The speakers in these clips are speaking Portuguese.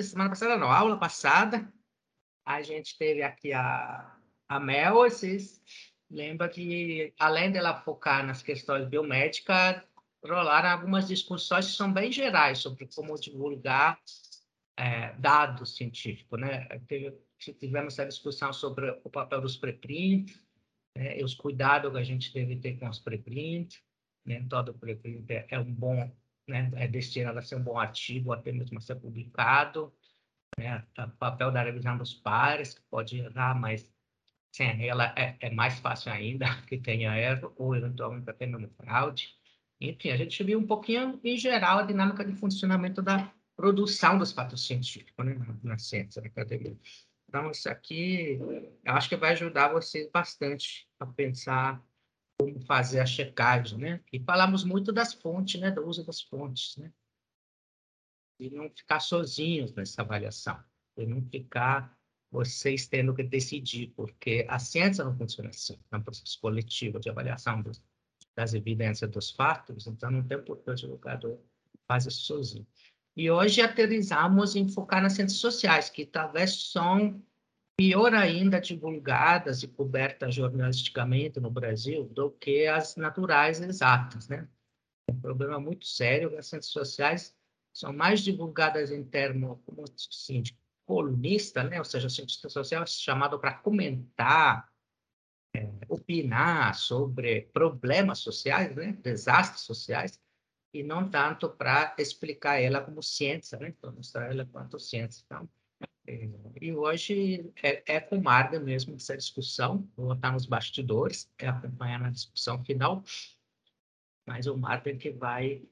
semana passada não, aula passada, a gente teve aqui a, a Mel, vocês lembram que, além dela focar nas questões biomédicas, rolaram algumas discussões que são bem gerais sobre como divulgar é, dados científicos, né? Tivemos essa discussão sobre o papel dos preprints, né? e os cuidados que a gente deve ter com os preprints, né? Todo preprint é, é um bom, né? É destinado a ser um bom artigo, até mesmo a ser publicado, né? O papel da revisão dos pares, que pode errar, mas sem ela é, é mais fácil ainda que tenha erro, ou eventualmente até mesmo fraude. Enfim, a gente viu um pouquinho, em geral, a dinâmica de funcionamento da produção dos fatos científicos né, na, ciência, na academia. Então, isso aqui, eu acho que vai ajudar vocês bastante a pensar fazer a checagem, né? E falamos muito das fontes, né? Do uso das fontes, né? E não ficar sozinhos nessa avaliação. E não ficar vocês tendo que decidir, porque a ciência não funciona assim, é um processo coletivo de avaliação dos, das evidências dos fatos, então não tem por que o divulgador faz isso sozinho. E hoje aterrizamos em focar nas ciências sociais, que talvez são pior ainda divulgadas e cobertas jornalisticamente no Brasil do que as naturais exatas, né? É um problema muito sério, as ciências sociais são mais divulgadas em termos, como assim, de colunista, né? Ou seja, a cientista social é chamado para comentar, é, opinar sobre problemas sociais, né? Desastres sociais, e não tanto para explicar ela como ciência, né? Para mostrar ela quanto ciência. Então, e hoje é, é com Marga mesmo essa discussão, vou estar nos bastidores, é acompanhar na discussão final, mas o Marga que vai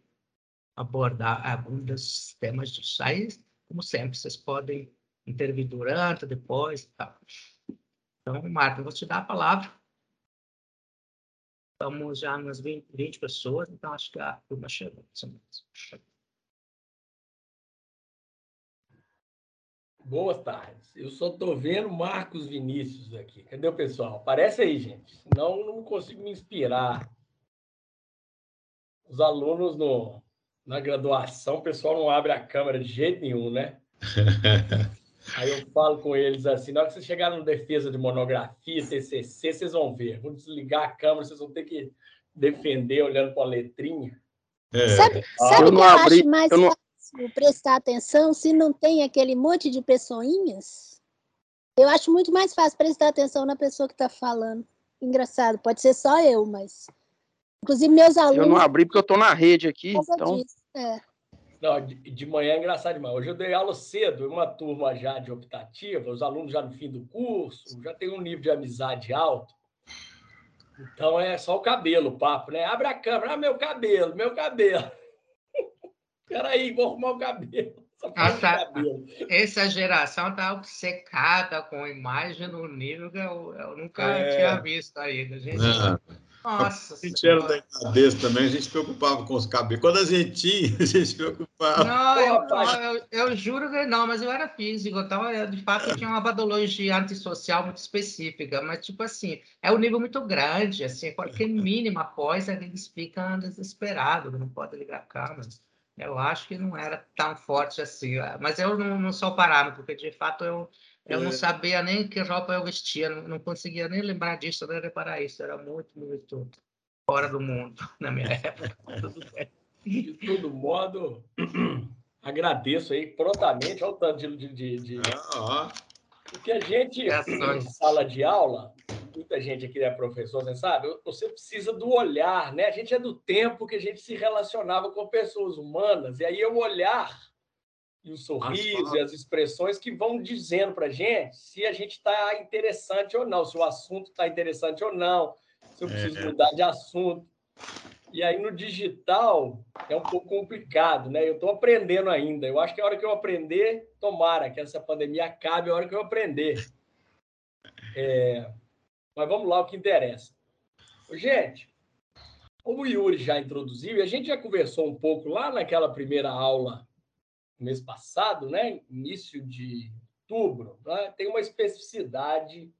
abordar alguns dos temas de saída, como sempre, vocês podem intervir durante, depois e tal. Então, Marta, vou te dar a palavra. Estamos já nas 20, 20 pessoas, então acho que a turma chegou. Boas tardes. Eu só estou vendo Marcos Vinícius aqui. Cadê o pessoal? Aparece aí, gente. Senão não consigo me inspirar. Os alunos no, na graduação, o pessoal não abre a câmera de jeito nenhum, né? Aí eu falo com eles assim: na hora que vocês chegarem no defesa de monografia, TCC, vocês vão ver. Vou desligar a câmera, vocês vão ter que defender olhando para a letrinha. É. Sabe, sabe o que eu abri, acho mais não... prestar atenção se não tem aquele monte de pessoinhas? Eu acho muito mais fácil prestar atenção na pessoa que está falando. Engraçado, pode ser só eu, mas. Inclusive, meus alunos. Eu não abri porque eu estou na rede aqui. Então... Disso, é. Não, de, de, manhã é engraçado demais. Hoje eu dei aula cedo, uma turma já de optativa, os alunos já no fim do curso, já tem um nível de amizade alto. Então é só o cabelo, o papo, né? Abre a câmera, ah, meu cabelo, meu cabelo. Peraí, vou arrumar o cabelo. Tá. cabelo. Essa geração tá obcecada com imagem no nível que eu, eu nunca é. tinha visto ainda. Gente, nossa. A gente era da cabeça também, a gente se preocupava com os cabelos. Quando a gente tinha, a gente se preocupava. Não, eu, eu, eu, juro que não, mas eu era físico, então eu, de fato eu tinha uma patologia antissocial muito específica, mas tipo assim, é um nível muito grande, assim, qualquer mínima coisa eles ficam desesperados, não pode ligar a câmera. Eu acho que não era tão forte assim, mas eu não, não sou parâmetro, porque de fato eu eu não é. sabia nem que roupa eu vestia, não, não conseguia nem lembrar disso, nem reparar isso. Era muito, muito fora do mundo na minha época. De todo modo, agradeço aí prontamente ao tanto de. de, de... Ah, Porque a gente, em sala de aula, muita gente aqui é professor, você sabe, você precisa do olhar, né? A gente é do tempo que a gente se relacionava com pessoas humanas, e aí o olhar e o sorriso e as expressões que vão dizendo para a gente se a gente está interessante ou não, se o assunto está interessante ou não, se eu preciso é. mudar de assunto. E aí no digital é um pouco complicado, né? Eu estou aprendendo ainda. Eu acho que a hora que eu aprender, tomara que essa pandemia acabe, a hora que eu aprender. É... Mas vamos lá, o que interessa. Gente, como o Yuri já introduziu, e a gente já conversou um pouco lá naquela primeira aula mês passado, né, início de outubro, né, tem uma especificidade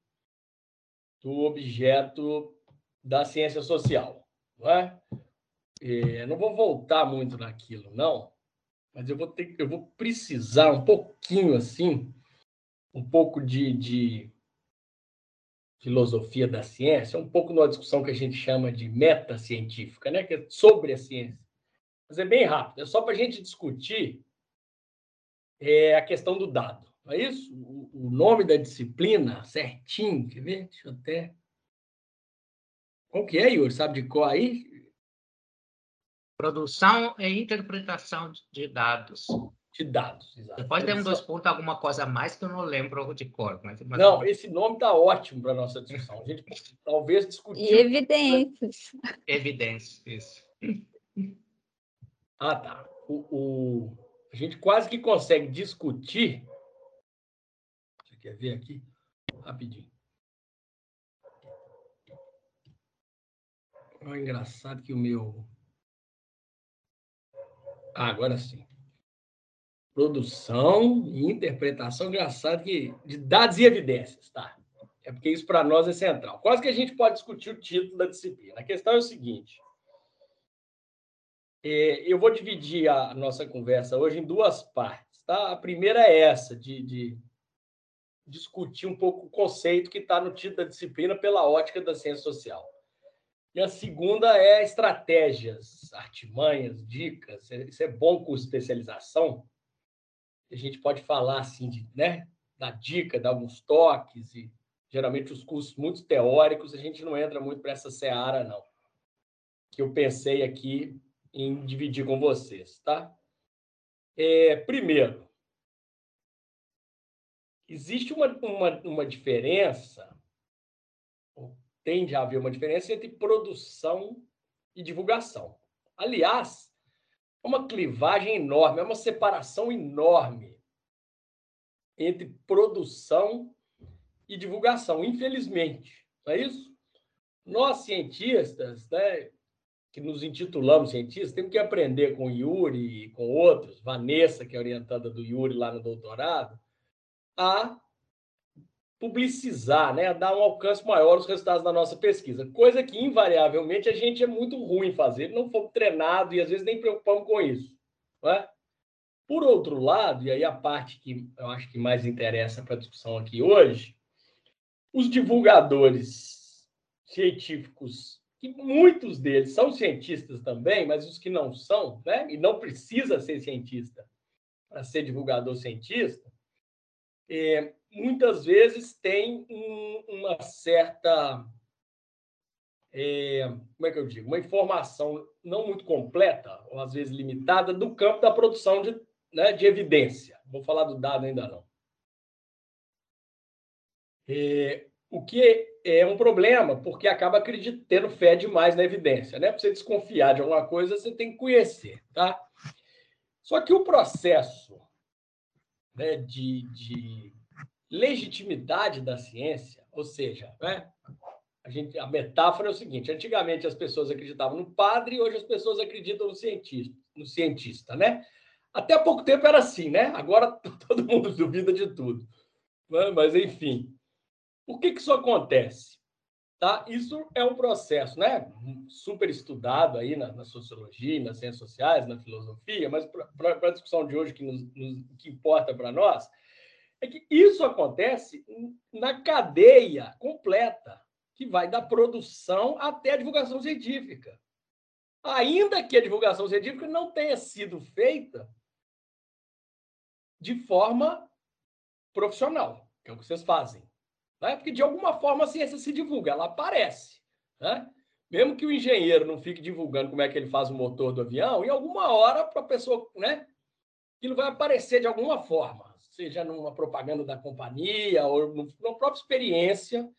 do objeto da ciência social. Não, é? É, não vou voltar muito naquilo, não, mas eu vou ter, eu vou precisar um pouquinho assim, um pouco de, de filosofia da ciência, um pouco numa discussão que a gente chama de meta científica, né? que é sobre a ciência. Mas é bem rápido, é só para a gente discutir é, a questão do dado. Não é isso? O, o nome da disciplina, certinho, quer ver? Deixa eu até. Qual que é, Yuri? Sabe de qual aí? Produção e interpretação de dados de dados. Exato. Depois temos dois pontos, alguma coisa a mais que eu não lembro de cor. Mas, mas... Não, esse nome está ótimo para a nossa discussão. A gente talvez discutir. E evidências. Evidências, isso. Ah, tá. O, o, a gente quase que consegue discutir. Você quer ver aqui? Rapidinho. É engraçado que o meu. Ah, agora sim produção e interpretação, engraçado que de dados e evidências, tá? É porque isso para nós é central. Quase que a gente pode discutir o título da disciplina. A questão é o seguinte: é, eu vou dividir a nossa conversa hoje em duas partes, tá? A primeira é essa de, de discutir um pouco o conceito que está no título da disciplina pela ótica da ciência social. E a segunda é estratégias, artimanhas, dicas. Isso é bom com especialização, a gente pode falar assim de, né, da dica, dar alguns toques e geralmente os cursos muito teóricos, a gente não entra muito para essa seara não. Que eu pensei aqui em dividir com vocês, tá? É, primeiro, existe uma, uma, uma diferença, tende a haver uma diferença entre produção e divulgação. Aliás, é uma clivagem enorme, é uma separação enorme entre produção e divulgação, infelizmente. Não é isso? Nós, cientistas, né, que nos intitulamos cientistas, temos que aprender com Yuri e com outros, Vanessa, que é orientada do Yuri lá no doutorado, a publicizar, né, dar um alcance maior aos resultados da nossa pesquisa, coisa que invariavelmente a gente é muito ruim fazer, não fomos treinados e às vezes nem preocupamos com isso. Não é? Por outro lado, e aí a parte que eu acho que mais interessa para a discussão aqui hoje, os divulgadores científicos, que muitos deles são cientistas também, mas os que não são, né, e não precisa ser cientista para ser divulgador cientista, é, muitas vezes tem um, uma certa. É, como é que eu digo? Uma informação não muito completa, ou às vezes limitada, do campo da produção de, né, de evidência. Vou falar do dado ainda não. É, o que é um problema, porque acaba acreditando, fé demais na evidência. Né? Para você desconfiar de alguma coisa, você tem que conhecer. Tá? Só que o processo né, de, de legitimidade da ciência, ou seja, né, a, gente, a metáfora é o seguinte: antigamente as pessoas acreditavam no padre, hoje as pessoas acreditam no cientista, no cientista, né? Até há pouco tempo era assim, né? Agora todo mundo duvida de tudo. Né? Mas, enfim, por que, que isso acontece? Tá? Isso é um processo né? super estudado aí na, na sociologia, nas ciências sociais, na filosofia, mas para a discussão de hoje que, nos, nos que importa para nós, é que isso acontece na cadeia completa, que vai da produção até a divulgação científica. Ainda que a divulgação científica não tenha sido feita de forma profissional, que é o que vocês fazem. Né? Porque, de alguma forma, a ciência se divulga, ela aparece. Né? Mesmo que o engenheiro não fique divulgando como é que ele faz o motor do avião, em alguma hora, para a pessoa, né, aquilo vai aparecer de alguma forma seja numa propaganda da companhia ou numa própria experiência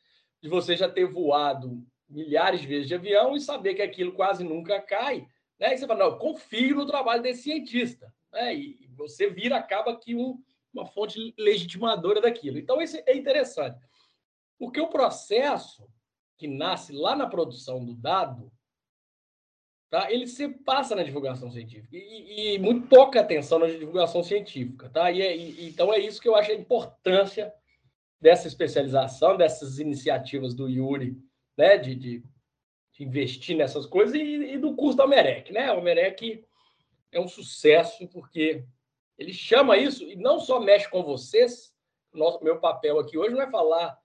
de você já ter voado milhares de vezes de avião e saber que aquilo quase nunca cai, né? E você fala, não, confio no trabalho desse cientista, né? E você vira, acaba aqui um, uma fonte legitimadora daquilo. Então, isso é interessante, porque o processo que nasce lá na produção do dado tá? ele se passa na divulgação científica e, e muito pouca atenção na divulgação científica. Tá? E, é, e, então é isso que eu acho a importância dessa especialização, dessas iniciativas do Yuri, né? de, de, de investir nessas coisas e, e, do curso da Omerec. Né? A Omerec é um sucesso, porque ele chama isso e não só mexe com vocês. Nosso, meu papel aqui hoje não é falar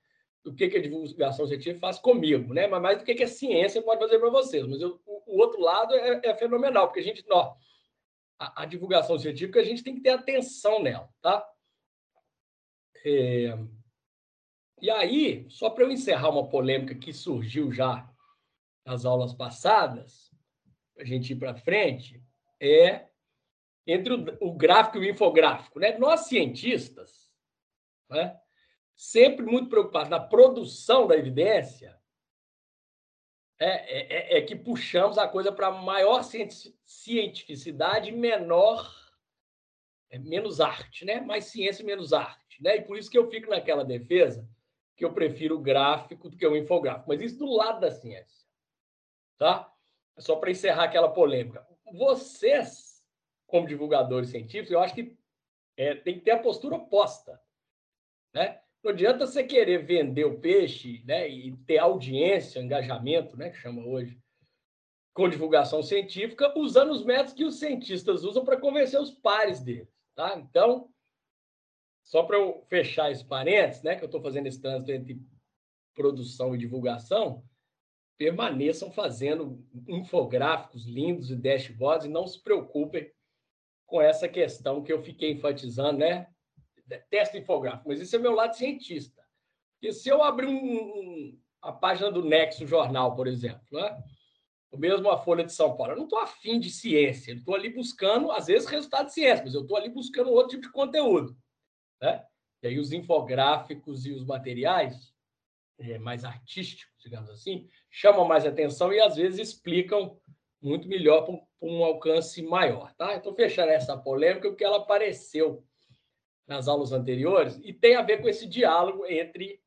do que, que a divulgação científica faz comigo, né? mas mais do que, que a ciência pode fazer para vocês. Mas eu, o, outro lado é, é, fenomenal, porque a gente, ó, a, a, divulgação científica, a gente tem que ter atenção nela. Tá? É... E aí, só para eu encerrar uma polêmica que surgiu já nas aulas passadas, para a gente ir para frente, é entre o, o, gráfico e o infográfico. Né? Nós, cientistas, né, sempre muito preocupados na produção da evidência, é, é, é que puxamos a coisa para maior cientificidade menor, é, menos arte, né? mais ciência menos arte. Né? E por isso que eu fico naquela defesa que eu prefiro o gráfico do que o infográfico. Mas isso do lado da ciência. Tá? Só para encerrar aquela polêmica. Vocês, como divulgadores científicos, eu acho que é, tem que ter a postura oposta. Né? Não adianta você querer vender o peixe né, e ter audiência, engajamento, né, que chama hoje, com divulgação científica, usando os métodos que os cientistas usam para convencer os pares deles. Tá? Então, só para eu fechar esse parênteses, né, que eu estou fazendo esse trânsito entre produção e divulgação, permaneçam fazendo infográficos lindos e dashboards e não se preocupem com essa questão que eu fiquei enfatizando, né? Detesto infográfico, mas isso é meu lado cientista. Porque se eu abrir um, a página do Nexo Jornal, por exemplo, né? o mesmo a Folha de São Paulo, eu não estou afim de ciência, eu estou ali buscando, às vezes, resultado de ciência, mas eu estou ali buscando outro tipo de conteúdo. Né? E aí os infográficos e os materiais é, mais artísticos, digamos assim, chamam mais atenção e às vezes explicam muito melhor para um, alcance maior. Tá? Fechando essa polêmica, porque ela apareceu nas aulas anteriores e tem a ver com esse diálogo entre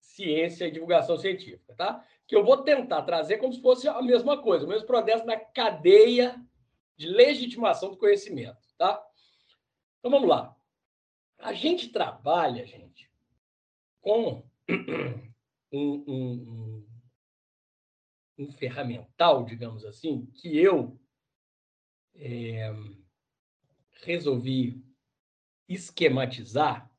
ciência e divulgação científica, tá? Que eu vou tentar trazer como se fosse a mesma coisa, o mesmo processo na cadeia de legitimação do conhecimento, tá? Então vamos lá. A gente trabalha, gente, com um, um, um ferramental, digamos assim, que eu é, resolvi esquematizar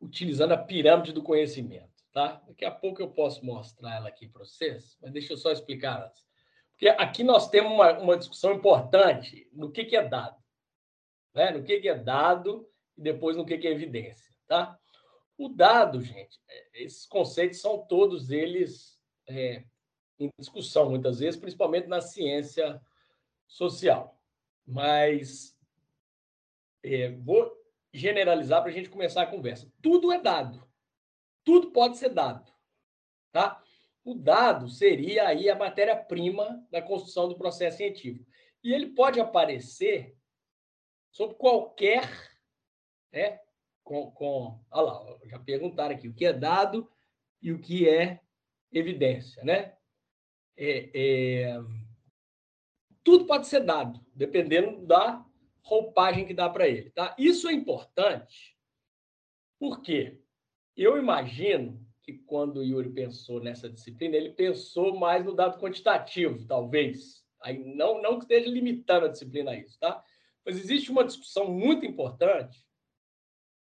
utilizando a pirâmide do conhecimento. Tá? Daqui a pouco eu posso mostrar ela aqui para vocês, mas deixa eu só explicar antes. Porque aqui nós temos uma, uma discussão importante no que, que é dado. Né? No que, que é dado e depois no que, que é evidência. Tá? O dado, gente, é, esses conceitos são todos eles é, em discussão, muitas vezes, principalmente na ciência social. Mas é, vou generalizar para a gente começar a conversa. Tudo é dado. Tudo pode ser dado. Tá? O dado seria aí a matéria-prima da construção do processo científico. E ele pode aparecer sob qualquer né, com, com olha lá, já perguntaram aqui o que é dado e o que é evidência, né? É, é, tudo pode ser dado, dependendo da roupagem que dá para ele, tá? Isso é importante, porque eu imagino que quando o Yuri pensou nessa disciplina, ele pensou mais no dado quantitativo, talvez. Aí não, não que esteja limitando a disciplina a isso, tá? Mas existe uma discussão muito importante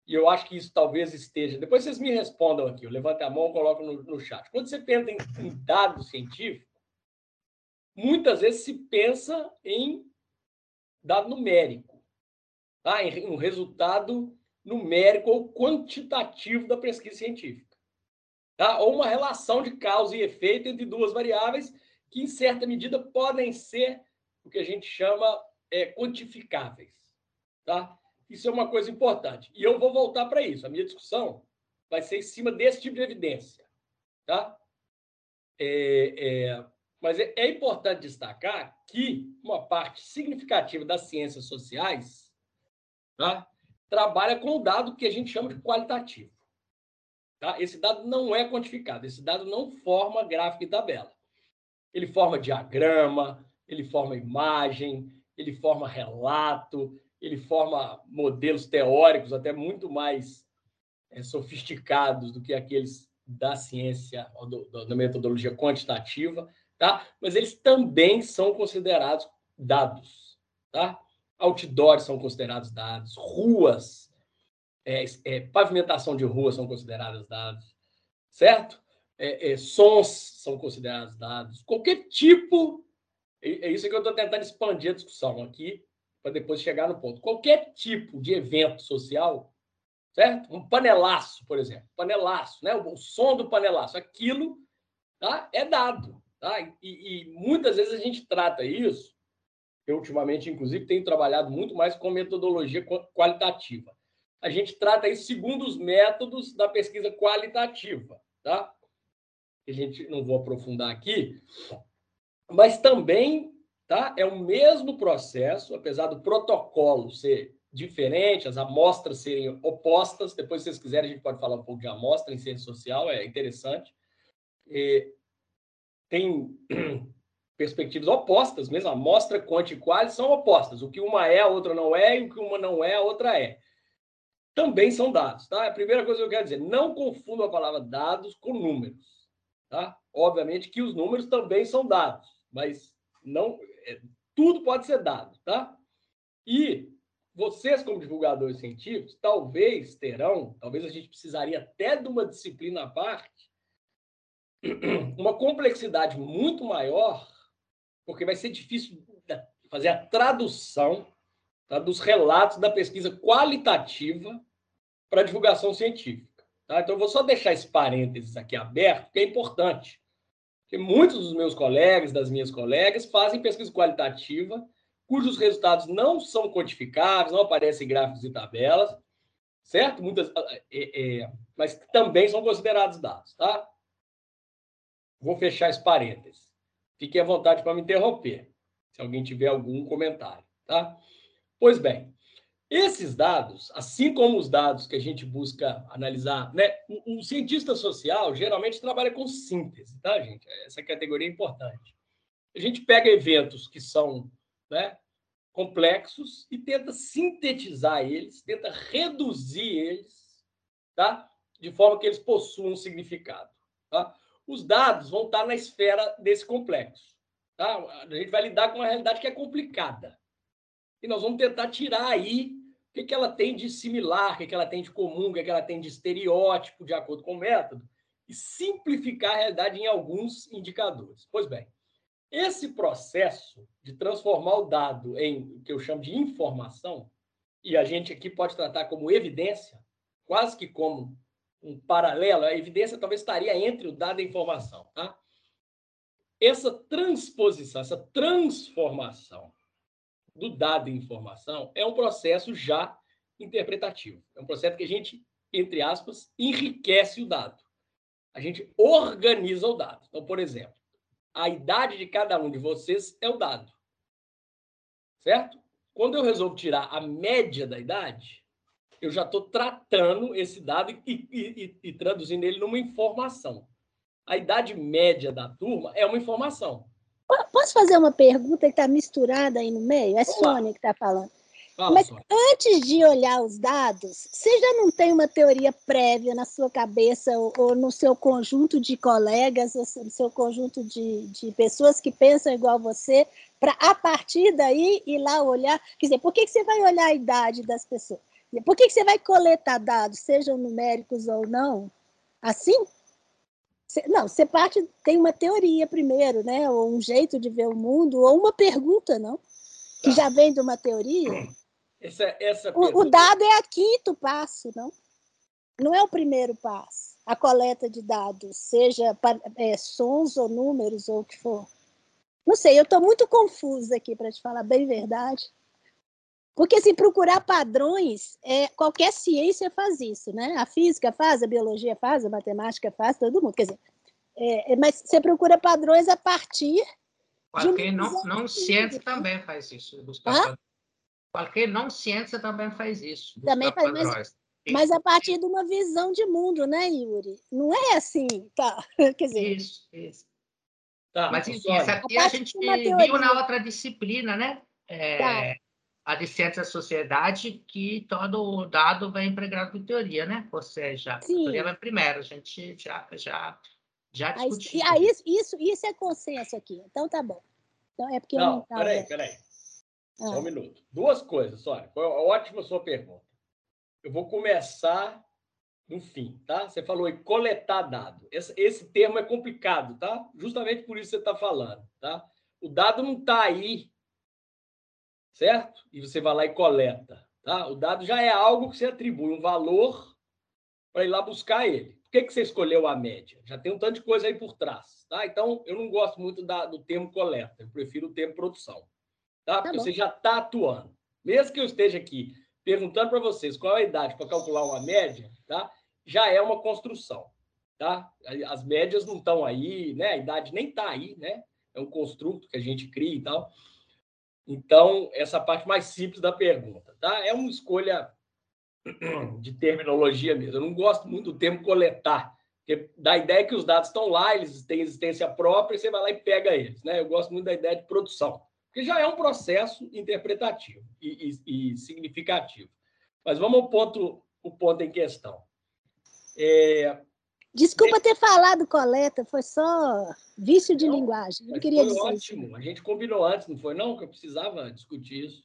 e eu acho que isso talvez esteja. Depois vocês me respondam aqui, eu levanto a mão e coloco no, no chat. Quando você pensa em, em dado científico, muitas vezes se pensa em dado numérico, tá? um resultado numérico ou quantitativo da pesquisa científica. Tá? Ou uma relação de causa e efeito entre duas variáveis que, em certa medida, podem ser o que a gente chama é, quantificáveis. Tá? Isso é uma coisa importante. E eu vou voltar para isso. A minha discussão vai ser em cima desse tipo de evidência. Tá? É, é, mas é, é importante destacar que uma parte significativa das ciências sociais tá, trabalha com o dado que a gente chama de qualitativo. Tá? Esse dado não é quantificado, esse dado não forma gráfico e tabela. Ele forma diagrama, ele forma imagem, ele forma relato, ele forma modelos teóricos até muito mais é, sofisticados do que aqueles da ciência, do, da metodologia quantitativa, tá? mas eles também são considerados dados. tá? Outdoors são considerados dados, ruas, é, é, pavimentação de ruas são consideradas dados, certo? É, é sons são considerados dados, qualquer tipo. É, é isso que eu estou tentando expandir a discussão aqui, para depois chegar no ponto. Qualquer tipo de evento social, certo? Um panelaço, por exemplo, panelaço, né? O som do panelaço, aquilo tá? é dado. Tá? E, e muitas vezes a gente trata isso, eu ultimamente, inclusive, tenho trabalhado muito mais com metodologia qualitativa. A gente trata isso segundo os métodos da pesquisa qualitativa, tá? A gente não vou aprofundar aqui, mas também, tá? É o mesmo processo, apesar do protocolo ser diferente, as amostras serem opostas. Depois, se vocês quiserem, a gente pode falar um pouco de amostra em ciência social, é interessante. E tem perspectivas opostas mesmo, amostra, quanti e quali são opostas. O que uma é, a outra não é, e o que uma não é, a outra é. Também são dados, tá? A primeira coisa que eu quero dizer, não confunda a palavra dados com números, tá? Obviamente que os números também são dados, mas não é, tudo pode ser dado, tá? E vocês, como divulgadores científicos, talvez terão, talvez a gente precisaria até de uma disciplina à parte, uma complexidade muito maior, porque vai ser difícil fazer a tradução tá, dos relatos da pesquisa qualitativa para divulgação científica. Tá? Então, eu vou só deixar esse parênteses aqui aberto, porque é importante. Porque muitos dos meus colegas, das minhas colegas, fazem pesquisa qualitativa cujos resultados não são quantificáveis, não aparecem em gráficos e tabelas, certo? Muitas, é, é, mas também são considerados dados, tá? Vou fechar esse parênteses. Fique à vontade para me interromper, se alguém tiver algum comentário, tá? Pois bem, esses dados, assim como os dados que a gente busca analisar, né? O, o cientista social geralmente trabalha com síntese, tá, gente? Essa categoria é importante. A gente pega eventos que são né, complexos e tenta sintetizar eles, tenta reduzir eles, tá? De forma que eles possuam um significado, tá? Os dados vão estar na esfera desse complexo, tá? A gente vai lidar com uma realidade que é complicada. E nós vamos tentar tirar aí o que, que ela tem de similar, o que, que ela tem de comum, o que, que ela tem de estereótipo, de acordo com o método, e simplificar a realidade em alguns indicadores. Pois bem, esse processo de transformar o dado em o que eu chamo de informação, e a gente aqui pode tratar como evidência, quase que como um paralelo, a evidência talvez estaria entre o dado e a informação. Tá? Essa transposição, essa transformação do dado em informação é um processo já interpretativo. É um processo que a gente, entre aspas, enriquece o dado. A gente organiza o dado. Então, por exemplo, a idade de cada um de vocês é o dado. Certo? Quando eu resolvo tirar a média da idade, eu já estou tratando esse dado e, e, e, e, traduzindo ele numa informação. A idade média da turma é uma informação. Posso fazer uma pergunta que está misturada aí no meio? É Vamos Sônia lá. que está falando. Fala, Mas Sônia. antes de olhar os dados, você já não tem uma teoria prévia na sua cabeça ou, ou no seu conjunto de colegas, ou no seu conjunto de, de pessoas que pensam igual você, para a partir daí ir lá olhar? Quer dizer, por que, que você vai olhar a idade das pessoas? Por que, que você vai coletar dados, sejam numéricos ou não? Assim? Não, você parte, tem uma teoria primeiro, né? Ou um jeito de ver o mundo, ou uma pergunta, não? Que já vem de uma teoria. Essa, essa o, o, dado é a quinto passo, não? Não é o primeiro passo. A coleta de dados, seja é, sons ou números ou o que for. Não sei, eu estou muito confusa aqui, para te falar bem verdade. Porque, assim, procurar padrões, é, qualquer ciência faz isso, né? A física faz, a biologia faz, a matemática faz, todo mundo. Quer dizer, é, é mas você procura padrões a partir. Qualquer não, não ciência também faz isso. Qualquer não ciência também faz isso. Também faz, mas, mas, a partir de uma visão de mundo, né, Yuri? Não é assim, tá? Quer dizer. Isso, isso. Tá, mas enfim, essa aqui a, a gente viu na outra disciplina, né? É, tá. A de ciência da sociedade, que todo dado vem empregado em teoria, né? Ou seja, Sim. a teoria vem primeiro, a gente já, já, já discutiu. Ah, isso, isso, isso é consenso aqui, então tá bom. Então é porque não, não tá peraí, peraí. Só um ah. minuto. Duas coisas, Sônia. Foi ótima sua pergunta. Eu vou começar no fim, tá? Você falou em coletar dado. Esse, esse termo é complicado, tá? Justamente por isso você está falando, tá? O dado não está aí, certo? E você vai lá e coleta, tá? O dado já é algo que você atribui um valor para ir lá buscar ele. Por que, que você escolheu a média? Já tem um tanto de coisa aí por trás, tá? Então, eu não gosto muito da, do termo coleta, eu prefiro o termo produção, tá? tá Porque tá você já está atuando. Mesmo que eu esteja aqui perguntando para vocês qual é a idade para calcular uma média, tá? Já é uma construção, tá? As médias não estão aí, né? A idade nem está aí, né? É um construto que a gente cria e tal. Então, essa parte mais simples da pergunta, tá? É uma escolha de terminologia mesmo. Eu não gosto muito do termo coletar, porque dá a ideia que os dados estão lá, eles têm existência própria e você vai lá e pega eles, né? Eu gosto muito da ideia de produção que já é um processo interpretativo e, e, e significativo. Mas vamos ao ponto, o ponto em questão. É, Desculpa ter falado coleta, foi só vício de não, linguagem. Não queria foi dizer ótimo. Isso. A gente combinou antes, não foi não? Que eu precisava discutir isso.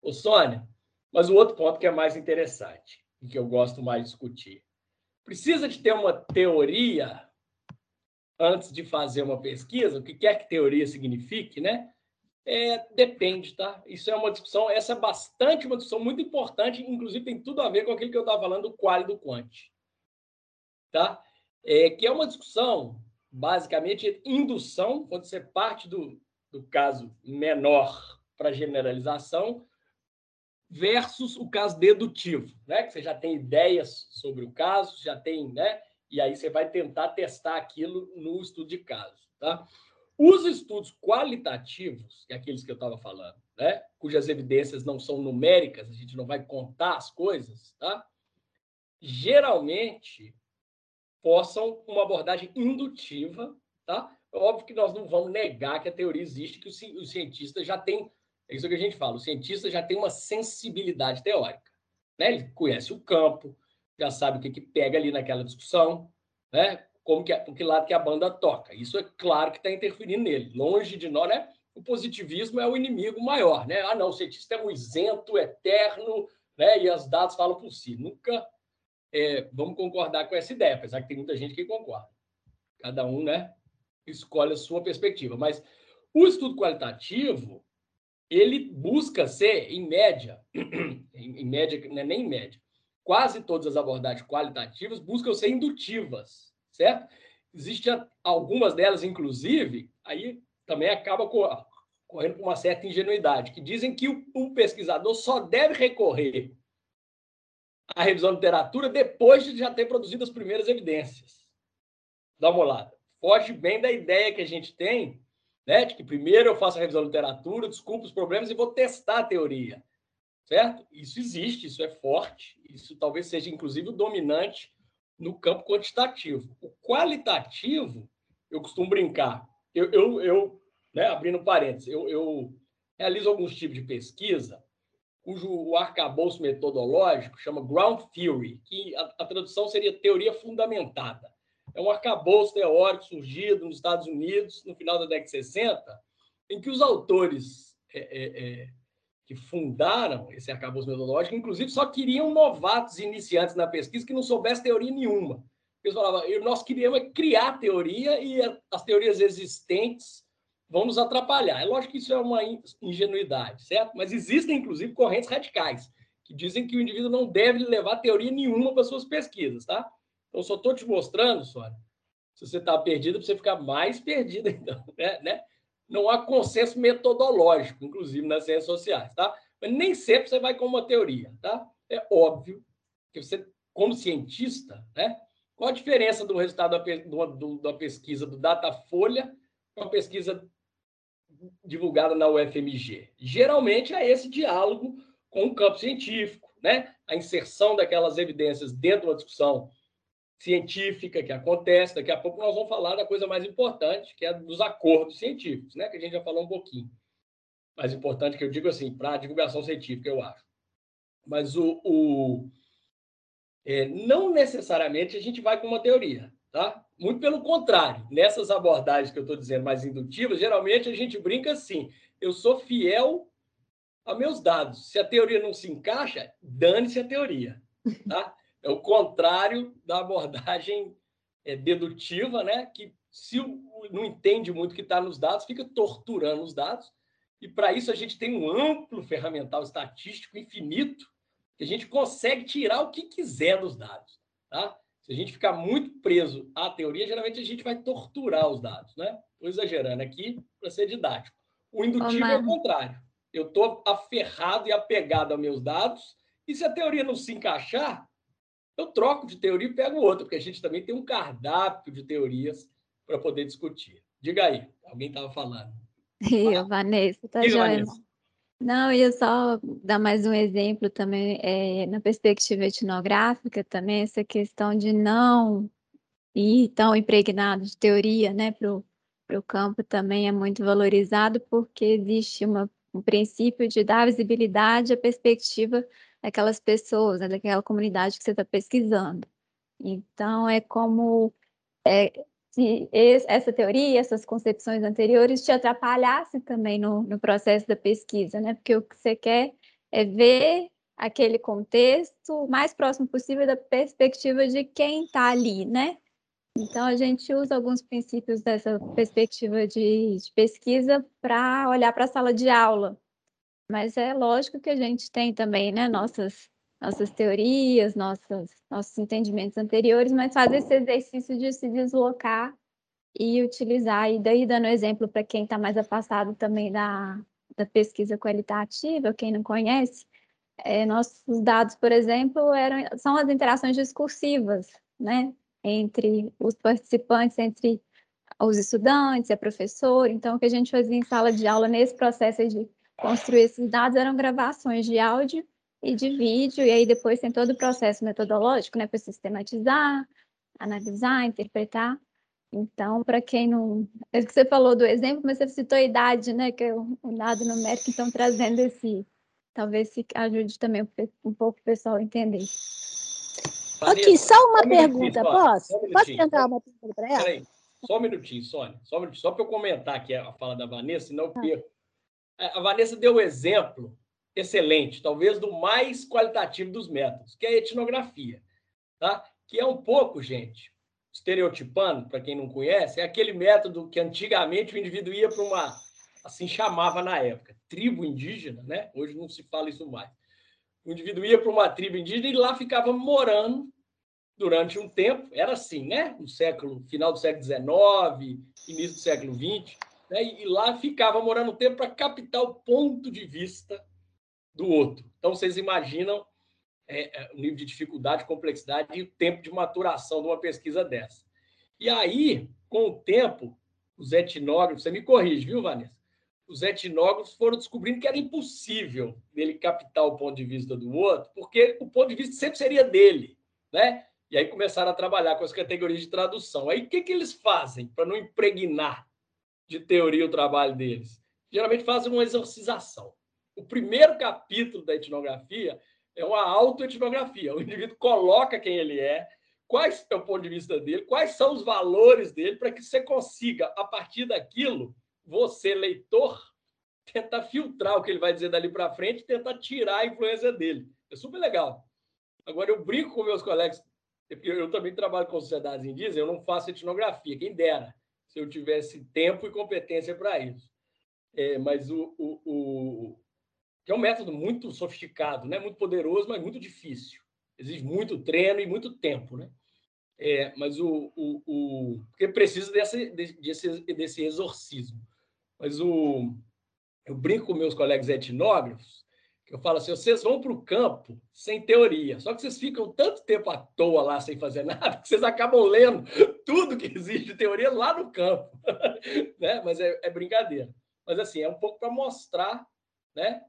Ô, Sônia, mas o outro ponto que é mais interessante e que eu gosto mais de discutir. Precisa de ter uma teoria antes de fazer uma pesquisa, o que quer que teoria signifique, né? É, depende, tá? Isso é uma discussão, essa é bastante uma discussão muito importante, inclusive tem tudo a ver com aquilo que eu estava falando do qual e do quant. Tá? É, que é uma discussão, basicamente, indução, quando você parte do, do caso menor para generalização, versus o caso dedutivo, né? Que você já tem ideias sobre o caso, já tem, né? E aí você vai tentar testar aquilo no estudo de caso, tá? Os estudos qualitativos, que é aqueles que eu estava falando, né, cujas evidências não são numéricas, a gente não vai contar as coisas, tá? geralmente possam uma abordagem indutiva. Tá? É óbvio que nós não vamos negar que a teoria existe, que o, cientista já tem. É isso que a gente fala, o cientista já tem uma sensibilidade teórica. Né? Ele conhece o campo, já sabe o que, que pega ali naquela discussão, né? como que, que lado que a banda toca. Isso é claro que está interferindo nele. Longe de nós, né? O positivismo é o inimigo maior, né? Ah, não, o cientista é um isento, eterno, né? E os dados falam por si. Nunca é, vamos concordar com essa ideia, apesar que tem muita gente que concorda. Cada um, né? Escolhe a sua perspectiva. Mas o estudo qualitativo, ele busca ser, em média, em, média, é nem em média, quase todas as abordagens qualitativas buscam ser indutivas certo? Existem algumas delas, inclusive, aí também acaba correndo com uma certa ingenuidade, que dizem que o, pesquisador só deve recorrer à revisão de literatura depois de já ter produzido as primeiras evidências. Dá uma olhada. Foge bem da ideia que a gente tem, né, de que primeiro eu faço a revisão de literatura, desculpo os problemas e vou testar a teoria. Certo? Isso existe, isso é forte, isso talvez seja inclusive o dominante no campo quantitativo. O qualitativo, eu costumo brincar. Eu, eu, eu né, abrindo parênteses, eu, eu realizo alguns tipos de pesquisa cujo o arcabouço metodológico chama Ground Theory, que a, a, tradução seria teoria fundamentada. É um arcabouço teórico surgido nos Estados Unidos no final da década de 60, em que os autores é, é, é, que fundaram esse arcabouço metodológico, inclusive, só queriam novatos iniciantes na pesquisa que não soubessem teoria nenhuma. Eles falavam, nós queríamos criar teoria e as teorias existentes vão nos atrapalhar. É lógico que isso é uma ingenuidade, certo? Mas existem, inclusive, correntes radicais que dizem que o indivíduo não deve levar teoria nenhuma para suas pesquisas, tá? Então, só estou te mostrando, Sônia, se você está perdido, para você ficar mais perdido, então, né? né? não há consenso metodológico, inclusive nas ciências sociais, tá? Mas nem sempre você vai com uma teoria, tá? É óbvio que você, como cientista, né? Qual a diferença do resultado da, da pesquisa do Datafolha com a pesquisa divulgada na UFMG? Geralmente é esse diálogo com o campo científico, né? A inserção daquelas evidências dentro de uma discussão científica que acontece. Daqui a pouco nós vamos falar da coisa mais importante, que é dos acordos científicos, né? que a gente já falou um pouquinho. Mais importante que eu digo assim, para a divulgação científica, eu acho. Mas o, o é, não necessariamente a gente vai com uma teoria, tá? Muito pelo contrário, nessas abordagens que eu estou dizendo mais indutivas, geralmente a gente brinca assim: eu sou fiel aos meus dados. Se a teoria não se encaixa, dane-se a teoria. Tá? É o contrário da abordagem é, dedutiva, né? que se não entende muito o que está nos dados, fica torturando os dados. E para isso a gente tem um amplo ferramental estatístico infinito que a gente consegue tirar o que quiser dos dados. Tá? Se a gente ficar muito preso à teoria, geralmente a gente vai torturar os dados. Né? Estou exagerando aqui para ser didático. O indutivo oh, é o contrário. Eu estou aferrado e apegado aos meus dados, e se a teoria não se encaixar, eu troco de teoria e pego outra, porque a gente também tem um cardápio de teorias para poder discutir. Diga aí, alguém estava falando. Eu, Vanessa, tá joia. Não, ia só dar mais um exemplo também, é, na perspectiva etnográfica também, essa questão de não ir tão impregnado de teoria, né, para o campo também é muito valorizado, porque existe uma, um princípio de dar visibilidade à perspectiva daquelas pessoas, né, daquela comunidade que você está pesquisando. Então, é como é, se essa teoria, essas concepções anteriores te atrapalhassem também no, no processo da pesquisa, né? Porque o que você quer é ver aquele contexto o mais próximo possível da perspectiva de quem está ali, né? Então, a gente usa alguns princípios dessa perspectiva de, de pesquisa para olhar para a sala de aula. Mas é lógico que a gente tem também, né, nossas nossas teorias, nossas, nossos entendimentos anteriores, mas fazer esse exercício de se deslocar e utilizar, e daí dando exemplo para quem está mais afastado também da, da pesquisa qualitativa, quem não conhece, é, nossos dados, por exemplo, eram, são as interações discursivas, né, entre os participantes, entre os estudantes a professora, então o que a gente fazia em sala de aula nesse processo de construir esses dados eram gravações de áudio e de vídeo, e aí depois tem todo o processo metodológico, né, para sistematizar, analisar, interpretar. Então, para quem não. É que você falou do exemplo, mas você citou a idade, né, que é um dado numérico, então trazendo esse. Talvez se ajude também um pouco o pessoal a entender. Ok, só uma só pergunta, posso? Um posso tentar uma pergunta para ela? Peraí, só um minutinho, Sônia. Só, um só para eu comentar aqui a fala da Vanessa, senão eu ah. perco. A Vanessa deu o exemplo excelente, talvez do mais qualitativo dos métodos, que é a etnografia, tá? Que é um pouco, gente, estereotipando, para quem não conhece, é aquele método que antigamente o indivíduo ia para uma, assim chamava na época, tribo indígena, né? Hoje não se fala isso mais. O indivíduo ia para uma tribo indígena e lá ficava morando durante um tempo, era assim, né? No século, final do século XIX, início do século XX, né? e lá ficava morando um tempo para captar o ponto de vista do outro. Então, vocês imaginam é, é, o nível de dificuldade, complexidade e o tempo de maturação de uma pesquisa dessa. E aí, com o tempo, os etnógrafos, você me corrige, viu, Vanessa? Os etnógrafos foram descobrindo que era impossível ele captar o ponto de vista do outro, porque o ponto de vista sempre seria dele, né? E aí começaram a trabalhar com as categorias de tradução. Aí o que, que eles fazem para não impregnar de teoria o trabalho deles? Geralmente fazem uma exorcização. O primeiro capítulo da etnografia é uma autoetnografia. O indivíduo coloca quem ele é, quais é o ponto de vista dele, quais são os valores dele, para que você consiga, a partir daquilo, você, leitor, tentar filtrar o que ele vai dizer dali para frente e tentar tirar a influência dele. É super legal. Agora, eu brinco com meus colegas, eu também trabalho com sociedades indígenas, eu não faço etnografia, quem dera, se eu tivesse tempo e competência para isso. É, mas o, o, o, que é um método muito sofisticado, né? muito poderoso, mas muito difícil. Exige muito treino e muito tempo. Né? É, mas o, o, o porque precisa desse, desse, desse exorcismo. Mas o, eu brinco com meus colegas etnógrafos, que eu falo assim: vocês vão para o campo sem teoria, só que vocês ficam tanto tempo à toa lá sem fazer nada, que vocês acabam lendo tudo que existe de teoria lá no campo. né? Mas é, é brincadeira. Mas assim, é um pouco para mostrar né,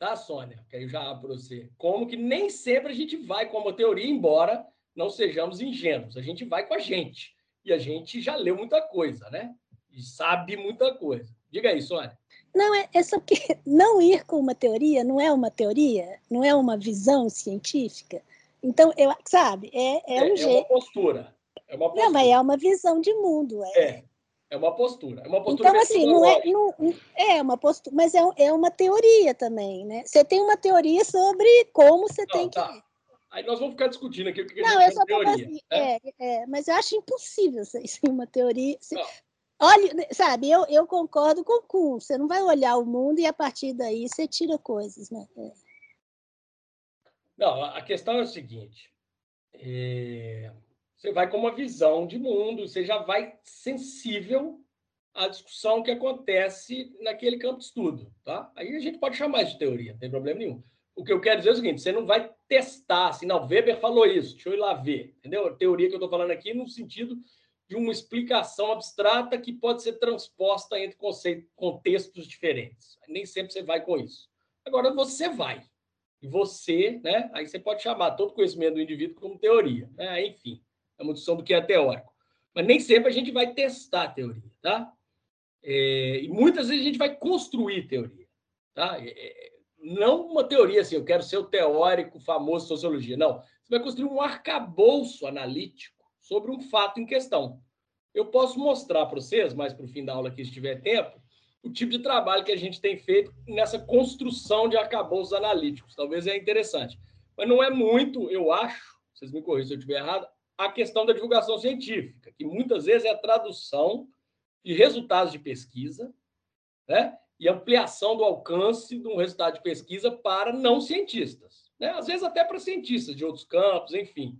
tá, Sônia? Que aí eu já abro você. Como que nem sempre a gente vai com uma teoria, embora não sejamos ingênuos. A gente vai com a gente. E a gente já leu muita coisa, né? E sabe muita coisa. Diga aí, Sônia. Não, é, é só que não ir com uma teoria não é uma teoria, não é uma visão científica. Então, eu, sabe, é, é, é um jeito. É uma postura. É uma postura. Não, mas é uma visão de mundo. É. é. É uma postura. É uma postura então, assim, não é, não, é uma postura, mas é, é uma teoria também, né? Você tem uma teoria sobre como você não, tem tá. que. Aí nós vamos ficar discutindo aqui o que não, a gente eu só teoria. Assim, né? é, é, mas eu acho impossível isso uma teoria. Olha, sabe, eu, eu concordo com o Kuhn. Você não vai olhar o mundo e a partir daí você tira coisas, né? É. Não, a questão é o seguinte: é, você vai com uma visão de mundo, você já vai sensível à discussão que acontece naquele campo de estudo, tá? Aí a gente pode chamar de teoria, não tem problema nenhum. O que eu quero dizer é o seguinte: você não vai testar assim, não, Weber falou isso, deixa eu ir lá ver, entendeu? A teoria que eu estou falando aqui no sentido de uma explicação abstrata que pode ser transposta entre contextos diferentes. Nem sempre você vai com isso. Agora você vai. E você, né? Aí você pode chamar todo conhecimento do indivíduo como teoria. Né? Enfim, é uma discussão do que é teórico. Mas nem sempre a gente vai testar a teoria, tá? É, e muitas vezes a gente vai construir teoria, tá? É, é não uma teoria assim, eu quero ser o teórico famoso de sociologia. Não, você vai construir um arcabouço analítico sobre um fato em questão. Eu posso mostrar para vocês, mais para o fim da aula que estiver tempo, o tipo de trabalho que a gente tem feito nessa construção de arcabouços analíticos. Talvez é interessante. Mas não é muito, eu acho, vocês me corrijam se eu estiver errado, a questão da divulgação científica, que muitas vezes é a tradução de resultados de pesquisa, né? E ampliação do alcance de um resultado de pesquisa para não cientistas, né? Às vezes até para cientistas de outros campos, enfim.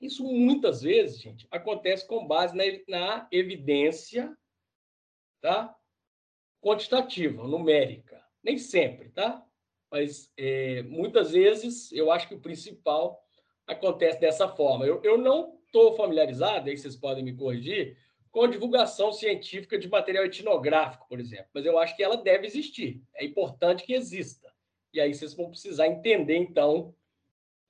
Isso muitas vezes, gente, acontece com base na, na evidência, tá? quantitativa, numérica. Nem sempre, tá? Mas é, muitas vezes eu acho que o principal acontece dessa forma. Eu, eu não estou familiarizado, aí vocês podem me corrigir, com divulgação científica de material etnográfico, por exemplo, mas eu acho que ela deve existir. É importante que exista. E aí vocês vão precisar entender, então,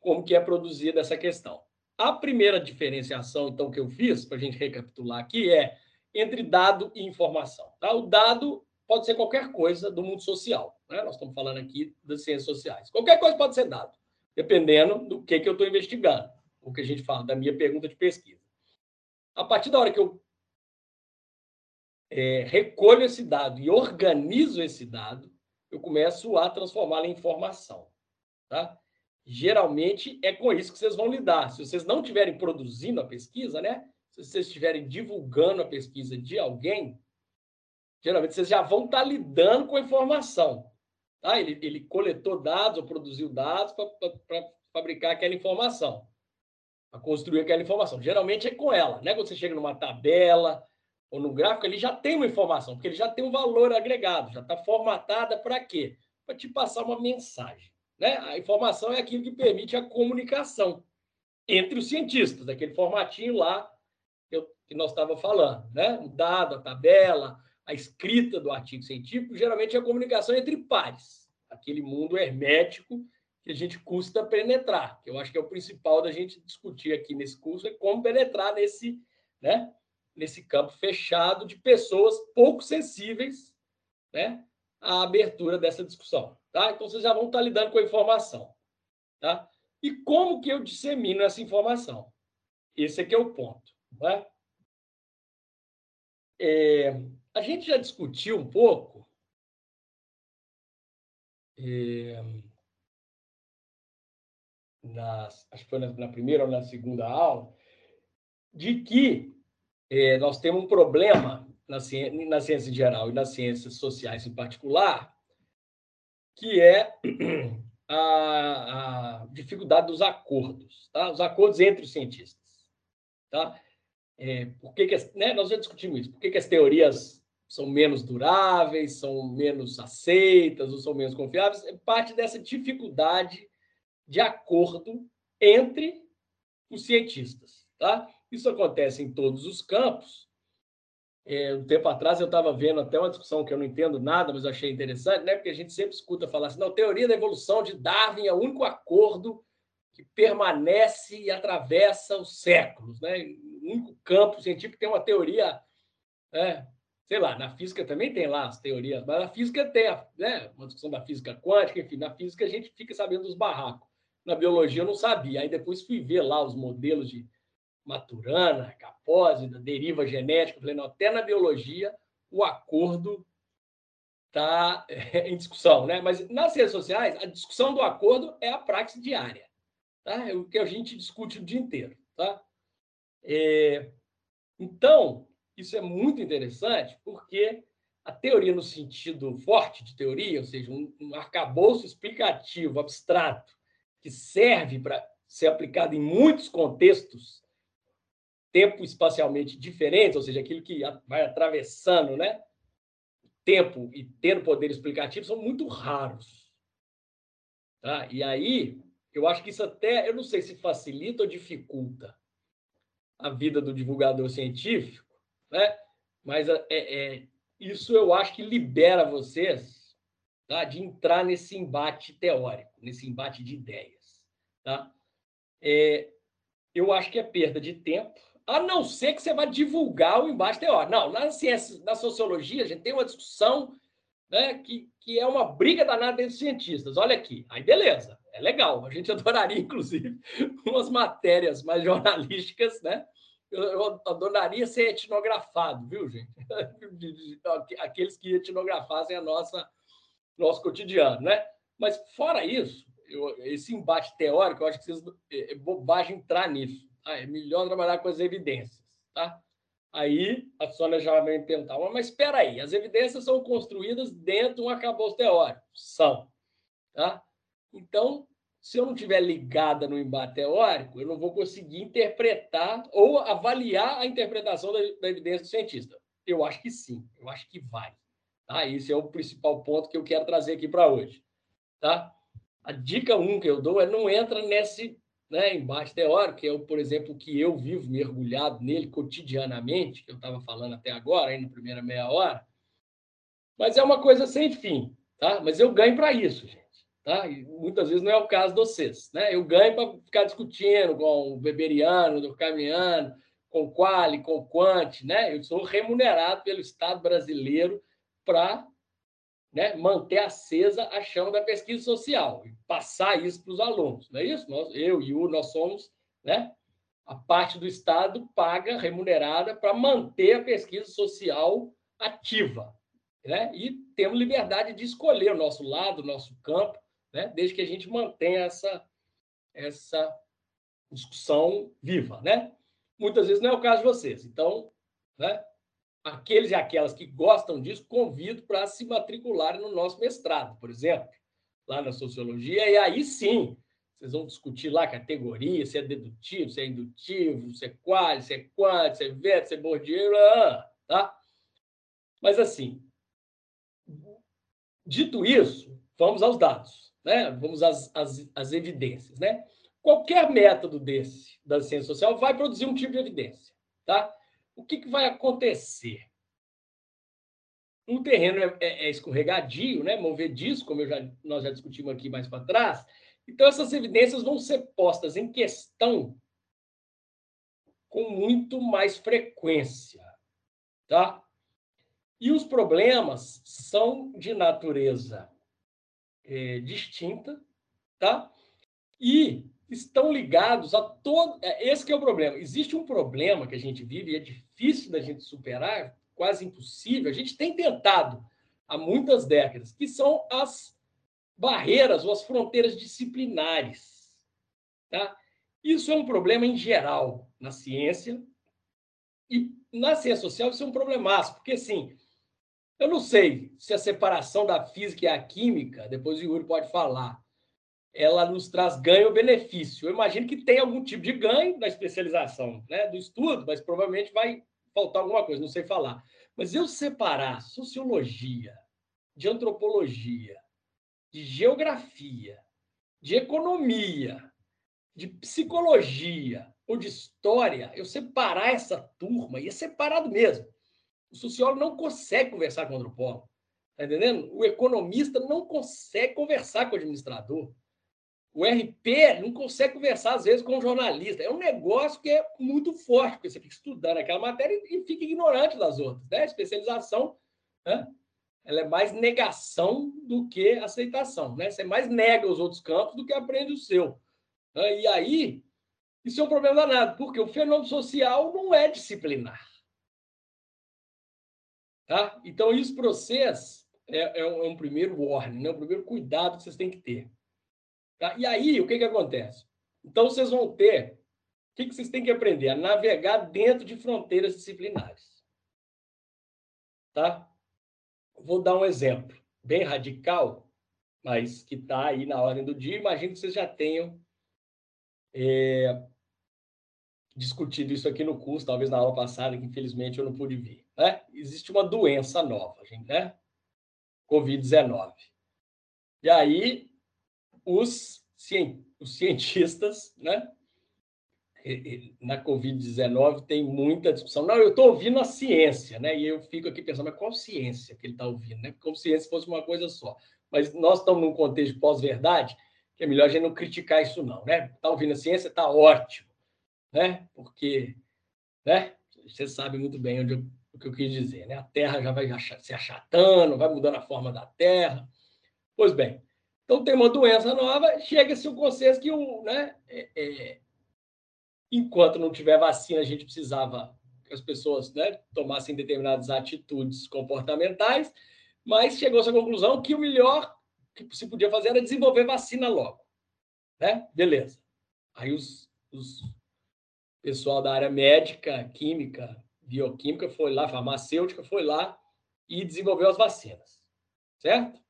como que é produzida essa questão. A primeira diferenciação, então, que eu fiz, para a gente recapitular aqui, é entre dado e informação. Tá? O dado pode ser qualquer coisa do mundo social. Né? Nós estamos falando aqui das ciências sociais. Qualquer coisa pode ser dado, dependendo do que, que eu estou investigando, o que a gente fala da minha pergunta de pesquisa. A partir da hora que eu é, recolho esse dado e organizo esse dado, eu começo a transformá-lo em informação. Tá? Geralmente é com isso que vocês vão lidar. Se vocês não estiverem produzindo a pesquisa, né? se vocês estiverem divulgando a pesquisa de alguém, geralmente vocês já vão estar lidando com a informação. Tá? Ele, ele coletou dados ou produziu dados para fabricar aquela informação, para construir aquela informação. Geralmente é com ela, né? Quando você chega numa tabela ou no gráfico, ele já tem uma informação, porque ele já tem um valor agregado, já está formatada para quê? Para te passar uma mensagem. Né? A informação é aquilo que permite a comunicação entre os cientistas, aquele formatinho lá que, eu, que nós estávamos falando, né? O dado, a tabela, a escrita do artigo científico, geralmente é a comunicação entre pares, aquele mundo hermético que a gente custa penetrar, que eu acho que é o principal da gente discutir aqui nesse curso, é como penetrar nesse, né, nesse campo fechado de pessoas pouco sensíveis né, à abertura dessa discussão. Tá? Então, vocês já vão estar lidando com a informação. Tá? E como que eu dissemino essa informação? Esse aqui é o ponto. Né? É, a gente já discutiu um pouco. É, nas, acho que foi na, na, primeira ou na segunda aula, de que é, nós temos um problema na ciência, na ciência em geral e nas ciências sociais em particular, que é a, a dificuldade dos acordos, tá? os acordos entre os cientistas. Tá? É, por que, que né, nós já discutimos isso. Por que as teorias são menos duráveis, são menos aceitas ou são menos confiáveis? É parte dessa dificuldade de acordo entre os cientistas. Tá? Isso acontece em todos os campos. É, um tempo atrás eu estava vendo até uma discussão que eu não entendo nada, mas achei interessante, né? porque a gente sempre escuta falar assim: não, teoria da evolução de Darwin é o único acordo que permanece e atravessa os séculos. Né? O único campo científico tem uma teoria, né? Sei lá, na física também tem lá as teorias, mas na física tem né? uma discussão da física quântica, enfim, na física a gente fica sabendo dos barracos. Na biologia eu não sabia, aí depois fui ver lá os modelos de, Maturana, Capose, da deriva genética. falei, não, até na biologia o acordo está em discussão, né? Mas nas redes sociais, a discussão do acordo é a prática diária, tá? É o que a gente discute o dia inteiro, tá? É... Então, isso é muito interessante porque a teoria no sentido forte de teoria, ou seja, um, arcabouço explicativo abstrato que serve para ser aplicado em muitos contextos tempo espacialmente diferentes, ou seja, aquilo que vai atravessando, né? Tempo e tendo poder explicativo são muito raros. Tá? E aí, eu acho que isso até, eu não sei se facilita ou dificulta a vida do divulgador científico, né? Mas é, é isso eu acho que libera vocês tá? de entrar nesse embate teórico, nesse embate de ideias. Tá? É, eu acho que é perda de tempo, a não ser que você vá divulgar o embate teórico. Não, na ciência, na sociologia, a gente tem uma discussão né, que, que é uma briga danada entre os cientistas. Olha aqui, aí beleza, é legal. A gente adoraria, inclusive, umas matérias mais jornalísticas, né? Eu, adoraria ser etnografado, viu, gente? Aqueles que etnografassem a nossa nosso cotidiano, né? Mas fora isso, eu, esse embate teórico, eu acho que vocês, é, é bobagem entrar nisso. Tá? É melhor trabalhar com as evidências, tá? Aí a Sônia já vai perguntar, mas espera aí, as evidências são construídas dentro de um arcabouço teórico? São, tá? Então, se eu não estiver ligada no embate teórico, eu não vou conseguir interpretar ou avaliar a interpretação da, da evidência do cientista. Eu acho que sim, eu acho que vai. Tá? Esse é o principal ponto que eu quero trazer aqui para hoje. Tá? A dica 1 um que eu dou é não entra nesse né, embate teórico, que é, por exemplo, que eu vivo mergulhado nele cotidianamente, que eu estava falando até agora, aí na primeira meia hora. Mas é uma coisa sem fim. Tá? Mas eu ganho para isso, gente. Tá? E muitas vezes não é o caso de vocês. Né? Eu ganho para ficar discutindo com o Weberiano, do Camiano, com o Quali, com o Quant. Né? Eu sou remunerado pelo Estado brasileiro para né, manter acesa a chama da pesquisa social e passar isso para os alunos. Não é isso? Nós, eu e o nós somos né, a parte do Estado paga, remunerada, para manter a pesquisa social ativa. Né? E temos liberdade de escolher o nosso lado, o nosso campo, né? desde que a gente mantenha essa, essa discussão viva. Né? Muitas vezes não é o caso de vocês. Então, né? aqueles e aquelas que gostam disso, convido para se matricularem no nosso mestrado, por exemplo, lá na sociologia, e aí sim, vocês vão discutir lá categoria, se é dedutivo, se é indutivo, se é qual, se é quanto, se é veto, se é Bourdieu, tá? Mas assim, dito isso, vamos aos dados né? vamos às, às, às evidências. Né? Qualquer método desse da ciência social vai produzir um tipo de evidência. Tá? O que, que vai acontecer? Um terreno é, é, é escorregadio, né? movediço, como já, nós já discutimos aqui mais para trás. Então, essas evidências vão ser postas em questão com muito mais frequência. Tá? E os problemas são de natureza é, distinta, tá? E estão ligados a todo. É, esse é o problema. Existe um problema que a gente vive e é difícil da gente superar, quase impossível. A gente tem tentado há muitas décadas, que são as barreiras ou as fronteiras disciplinares, tá? Isso é um problema em geral na ciência e na ciência social isso é um problemaço, porque assim eu não sei se a separação da física e a química, depois o Yuri pode falar, ela nos traz ganho ou benefício. Eu imagino que tem algum tipo de ganho na especialização né, do estudo, mas provavelmente vai faltar alguma coisa, não sei falar. Mas eu separar sociologia de antropologia, de geografia, de economia, de psicologia ou de história, eu separar essa turma, e é separado mesmo. O sociólogo não consegue conversar com o antropólogo. Está entendendo? O economista não consegue conversar com o administrador. O RP não consegue conversar, às vezes, com o jornalista. É um negócio que é muito forte, porque você fica estudando aquela matéria e fica ignorante das outras. Né? A especialização né? ela é mais negação do que aceitação. Né? Você mais nega os outros campos do que aprende o seu. Né? E aí, Isso é um problema danado, porque o fenômeno social não é disciplinar. Tá? Então, isso para vocês é, é, um, é um primeiro warning, né? o primeiro cuidado que vocês têm que ter. Tá? E aí, o que, que acontece? Então, vocês vão ter. O que, que vocês têm que aprender? A navegar dentro de fronteiras disciplinares. Tá? Vou dar um exemplo bem radical, mas que está aí na ordem do dia. Imagino que vocês já tenham é, discutido isso aqui no curso, talvez na aula passada, que infelizmente eu não pude vir. Né? Existe uma doença nova, né? Covid-19. E aí, os, os cientistas, né? Na Covid-19 tem muita discussão. Não, eu estou ouvindo a ciência, né? E eu fico aqui pensando, mas qual ciência que ele está ouvindo, né? Como se ciência fosse uma coisa só. Mas nós estamos num contexto pós-verdade, que é melhor a gente não criticar isso, não, né? Está ouvindo a ciência, está ótimo né? Porque, né? Você sabe muito bem onde eu, o que eu quis dizer, né? A Terra já vai se achatando, vai mudando a forma da Terra. Pois bem, então tem uma doença nova, chega-se o consenso que o, né? É, é, enquanto não tiver vacina, a gente precisava que as pessoas, né? Tomassem determinadas atitudes comportamentais, mas chegou-se à conclusão que o melhor que se podia fazer era desenvolver vacina logo, né? Beleza. Aí os, os pessoal da área médica, química, bioquímica foi lá, farmacêutica foi lá e desenvolveu as vacinas, certo?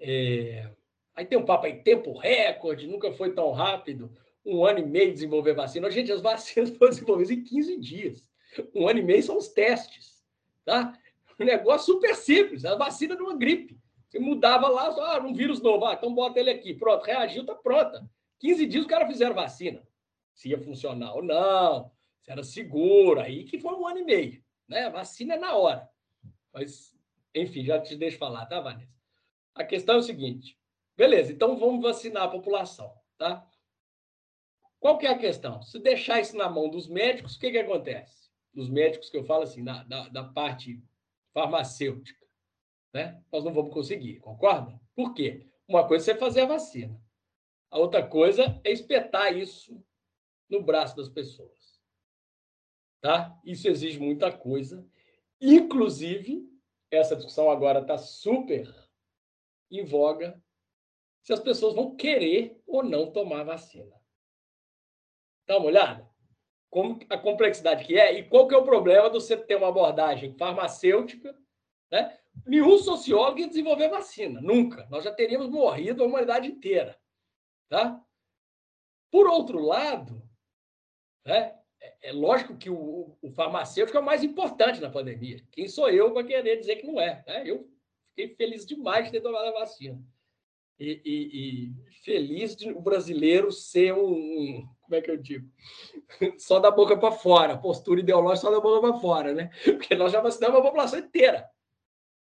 É... Aí tem um papo aí, tempo recorde, nunca foi tão rápido, um ano e meio desenvolver vacina. Gente, as vacinas foram desenvolvidas em 15 dias. Um ano e meio são os testes, tá? Um negócio super simples, a vacina de uma gripe. Você mudava lá, ah, um vírus novo, ah, então bota ele aqui, pronto, reagiu, tá pronta. 15 dias os caras fizeram vacina se ia funcionar ou não, era seguro, aí que foi um ano e meio. Né? A vacina é na hora. Mas, enfim, já te deixo falar, tá, Vanessa? A questão é o seguinte: beleza, então vamos vacinar a população, tá? Qual que é a questão? Se deixar isso na mão dos médicos, o que, que acontece? Dos médicos que eu falo assim, na, da, da parte farmacêutica, né? Nós não vamos conseguir, concorda? Por quê? Uma coisa é você fazer a vacina. A outra coisa é espetar isso no braço das pessoas. Tá? Isso exige muita coisa. Inclusive, essa discussão agora está super em voga se as pessoas vão querer ou não tomar vacina. Dá uma olhada? Como a complexidade que é e qual que é o problema de você ter uma abordagem farmacêutica, né? Nenhum sociólogo ia desenvolver vacina, nunca. Nós já teríamos morrido a humanidade inteira, tá? Por outro lado, né? É, é lógico que o, o, farmacêutico é o mais importante na pandemia. Quem sou eu para querer dizer que não é? Né? Eu fiquei feliz demais de ter tomado a vacina. E, e, e feliz de o brasileiro ser um, um, Como é que eu digo? Só da boca para fora, postura ideológica só da boca para fora, né? Porque nós já vacinamos a população inteira.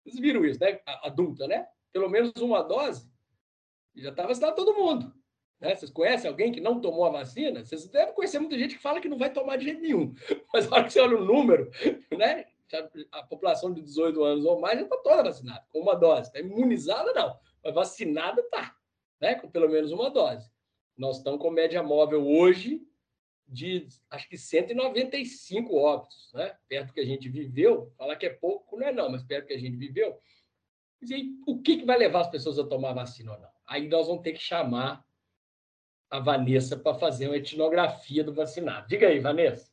Vocês viram isso, né? Adulta, né? Pelo menos uma dose, já está vacinado todo mundo. Né? Vocês conhecem alguém que não tomou a vacina? Vocês devem conhecer muita gente que fala que não vai tomar de jeito nenhum. Mas na hora que você olha o número, né? a população de 18 anos ou mais já está toda vacinada, com uma dose. Está imunizada, não. Mas vacinada está, né? com pelo menos uma dose. Nós estamos com média móvel hoje de, acho que 195 óbitos, né? perto do que a gente viveu. Falar que é pouco não é não, mas perto do que a gente viveu. E aí, o que, que vai levar as pessoas a tomar vacina ou não? Aí nós vamos ter que chamar a Vanessa para fazer uma etnografia do vacinado. Diga aí, Vanessa.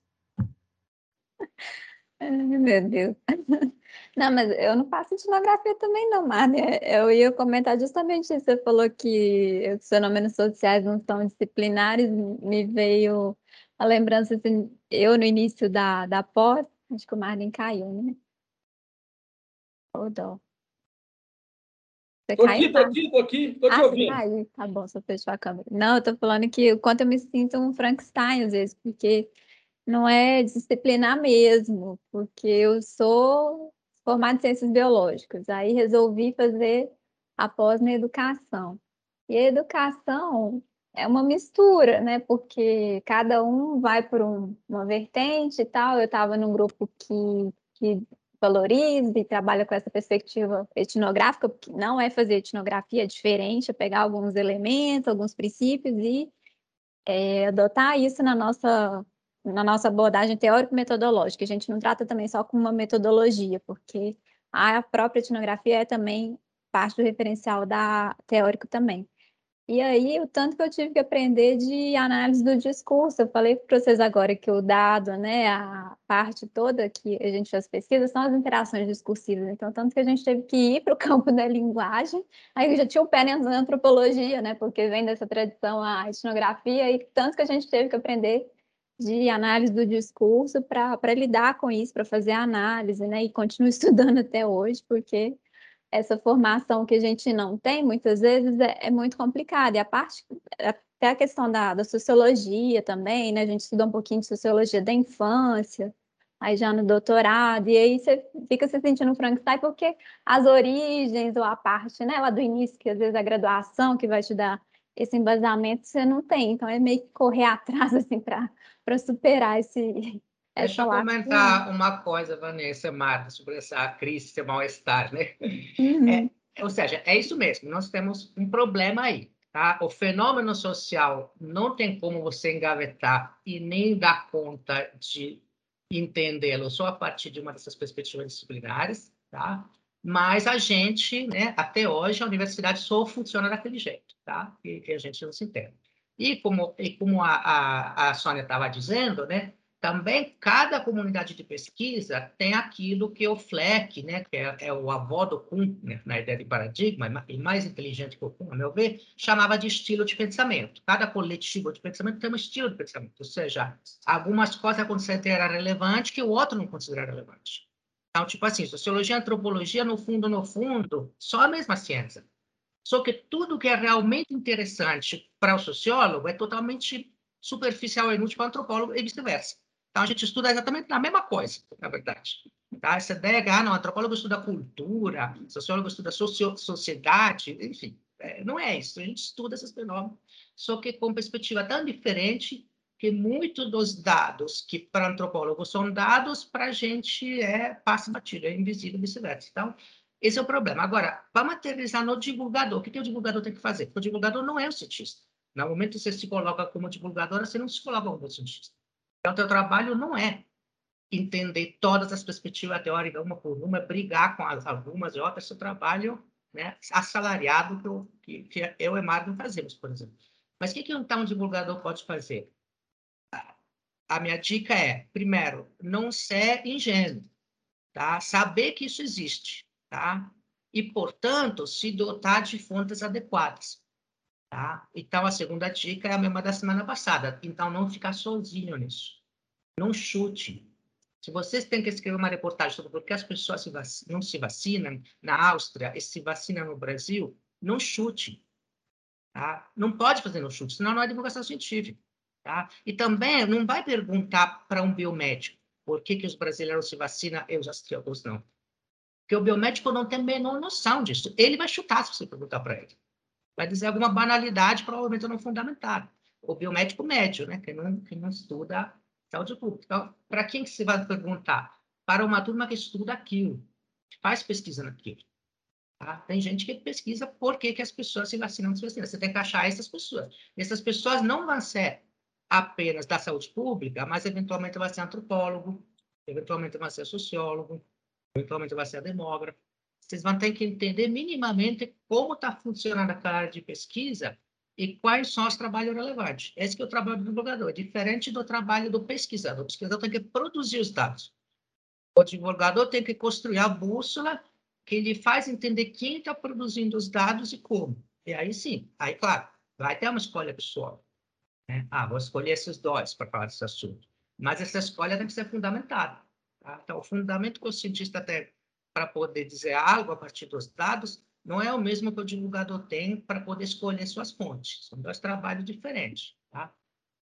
Ai, meu Deus. Não, mas eu não faço etnografia também, não, Márcia. Eu ia comentar justamente isso. Você falou que os fenômenos sociais não são disciplinares, me veio a lembrança, assim, eu no início da, da pós, acho que o Marlin caiu, né? Ô, dó. Você tô aqui, tô aqui, tô aqui, tô te ah, ouvindo. Caiu. Tá bom, só fechou a câmera. Não, eu tô falando que o quanto eu me sinto um Frankenstein às vezes, porque não é disciplinar mesmo, porque eu sou formada em ciências biológicas, aí resolvi fazer após na educação. E a educação é uma mistura, né? Porque cada um vai por um, uma vertente e tal. Eu estava num grupo que, que valoriza e trabalha com essa perspectiva etnográfica, porque não é fazer etnografia, é diferente, é pegar alguns elementos, alguns princípios e é, adotar isso na nossa, na nossa abordagem teórico-metodológica. A gente não trata também só com uma metodologia, porque a própria etnografia é também parte do referencial da teórico também. E aí, o tanto que eu tive que aprender de análise do discurso, eu falei para vocês agora que o dado, né, a parte toda que a gente faz pesquisa são as interações discursivas. Então, tanto que a gente teve que ir para o campo da linguagem, aí eu já tinha o pé na antropologia, né, porque vem dessa tradição a etnografia, e tanto que a gente teve que aprender de análise do discurso para lidar com isso, para fazer análise, né, e continuo estudando até hoje, porque essa formação que a gente não tem, muitas vezes, é, é muito complicada. E a parte, até a questão da, da, sociologia também, né? A gente estuda um pouquinho de sociologia da infância, aí já no doutorado, e aí você fica se sentindo Frankenstein porque as origens ou a parte, né, lá do início, que às vezes a graduação que vai te dar esse embasamento, você não tem. Então, é meio que correr atrás, assim, para superar esse, Deixa eu comentar uma coisa, Vanessa, Marta, sobre essa crise, esse mal-estar, né? Uhum. É, ou seja, é isso mesmo, nós temos um problema aí, tá? O fenômeno social não tem como você engavetar e nem dar conta de entendê-lo só a partir de uma dessas perspectivas disciplinares, tá? Mas a gente, né, até hoje, a universidade só funciona daquele jeito, tá? E, e a gente não se entende. E como, e como a, a, a Sônia estava dizendo, né, também, cada comunidade de pesquisa tem aquilo que o Fleck, né, que é, é o avó do Kuhn, na ideia de paradigma, e mais inteligente que o Kuhn, a meu ver, chamava de estilo de pensamento. Cada coletivo de pensamento tem um estilo de pensamento, ou seja, algumas coisas consideram relevante que o outro não considera relevante. Então, tipo assim, sociologia e antropologia, no fundo, no fundo, só a mesma ciência. Só que tudo que é realmente interessante para o sociólogo é totalmente superficial e inútil para o antropólogo e vice-versa. Então, a gente estuda exatamente a mesma coisa, na verdade. Tá? Essa ideia que, ah, não, antropólogo estuda cultura, sociólogo estuda socio sociedade, enfim, é, não é isso. A gente estuda esses fenômenos, só que com perspectiva tão diferente que muitos dos dados que para antropólogos são dados, para a gente é passa batido, é invisível vice-versa. Então, esse é o problema. Agora, para materializar no divulgador, o que, que o divulgador tem que fazer? Porque o divulgador não é o cientista. No momento que você se coloca como divulgadora, você não se coloca como cientista. Então, teu trabalho não é entender todas as perspectivas teóricas uma por uma, brigar com as algumas e outras, seu trabalho né, assalariado que, que eu e Mário fazemos, por exemplo. Mas o que, que então um divulgador pode fazer? A minha dica é, primeiro, não ser ingênuo, tá? Saber que isso existe, tá? E, portanto, se dotar de fontes adequadas. Tá? Então, a segunda dica é a mesma da semana passada. Então, não ficar sozinho nisso. Não chute. Se vocês têm que escrever uma reportagem sobre por que as pessoas se não se vacinam na Áustria e se vacinam no Brasil, não chute. Tá? Não pode fazer no chute, senão não é divulgação científica. Tá? E também não vai perguntar para um biomédico por que, que os brasileiros se vacinam e os austríacos não. Porque o biomédico não tem a menor noção disso. Ele vai chutar se você perguntar para ele vai dizer alguma banalidade, provavelmente não fundamentada. O biomédico médio, né, que não, que não estuda saúde pública. Então, para quem que você vai perguntar? Para uma turma que estuda aquilo, que faz pesquisa naquilo. Tá? Tem gente que pesquisa por que, que as pessoas se vacinam se vacinam. Você tem que achar essas pessoas. Essas pessoas não vão ser apenas da saúde pública, mas eventualmente vai ser antropólogo, eventualmente vai ser sociólogo, eventualmente vai ser demógrafo vocês vão ter que entender minimamente como está funcionando aquela área de pesquisa e quais são os trabalhos relevantes. Esse é o trabalho do divulgador, é diferente do trabalho do pesquisador. O pesquisador tem que produzir os dados. O divulgador tem que construir a bússola que lhe faz entender quem está produzindo os dados e como. E aí sim, aí claro, vai ter uma escolha pessoal. Né? Ah, vou escolher esses dois para falar desse assunto. Mas essa escolha tem que ser fundamentada. Tá? Então, o fundamento que o cientista tem para poder dizer algo a partir dos dados não é o mesmo que o divulgador tem para poder escolher suas fontes. São dois trabalhos diferentes, tá?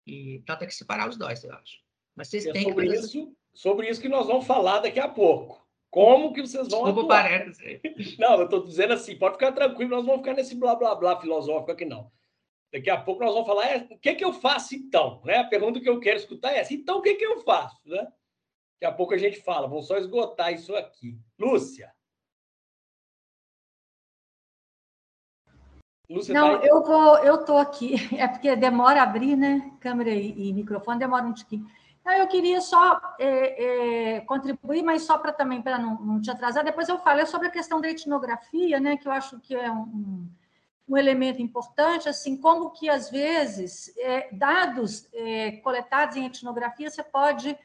E então tem que separar os dois, eu acho. Mas vocês é têm sobre que fazer... isso, sobre isso que nós vamos falar daqui a pouco. Como que vocês vão Desculpa parece. Não, eu estou dizendo assim, pode ficar tranquilo, nós vamos ficar nesse blá blá blá filosófico aqui não. Daqui a pouco nós vamos falar, é, o que que eu faço então? Né? A pergunta que eu quero escutar é essa, então o que que eu faço? Né? Daqui a pouco a gente fala, vou só esgotar isso aqui. Lúcia. Lúcia, Não, tá eu vou, eu estou aqui, é porque demora abrir, né? Câmera e, e microfone demora um tiquinho. Eu queria só é, é, contribuir, mas só para também, para não, não te atrasar, depois eu falo sobre a questão da etnografia, né? Que eu acho que é um, um elemento importante, assim, como que às vezes é, dados é, coletados em etnografia você pode é,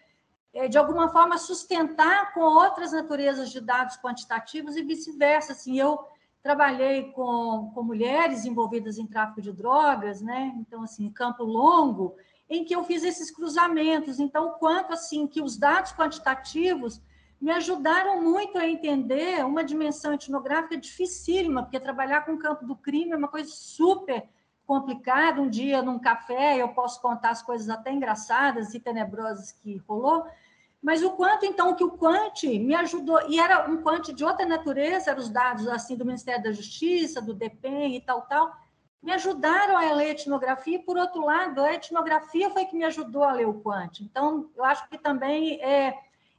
de alguma forma sustentar com outras naturezas de dados quantitativos e vice-versa. Assim, eu trabalhei com, com mulheres envolvidas em tráfico de drogas, né? Então, assim, campo longo, em que eu fiz esses cruzamentos. Então, quanto assim que os dados quantitativos me ajudaram muito a entender uma dimensão etnográfica dificílima, porque trabalhar com o campo do crime é uma coisa super complicada. Um dia, num café, eu posso contar as coisas até engraçadas e tenebrosas que rolou, mas o quanto, então, que o Quant me ajudou, e era um Quant de outra natureza, eram os dados assim do Ministério da Justiça, do DEPEN e tal, tal, me ajudaram a ler etnografia, e, por outro lado, a etnografia foi que me ajudou a ler o Quant. Então, eu acho que também é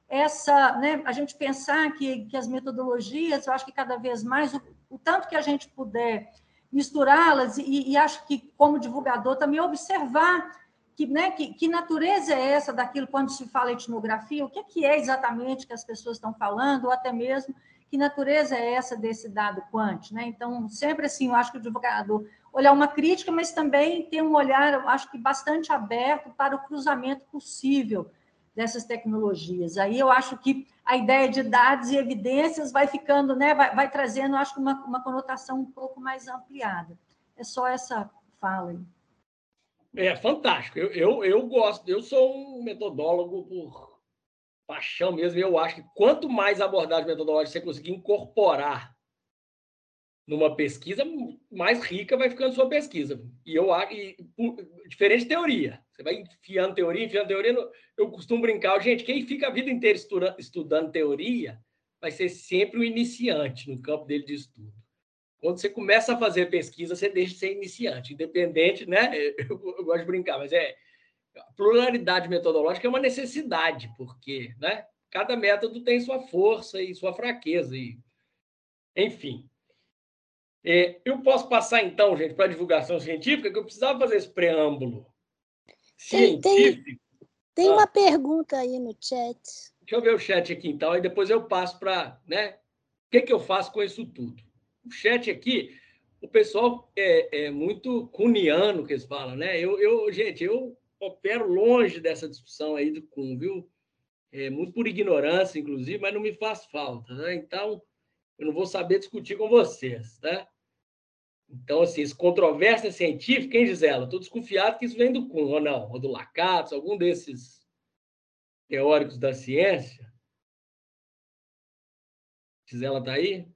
essa, né, a gente pensar que, que as metodologias, eu acho que cada vez mais, o, o tanto que a gente puder misturá-las, e, e acho que, como divulgador, também observar que, né, que, que, natureza é essa daquilo quando se fala etnografia? O que é, que é exatamente que as pessoas estão falando, ou até mesmo que natureza é essa desse dado quant? Né? Então, sempre assim, eu acho que o advogado olhar uma crítica, mas também ter um olhar, eu acho que bastante aberto para o cruzamento possível dessas tecnologias. Aí eu acho que a ideia de dados e evidências vai ficando, né, vai, vai trazendo, acho que uma, uma conotação um pouco mais ampliada. É só essa fala aí. É fantástico. Eu, eu, eu gosto, eu sou um metodólogo por paixão mesmo. Eu acho que quanto mais abordagem metodológica você conseguir incorporar numa pesquisa, mais rica vai ficando sua pesquisa. E eu acho, diferente de teoria. Você vai enfiando teoria, enfiando teoria. Eu costumo brincar, gente, quem fica a vida inteira estudando, teoria vai ser sempre o iniciante no campo dele de estudo. Quando você começa a fazer pesquisa, você deixa de ser iniciante, independente, né? Eu, eu gosto de brincar, mas é a pluralidade metodológica é uma necessidade, porque, né? Cada método tem sua força e sua fraqueza e, enfim. É, eu posso passar então, gente, para a divulgação científica, que eu precisava fazer esse preâmbulo tem, científico. Tem, tem ah. uma pergunta aí no chat. Deixa eu ver o chat aqui então, e depois eu passo para, né? O que, que eu faço com isso tudo? O chat aqui, o pessoal é, é muito cuniano que eles falam, né? Eu, eu, gente, eu opero longe dessa discussão aí do CUN, viu? É, muito por ignorância, inclusive, mas não me faz falta, né? Então, eu não vou saber discutir com vocês, né? Então, assim, controvérsia científica, hein, Gisela? Estou desconfiado que isso vem do CUN, ou não? Ou do Lacatos, algum desses teóricos da ciência. Gisela está aí?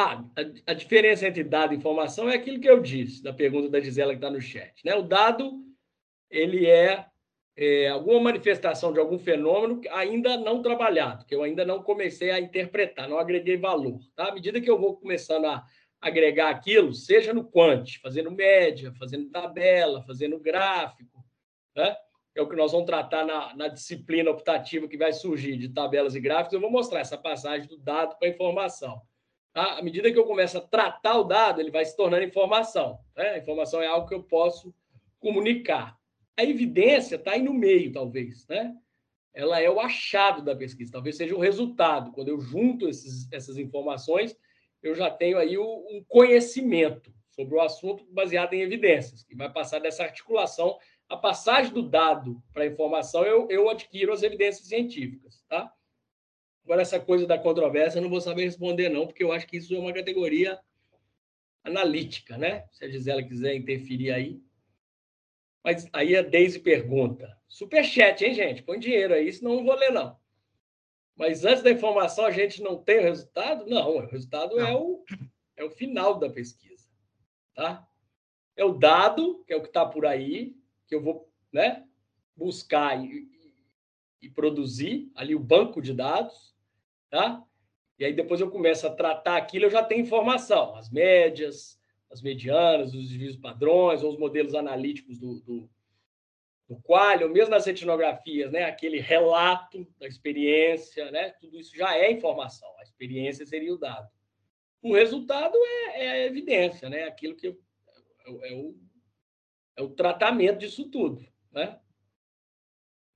Ah, a, a, diferença entre dado e informação é aquilo que eu disse, da pergunta da Gisela que está no chat. Né? O dado ele é, é, alguma manifestação de algum fenômeno ainda não trabalhado, que eu ainda não comecei a interpretar, não agreguei valor. Tá? À medida que eu vou começando a agregar aquilo, seja no quant, fazendo média, fazendo tabela, fazendo gráfico, né? é o que nós vamos tratar na, na disciplina optativa que vai surgir de tabelas e gráficos, eu vou mostrar essa passagem do dado para a informação. À medida que eu começo a tratar o dado, ele vai se tornando informação. Né? A informação é algo que eu posso comunicar. A evidência está aí no meio, talvez. Né? Ela é o achado da pesquisa, talvez seja o resultado. Quando eu junto esses, essas informações, eu já tenho aí um conhecimento sobre o assunto baseado em evidências, que vai passar dessa articulação. A passagem do dado para a informação, eu, eu adquiro as evidências científicas. Tá? Agora, essa coisa da controvérsia, eu não vou saber responder, não, porque eu acho que isso é uma categoria analítica, né? Se a Gisela quiser interferir aí. Mas aí a Deise pergunta. Superchat, hein, gente? Põe dinheiro aí, senão não vou ler, não. Mas antes da informação, a gente não tem o resultado? Não, o resultado é o, é o final da pesquisa. Tá? É o dado, que é o que está por aí, que eu vou né, buscar e, e produzir ali o banco de dados tá? E aí depois eu começo a tratar aquilo, eu já tenho informação, as médias, as medianas, os desvios padrões, ou os modelos analíticos do, do, do qual, ou mesmo nas etnografias, né? Aquele relato da experiência, né? Tudo isso já é informação, a experiência seria o dado. o resultado é, é a evidência, né? Aquilo que é, é, o, é o tratamento disso tudo, né?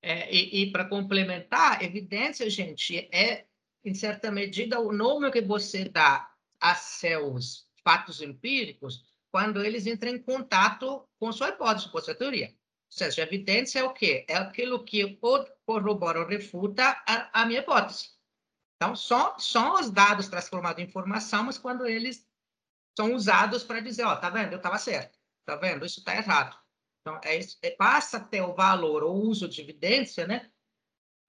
É, e, e para complementar, evidência, gente, é, em certa medida, o nome que você dá a seus fatos empíricos quando eles entram em contato com sua hipótese, com sua teoria. Ou seja, a evidência é o quê? É aquilo que ou corrobora ou refuta a, a minha hipótese. Então, só, são os dados transformados em informação, mas quando eles são usados para dizer, ó, tá vendo, eu estava certo, tá vendo, isso está errado. Então, é, é, passa a ter o valor, o uso de evidência, né?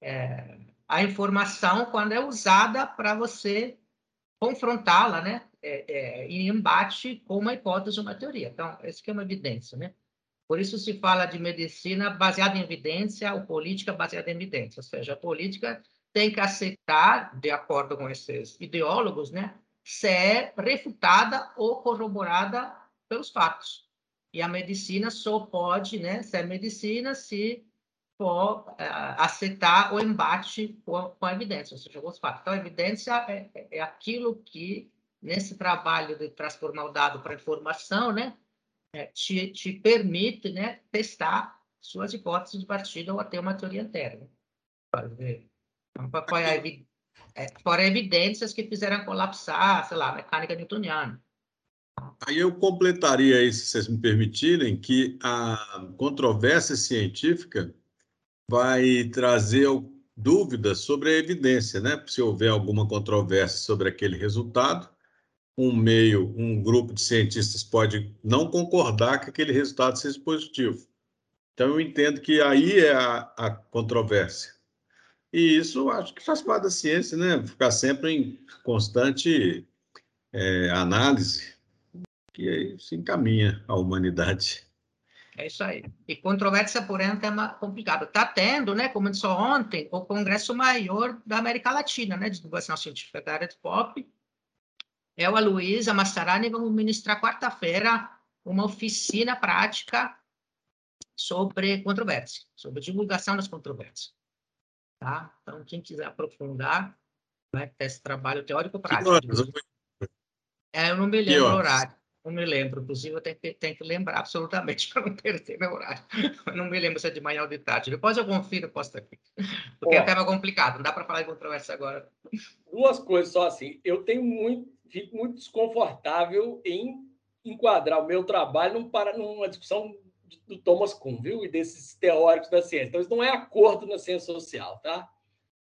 É, a informação quando é usada para você confrontá-la, né? É, é, em embate com uma hipótese uma teoria. Então, isso que é uma evidência, né? Por isso se fala de medicina baseada em evidência ou política baseada em evidência. Ou seja, a política tem que aceitar, de acordo com esses ideólogos, né? Se é refutada ou corroborada pelos fatos. E a medicina só pode né, ser medicina se for uh, aceitar o embate com a, com a, evidência, ou seja, os fatos. Então, a evidência é, é aquilo que, nesse trabalho de transformar o dado para informação, né, é, te, te permite né, testar suas hipóteses de partida ou até uma teoria inteira. Então, fora, é, fora evidências que fizeram colapsar, sei lá, a mecânica newtoniana. Aí eu completaria aí, se vocês me permitirem, que a controvérsia científica vai trazer dúvidas sobre a evidência, né? Se houver alguma controvérsia sobre aquele resultado, um meio, um grupo de cientistas pode não concordar que aquele resultado seja positivo. Então, eu entendo que aí é a, a controvérsia. E isso acho que faz parte da ciência, né? Ficar sempre em constante é, análise que aí se encaminha a humanidade. É isso aí. E controvérsia, porém, é um tema complicado. Está tendo, né, como disse ontem, o Congresso Maior da América Latina, né, de divulgação científica da área de pop. Eu, a Luísa Massarani, vamos ministrar quarta-feira uma oficina prática sobre controvérsia, sobre divulgação das controvérsias. Tá? Então, quem quiser aprofundar, vai ter esse trabalho teórico prático. É, eu não me lembro o horário. Não me lembro, inclusive eu tenho que, tenho que lembrar absolutamente para não perder meu horário. Eu não me lembro se é de manhã ou de tarde. Depois eu confiro e posto aqui. Porque Ó, é tema complicado, não dá para falar de controversia agora. Duas coisas só assim. Eu tenho muito, fico muito desconfortável em enquadrar o meu trabalho num, para, numa discussão do Thomas Kuhn, viu? E desses teóricos da ciência. Então, isso não é acordo na ciência social, tá?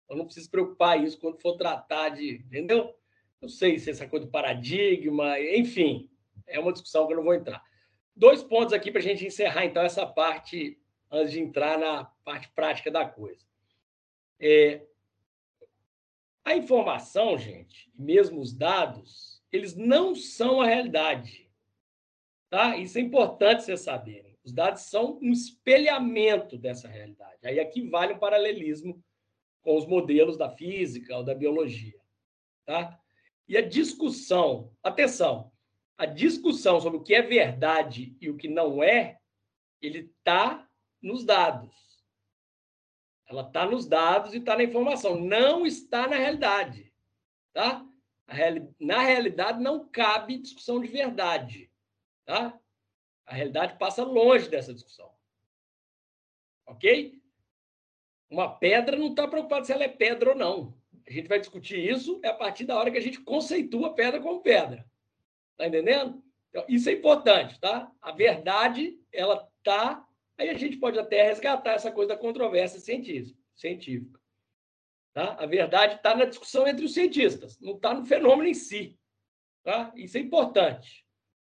Eu não preciso preocupar isso quando for tratar de. Entendeu? Não sei se essa coisa de paradigma, enfim é uma discussão que eu não vou entrar. Dois pontos aqui para a gente encerrar, então, essa parte, antes de entrar na parte prática da coisa. É, a informação, gente, mesmo os dados, eles não são a realidade. Tá? Isso é importante vocês saberem. Os dados são um espelhamento dessa realidade. Aí aqui vale um paralelismo com os modelos da física ou da biologia. Tá? E a discussão, atenção, a discussão sobre o que é verdade e o que não é, ele está nos dados. Ela está nos dados e está na informação. Não está na realidade. Tá? Reali... Na realidade, não cabe discussão de verdade. Tá? A realidade passa longe dessa discussão. Ok? Uma pedra não está preocupada se ela é pedra ou não. A gente vai discutir isso a partir da hora que a gente conceitua a pedra como pedra. Tá entendendo? Então, isso é importante, tá? A verdade, ela tá. Aí a gente pode até resgatar essa coisa da controvérsia científica. Tá? A verdade está na discussão entre os cientistas, não está no fenômeno em si. Tá? Isso é importante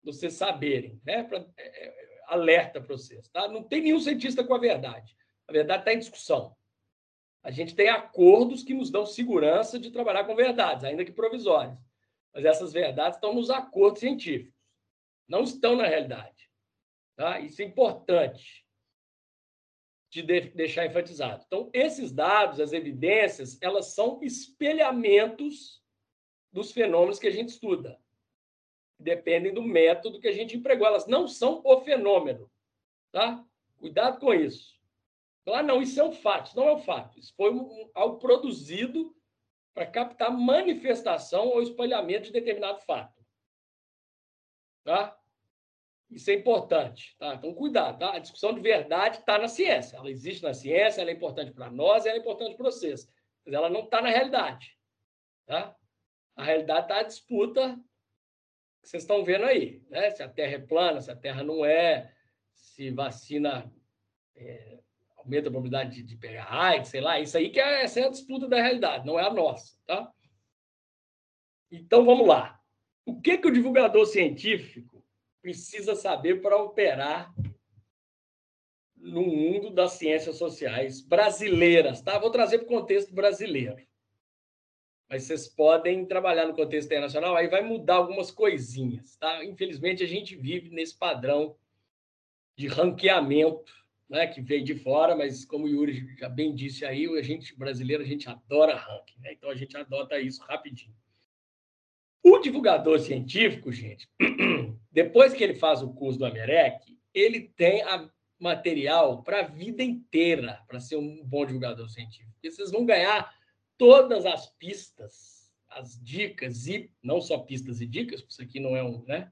vocês saberem, né? Pra, é, é, alerta para vocês. Tá? Não tem nenhum cientista com a verdade. A verdade está em discussão. A gente tem acordos que nos dão segurança de trabalhar com verdades, ainda que provisórias. Mas essas verdades estão nos acordos científicos, não estão na realidade. Tá? Isso é importante de deixar enfatizado. Então, esses dados, as evidências, elas são espelhamentos dos fenômenos que a gente estuda. Dependem do método que a gente empregou. Elas não são o fenômeno. Tá? Cuidado com isso. Ah, não, isso é um fato. Isso não é um fato. Isso foi um, algo produzido para captar manifestação ou espalhamento de determinado fato. Tá? Isso é importante. Tá? Então, cuidado. Tá? A discussão de verdade está na ciência. Ela existe na ciência, ela é importante para nós e ela é importante para vocês. Mas ela não está na realidade. Tá? A realidade está a disputa que vocês estão vendo aí. Né? Se a Terra é plana, se a Terra não é, se vacina é, aumenta a probabilidade de, de, pegar AIDS, sei lá. Isso aí que é, essa é a disputa da realidade, não é a nossa. Tá? Então, vamos lá. O que, que o divulgador científico precisa saber para operar no mundo das ciências sociais brasileiras? Tá? Vou trazer para o contexto brasileiro mas vocês podem trabalhar no contexto internacional, aí vai mudar algumas coisinhas, tá? Infelizmente, a gente vive nesse padrão de ranqueamento, né, que veio de fora, mas como o Yuri já bem disse aí, a gente brasileiro, a gente adora ranking, né? Então a gente adota isso rapidinho. O divulgador científico, gente, depois que ele faz o curso do Amerec, ele tem a material para a vida inteira para ser um bom divulgador científico. E vocês vão ganhar todas as pistas, as dicas, e não só pistas e dicas, porque isso aqui não é um, né,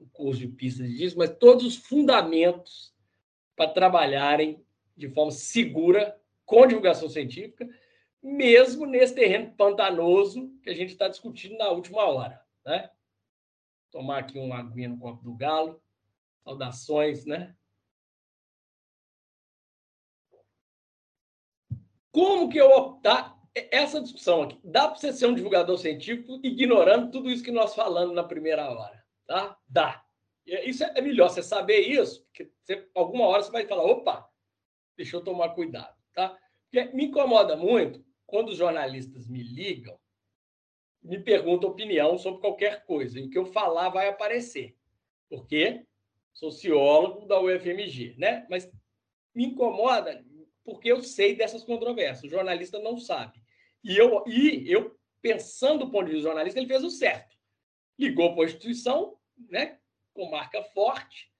um curso de pistas e dicas, mas todos os fundamentos para trabalharem de forma segura com divulgação científica, mesmo nesse terreno pantanoso que a gente está discutindo na última hora. Né? Tomar aqui um aguinha no copo do galo. Saudações, né? Como que eu optar? essa discussão aqui, dá para você ser um divulgador científico ignorando tudo isso que nós falamos na primeira hora, tá? Dá. Isso é melhor você saber isso, porque você, alguma hora você vai falar, opa, deixa eu tomar cuidado, tá? Porque me incomoda muito quando os jornalistas me ligam, me perguntam opinião sobre qualquer coisa, e o que eu falar vai aparecer. Por quê? Sociólogo da UFMG, né? Mas me incomoda porque eu sei dessas controvérsias. O jornalista não sabe. E eu, e eu pensando do ponto de vista jornalista, ele fez o certo. Ligou para a instituição, né, com marca forte,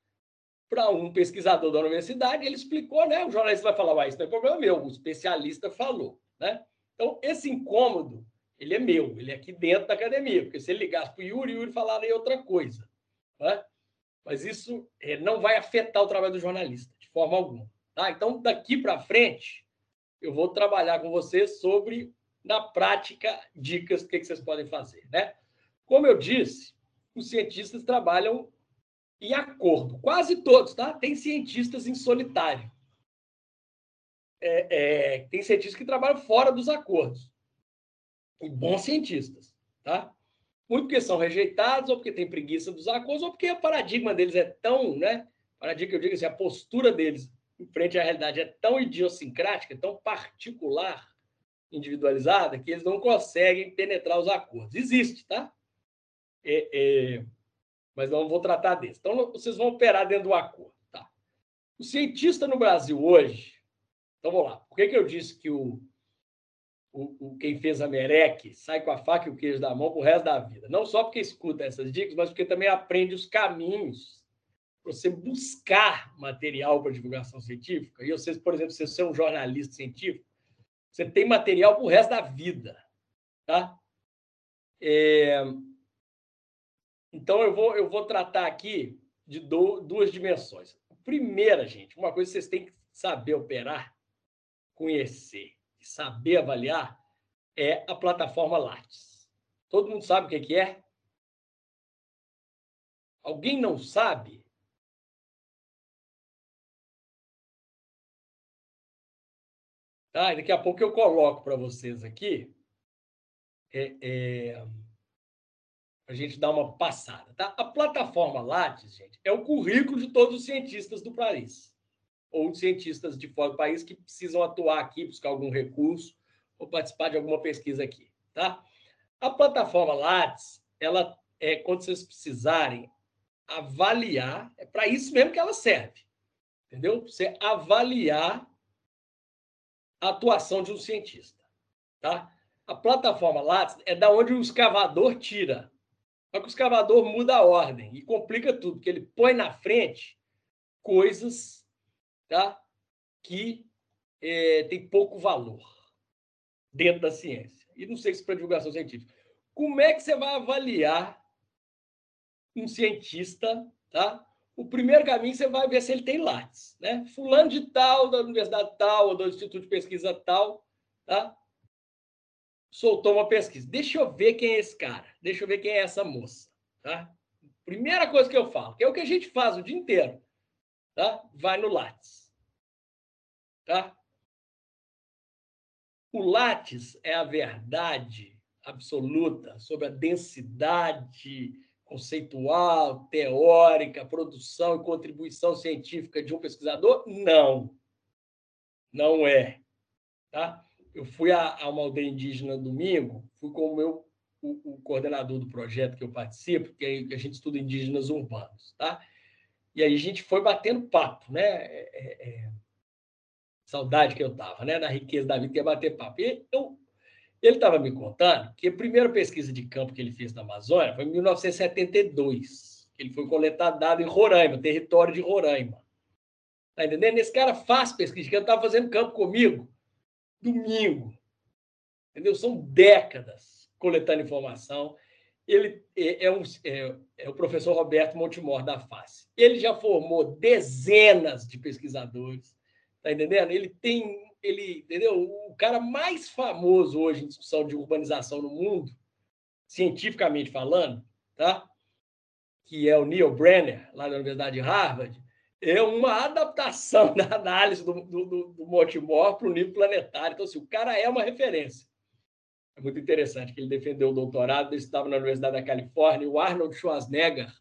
para um pesquisador da universidade, ele explicou, né? O jornalista vai falar, isso não é problema meu, o especialista falou, né? Então, esse incômodo, ele é meu, ele é aqui dentro da academia, porque se ele ligasse para o Yuri, o Yuri falaria outra coisa, né? Mas isso é, não vai afetar o trabalho do jornalista, de forma alguma. Tá? Então, daqui para frente, eu vou trabalhar com vocês sobre na prática, dicas do que, vocês podem fazer. Né? Como eu disse, os cientistas trabalham em acordo, quase todos, tá? Tem cientistas em solitário. É, é, tem cientistas que trabalham fora dos acordos. E bons cientistas, tá? Muito porque são rejeitados, ou porque tem preguiça dos acordos, ou porque o paradigma deles é tão, né? Paradigma que eu digo assim, a postura deles em frente à realidade é tão idiosincrática, tão particular, individualizada que eles não conseguem penetrar os acordos. Existe, tá? É, é, mas não vou tratar desse. Então, vocês vão operar dentro do acordo. Tá? O cientista no Brasil hoje. Então, vamos lá. Por que, que eu disse que o, o, o, quem fez a Merec sai com a faca e o queijo da mão pro resto da vida? Não só porque escuta essas dicas, mas porque também aprende os caminhos para você buscar material para divulgação científica. E vocês, por exemplo, se você é um jornalista científico, você tem material para o resto da vida. Tá? É... Então, eu vou, eu vou tratar aqui de do, duas dimensões. Primeira, gente, uma coisa que vocês têm que saber operar, conhecer e saber avaliar é a plataforma Lattes. Todo mundo sabe o que é? Alguém não sabe? Tá? daqui a pouco eu coloco para vocês aqui. É, é, a gente dar uma passada. Tá? A plataforma Lattes, gente, é o currículo de todos os cientistas do país. Ou cientistas de fora do país que precisam atuar aqui, buscar algum recurso ou participar de alguma pesquisa aqui. Tá? A plataforma Lattes, ela é quando vocês precisarem avaliar, é para isso mesmo que ela serve. Entendeu? Você avaliar a atuação de um cientista. Tá? A plataforma Lattes é da onde o escavador tira. Só que o escavador muda a ordem e complica tudo, porque ele põe na frente coisas tá? que é, tem pouco valor dentro da ciência. e não sei se para divulgação científica. Como é que você vai avaliar um cientista, tá? O primeiro caminho você vai ver se ele tem Lattes, né? Fulano de tal, da universidade tal, ou do instituto de pesquisa tal, tá? Soltou uma pesquisa. Deixa eu ver quem é esse cara. Deixa eu ver quem é essa moça, tá? Primeira coisa que eu falo, que é o que a gente faz o dia inteiro, tá? Vai no Lattes, tá? O Lattes é a verdade absoluta sobre a densidade conceitual, teórica, produção e contribuição científica de um pesquisador? Não. Não é. Tá? Eu fui a, a uma aldeia indígena domingo, fui com o meu o, o, coordenador do projeto que eu participo, que a gente estuda indígenas urbanos, tá? E aí a gente foi batendo papo, né? É, é, é saudade que eu tava, né? Na riqueza da vida, que é bater papo. E eu ele estava me contando que a primeira pesquisa de campo que ele fez na Amazônia foi em 1972. Ele foi coletar dados em Roraima, território de Roraima. Tá entendendo? Esse cara faz pesquisa de campo, estava fazendo campo comigo domingo. Entendeu? São décadas coletando informação. Ele é, é, um, é, é o professor Roberto Montemor da FACE. Ele já formou dezenas de pesquisadores. Tá entendendo? Ele tem ele, entendeu? O cara mais famoso hoje em discussão de urbanização no mundo, cientificamente falando, tá? Que é o Neil Brenner, lá da Universidade de Harvard, é uma adaptação da análise do, do, do Montemor para o nível planetário. Então, assim, o cara é uma referência. É muito interessante que ele defendeu o doutorado, ele estava na Universidade da Califórnia, o Arnold Schwarzenegger,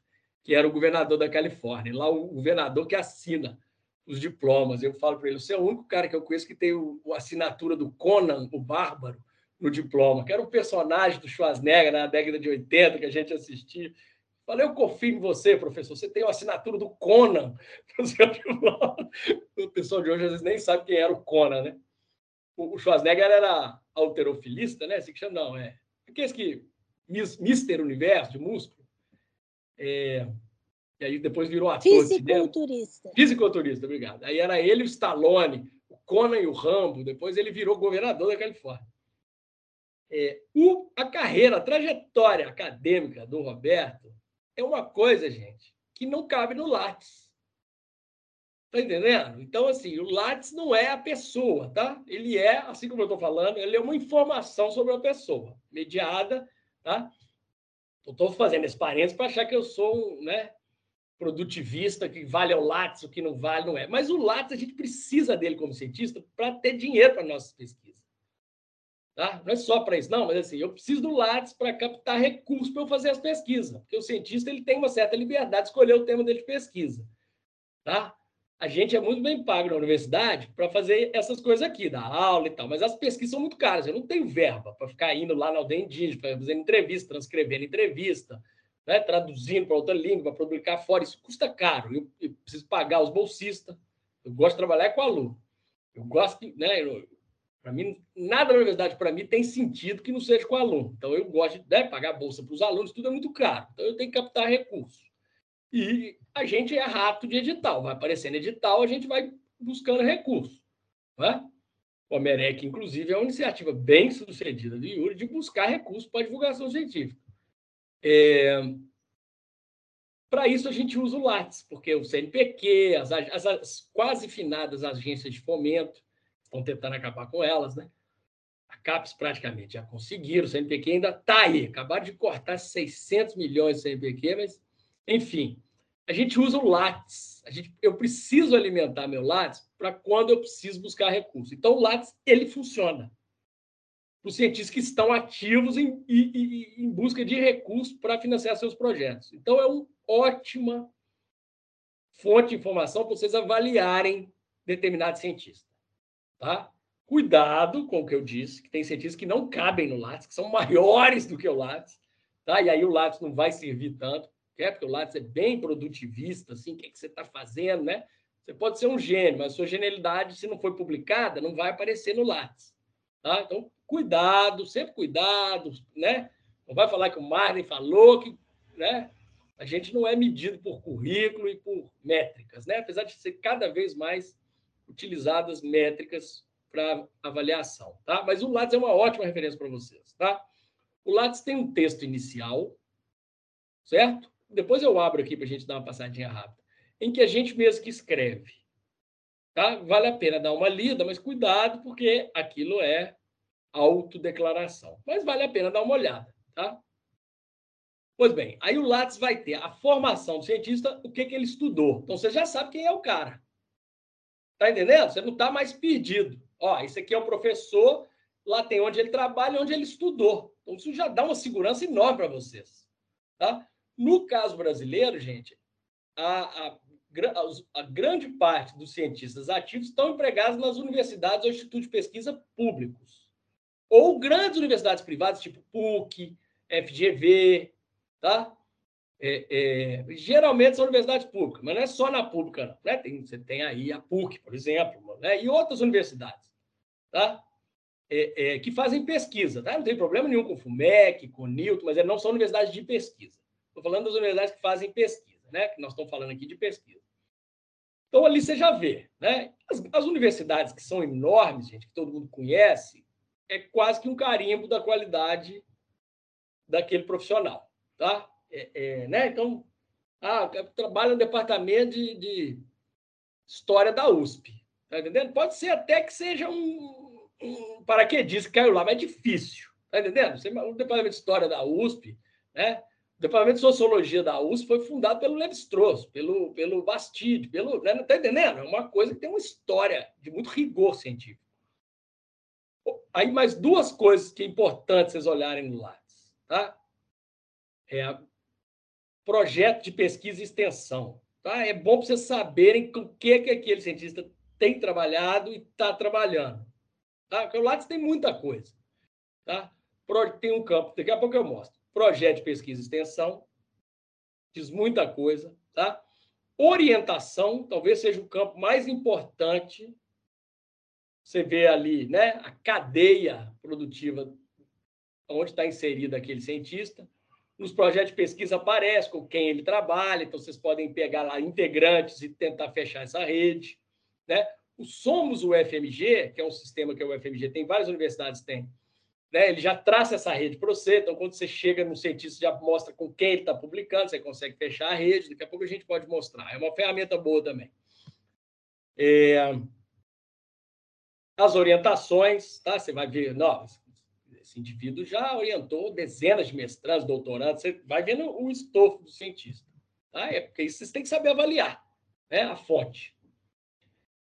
que era o governador da Califórnia, lá o governador que assina os diplomas. Eu falo para ele: você é o único cara que eu conheço que tem a assinatura do Conan, o Bárbaro, no diploma, que era um personagem do Schwarzenegger na década de 80 que a gente assistia. Falei, eu confio em você, professor. Você tem a assinatura do Conan. O pessoal de hoje às vezes nem sabe quem era o Conan, né? O Schwarzenegger era alterofilista, né? Assim que chama, não, é. Aqueles que. Mister Universo, de músculo. É, e aí depois virou ator. Fisiculturista. Fisiculturista, obrigado. Aí era ele, o Stallone, o Conan e o Rambo. Depois ele virou governador da Califórnia. É, o, a carreira, a trajetória acadêmica do Roberto é uma coisa, gente, que não cabe no Lattes. Tá entendendo? Então, assim, o Lattes não é a pessoa, tá? Ele é, assim como eu estou falando, ele é uma informação sobre a pessoa, mediada, tá? Estou fazendo esse parênteses para achar que eu sou um, né, produtivista, que vale ao Lattes, o que não vale, não é. Mas o Lattes, a gente precisa dele como cientista para ter dinheiro para nossas pesquisas. Tá? Não é só para isso, não, mas assim, eu preciso do Lattes para captar recursos para eu fazer as pesquisas, porque o cientista ele tem uma certa liberdade de escolher o tema dele de pesquisa. Tá? A gente é muito bem pago na universidade para fazer essas coisas aqui, dar aula e tal, mas as pesquisas são muito caras. Eu não tenho verba para ficar indo lá na aldeia indígena, fazer entrevista, transcrevendo entrevista, né, traduzindo para outra língua, para publicar fora, isso custa caro. Eu, eu, preciso pagar os bolsistas. Eu gosto de trabalhar com aluno. Eu gosto, né? Para mim, nada na universidade para mim tem sentido que não seja com aluno. Então eu gosto de né, pagar bolsa para os alunos, tudo é muito caro. Então eu tenho que captar recursos. E a gente é rato de edital, vai aparecendo edital, a gente vai buscando recursos. Né? O Amerec, inclusive, é uma iniciativa bem sucedida do Yuri de buscar recursos para divulgação científica. É... Para isso, a gente usa o Lattes, porque o CNPq, as, as, as, quase finadas agências de fomento, estão tentando acabar com elas, né? A CAPES praticamente já conseguiram, o CNPq ainda está aí, acabaram de cortar 600 milhões de CNPq, mas, enfim, a gente usa o Lattes. A gente, eu preciso alimentar meu Lattes para quando eu preciso buscar recursos. Então, o Lattes, ele funciona para os cientistas que estão ativos em, em, em busca de recursos para financiar seus projetos. Então, é uma ótima fonte de informação para vocês avaliarem determinado cientista. Tá? Cuidado com o que eu disse, que tem cientistas que não cabem no Lattes, que são maiores do que o Lattes, tá? e aí o Lattes não vai servir tanto, é porque o Lattes é bem produtivista, assim, o que, é que você está fazendo, né? Você pode ser um gênio, mas sua genialidade, se não for publicada, não vai aparecer no Lattes. Tá? Então, cuidado, sempre cuidado, né? Não vai falar que o Marley falou que, né? A gente não é medido por currículo e por métricas, né? Apesar de ser cada vez mais utilizadas métricas para avaliação, tá? Mas o Lattes é uma ótima referência para vocês, tá? O Lattes tem um texto inicial, certo? Depois eu abro aqui para a gente dar uma passadinha rápida, em que a gente mesmo que escreve, tá? Vale a pena dar uma lida, mas cuidado porque aquilo é autodeclaração. Mas vale a pena dar uma olhada, tá? Pois bem, aí o Lattes vai ter a formação do cientista, o que, que ele estudou. Então você já sabe quem é o cara. Tá entendendo? Você não está mais perdido. Ó, esse aqui é o professor, lá tem onde ele trabalha, onde ele estudou. Então isso já dá uma segurança enorme para vocês. Tá? No caso brasileiro, gente, a, a, a, grande parte dos cientistas ativos estão empregados nas universidades ou institutos de pesquisa públicos. Ou grandes universidades privadas, tipo PUC, FGV, tá? É, é, geralmente são universidades públicas, mas não é só na pública, não. Né? Tem, você tem aí a PUC, por exemplo, né? e outras universidades, tá? É, é, que fazem pesquisa. Tá? Não tem problema nenhum com o FUMEC, com o NILT, mas não são universidades de pesquisa. Estou falando das universidades que fazem pesquisa, né? que nós estamos falando aqui de pesquisa. Então, ali você já vê. Né? As, as universidades que são enormes, gente, que todo mundo conhece, é quase que um carimbo da qualidade daquele profissional. Tá? É, é, né? Então, ah, trabalho no departamento de, de, história da USP. Tá entendendo? Pode ser até que seja um, um paraquedista que caiu lá, mas é difícil. Tá entendendo? O departamento de história da USP, né? O departamento de sociologia da USP foi fundado pelo Levi-Strauss, pelo, pelo Bastide, pelo, né? tá entendendo? É uma coisa que tem uma história de muito rigor científico. Aí mais duas coisas que é importante vocês olharem no Lattes, tá? É a projeto de pesquisa e extensão. Tá? É bom para vocês saberem com o que, que aquele cientista tem trabalhado e está trabalhando. Tá? Porque o Lattes tem muita coisa. Tá? Tem um campo, daqui a pouco eu mostro. Projeto de pesquisa e extensão, diz muita coisa. Tá? Orientação, talvez seja o campo mais importante. Você vê ali né, a cadeia produtiva onde está inserido aquele cientista nos projetos de pesquisa aparece com quem ele trabalha, então vocês podem pegar lá integrantes e tentar fechar essa rede. Né? O Somos o FMG, que é um sistema que o FMG tem, várias universidades têm, né? ele já traça essa rede para você, então quando você chega no cientista, já mostra com quem ele está publicando, você consegue fechar a rede, daqui a pouco a gente pode mostrar. É uma ferramenta boa também. É... As orientações, tá? Você vai ver, não, esse indivíduo já orientou dezenas de mestrandos, doutorandos, você vai vendo o estofo do cientista. Tá? É porque isso vocês têm que saber avaliar né? a fonte.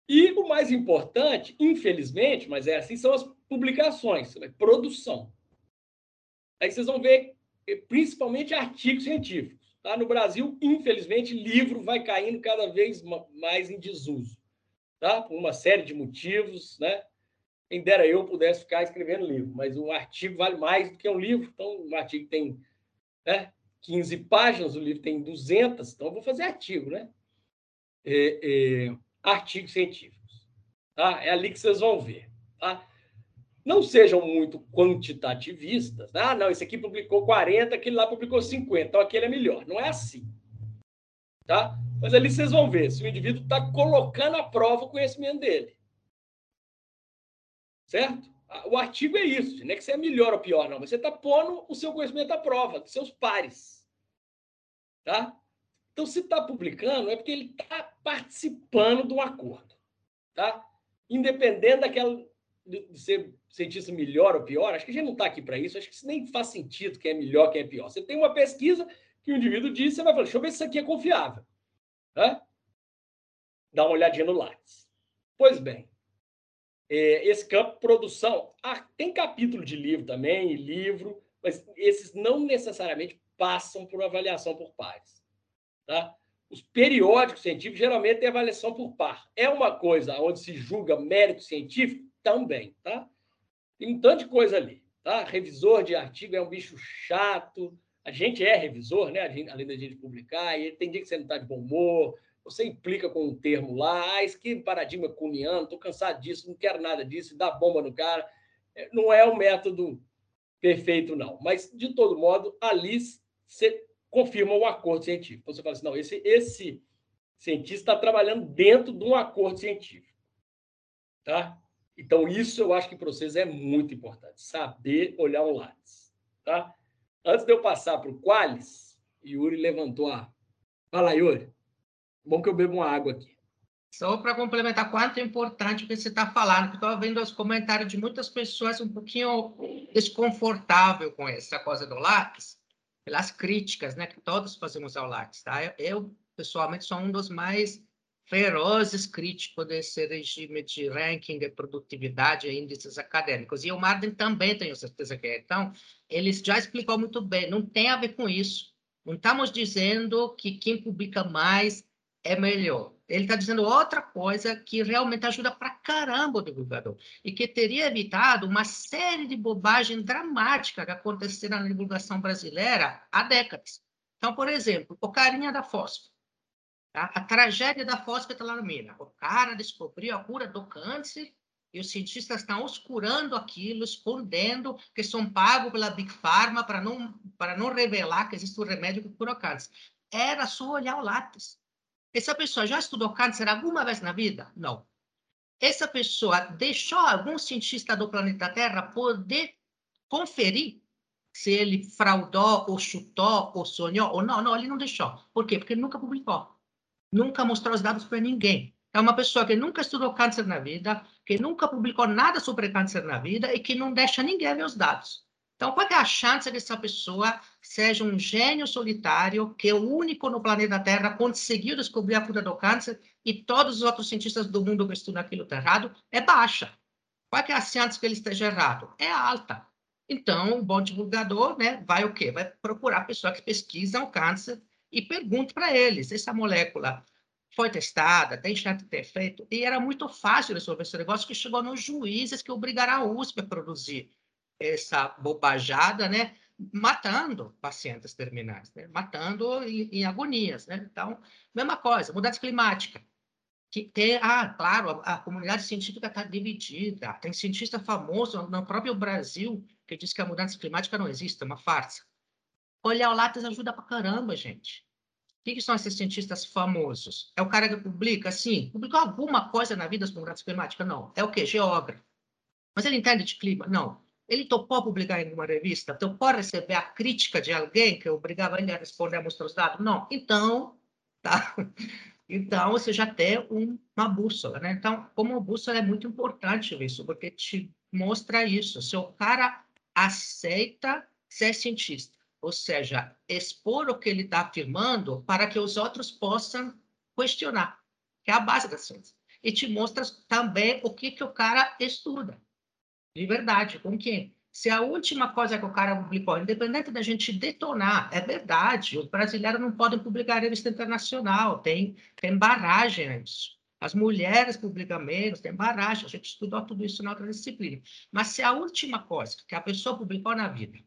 E o mais importante, infelizmente, mas é assim, são as publicações, né? produção. Aí vocês vão ver eh, principalmente artigos científicos. Tá? No Brasil, infelizmente, livro vai caindo cada vez mais em desuso, tá? por uma série de motivos, né? Quem dera eu pudesse ficar escrevendo livro, mas um artigo vale mais do que um livro. Então, um artigo tem né, 15 páginas, o livro tem 200, então eu vou fazer artigo, né? É, é, artigos científicos. Tá? É ali que vocês vão ver. Tá? Não sejam muito quantitativistas. Ah, não, esse aqui publicou 40, aquele lá publicou 50, então aquele é melhor. Não é assim. Tá? Mas ali vocês vão ver se o indivíduo está colocando à prova o conhecimento dele. Certo? O artigo é isso, não é que você é melhor ou pior, não. Você está pondo o seu conhecimento à prova, dos seus pares. Tá? Então, se está publicando, é porque ele está participando de um acordo. Tá? Independente daquela de ser cientista melhor ou pior, acho que a gente não está aqui para isso, acho que isso nem faz sentido quem é melhor, quem é pior. Você tem uma pesquisa que o indivíduo diz, você vai falar, deixa eu ver se isso aqui é confiável. Tá? Dá uma olhadinha no Lattes. Pois bem, esse campo produção. Ah, tem capítulo de livro também, livro, mas esses não necessariamente passam por avaliação por pares. Tá? Os periódicos científicos geralmente têm avaliação por par. É uma coisa onde se julga mérito científico? Também. Tá? Tem um tanto de coisa ali. Tá? Revisor de artigo é um bicho chato. A gente é revisor, né? Gente, além da gente publicar, e tem dia que você não está de bom humor, você implica com um termo lá, ah, que paradigma cuniano, estou cansado disso, não quero nada disso, dá bomba no cara. É, não é o método perfeito, não. Mas, de todo modo, ali você confirma o acordo científico. Então, você fala assim, não, esse, esse cientista está trabalhando dentro de um acordo científico. Tá? Então, isso eu acho que para vocês é muito importante, saber olhar o Lattes. Tá? Antes de eu passar para o Qualis, Yuri levantou a. Fala, Yuri. Bom que eu bebo uma água aqui. Só para complementar quanto é importante o que você está falando, estou vendo os comentários de muitas pessoas um pouquinho desconfortável com essa coisa do Lattes, pelas críticas né, que todos fazemos ao Lattes. Tá? Eu, pessoalmente, sou um dos mais ferozes críticos desse regime de ranking de produtividade e índices acadêmicos. E o Marden também tenho certeza que é. Então, ele já explicou muito bem, não tem a ver com isso. Não estamos dizendo que quem publica mais é melhor. Ele está dizendo outra coisa que realmente ajuda para caramba o divulgador e que teria evitado uma série de bobagens dramáticas que aconteceram na divulgação brasileira há décadas. Então, por exemplo, o carinha da fósforo. Tá? A tragédia da fosfetilamina. O cara descobriu a cura do câncer e os cientistas estão oscurando aquilo, escondendo que são pagos pela Big Pharma para não, para não revelar que existe um remédio que cura o câncer. Era só olhar o lápis. Essa pessoa já estudou câncer alguma vez na vida? Não. Essa pessoa deixou algum cientista do planeta Terra poder conferir se ele fraudou, ou chutou, ou sonhou, ou não. Não, ele não deixou. Por quê? Porque ele nunca publicou nunca mostrou os dados para ninguém. É uma pessoa que nunca estudou câncer na vida, que nunca publicou nada sobre câncer na vida e que não deixa ninguém ver os dados. Então, qual é a chance que essa pessoa seja um gênio solitário, que é o único no planeta Terra conseguiu descobrir a cura do câncer e todos os outros cientistas do mundo que estudam aquilo está errado? É baixa. Qual é a chance que ele esteja errado? É alta. Então, um bom divulgador né, vai o quê? Vai procurar pessoas que pesquisam câncer e pergunto para eles: essa molécula foi testada, tem chance de ter feito? E era muito fácil resolver esse negócio que chegou nos juízes que obrigaram a USP a produzir essa bobajada, né? matando pacientes terminais, né? matando em, em, agonias. Né? Então, mesma coisa, mudança climática. Que tem, ah, claro, a, a comunidade científica está dividida. Tem cientista famoso no próprio Brasil que diz que a mudança climática não existe, é uma farsa. Olhar o Lattes ajuda pra caramba, gente. O que, que, são esses cientistas famosos? É o cara que publica, sim, publicou alguma coisa na vida sobre mudança climática? Não. É o quê? Geógrafo. Mas ele entende de clima? Não. Ele topou publicar em uma revista? Topou receber a crítica de alguém que obrigava ele a responder a mostrar os dados? Não. Então, tá? Então, você já tem um, uma bússola, né? Então, como bússola é muito importante isso, porque te mostra isso. Se o cara aceita ser cientista, ou seja, expor o que ele está afirmando para que os outros possam questionar, que é a base da ciência. E te mostra também o que, que o cara estuda, de verdade, com quem. Se a última coisa que o cara publicou, independente da gente detonar, é verdade, os brasileiros não podem publicar revista internacional, tem, tem barragem nisso. As mulheres publicam menos, tem barragem, a gente estudou tudo isso na outra disciplina. Mas se a última coisa que a pessoa publicou na vida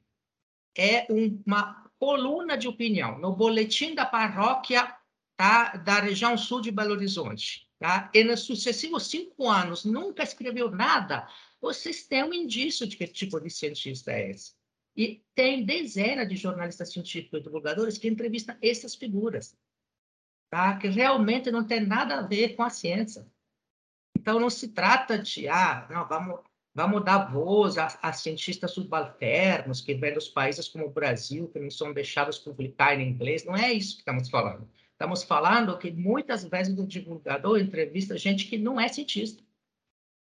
é uma coluna de opinião no boletim da paróquia tá, da região sul de Belo Horizonte. Tá? E nos sucessivos cinco anos nunca escreveu nada, vocês têm um indício de que tipo de cientista é esse. E tem dezenas de jornalistas científicos e divulgadores que entrevistam essas figuras, tá? que realmente não tem nada a ver com a ciência. Então, não se trata de, ah, não, vamos Vamos dar voz a, a, cientistas subalternos que vêm dos países como o Brasil, que não são deixados publicar em inglês. Não é isso que estamos falando. Estamos falando que muitas vezes o divulgador entrevista gente que não é cientista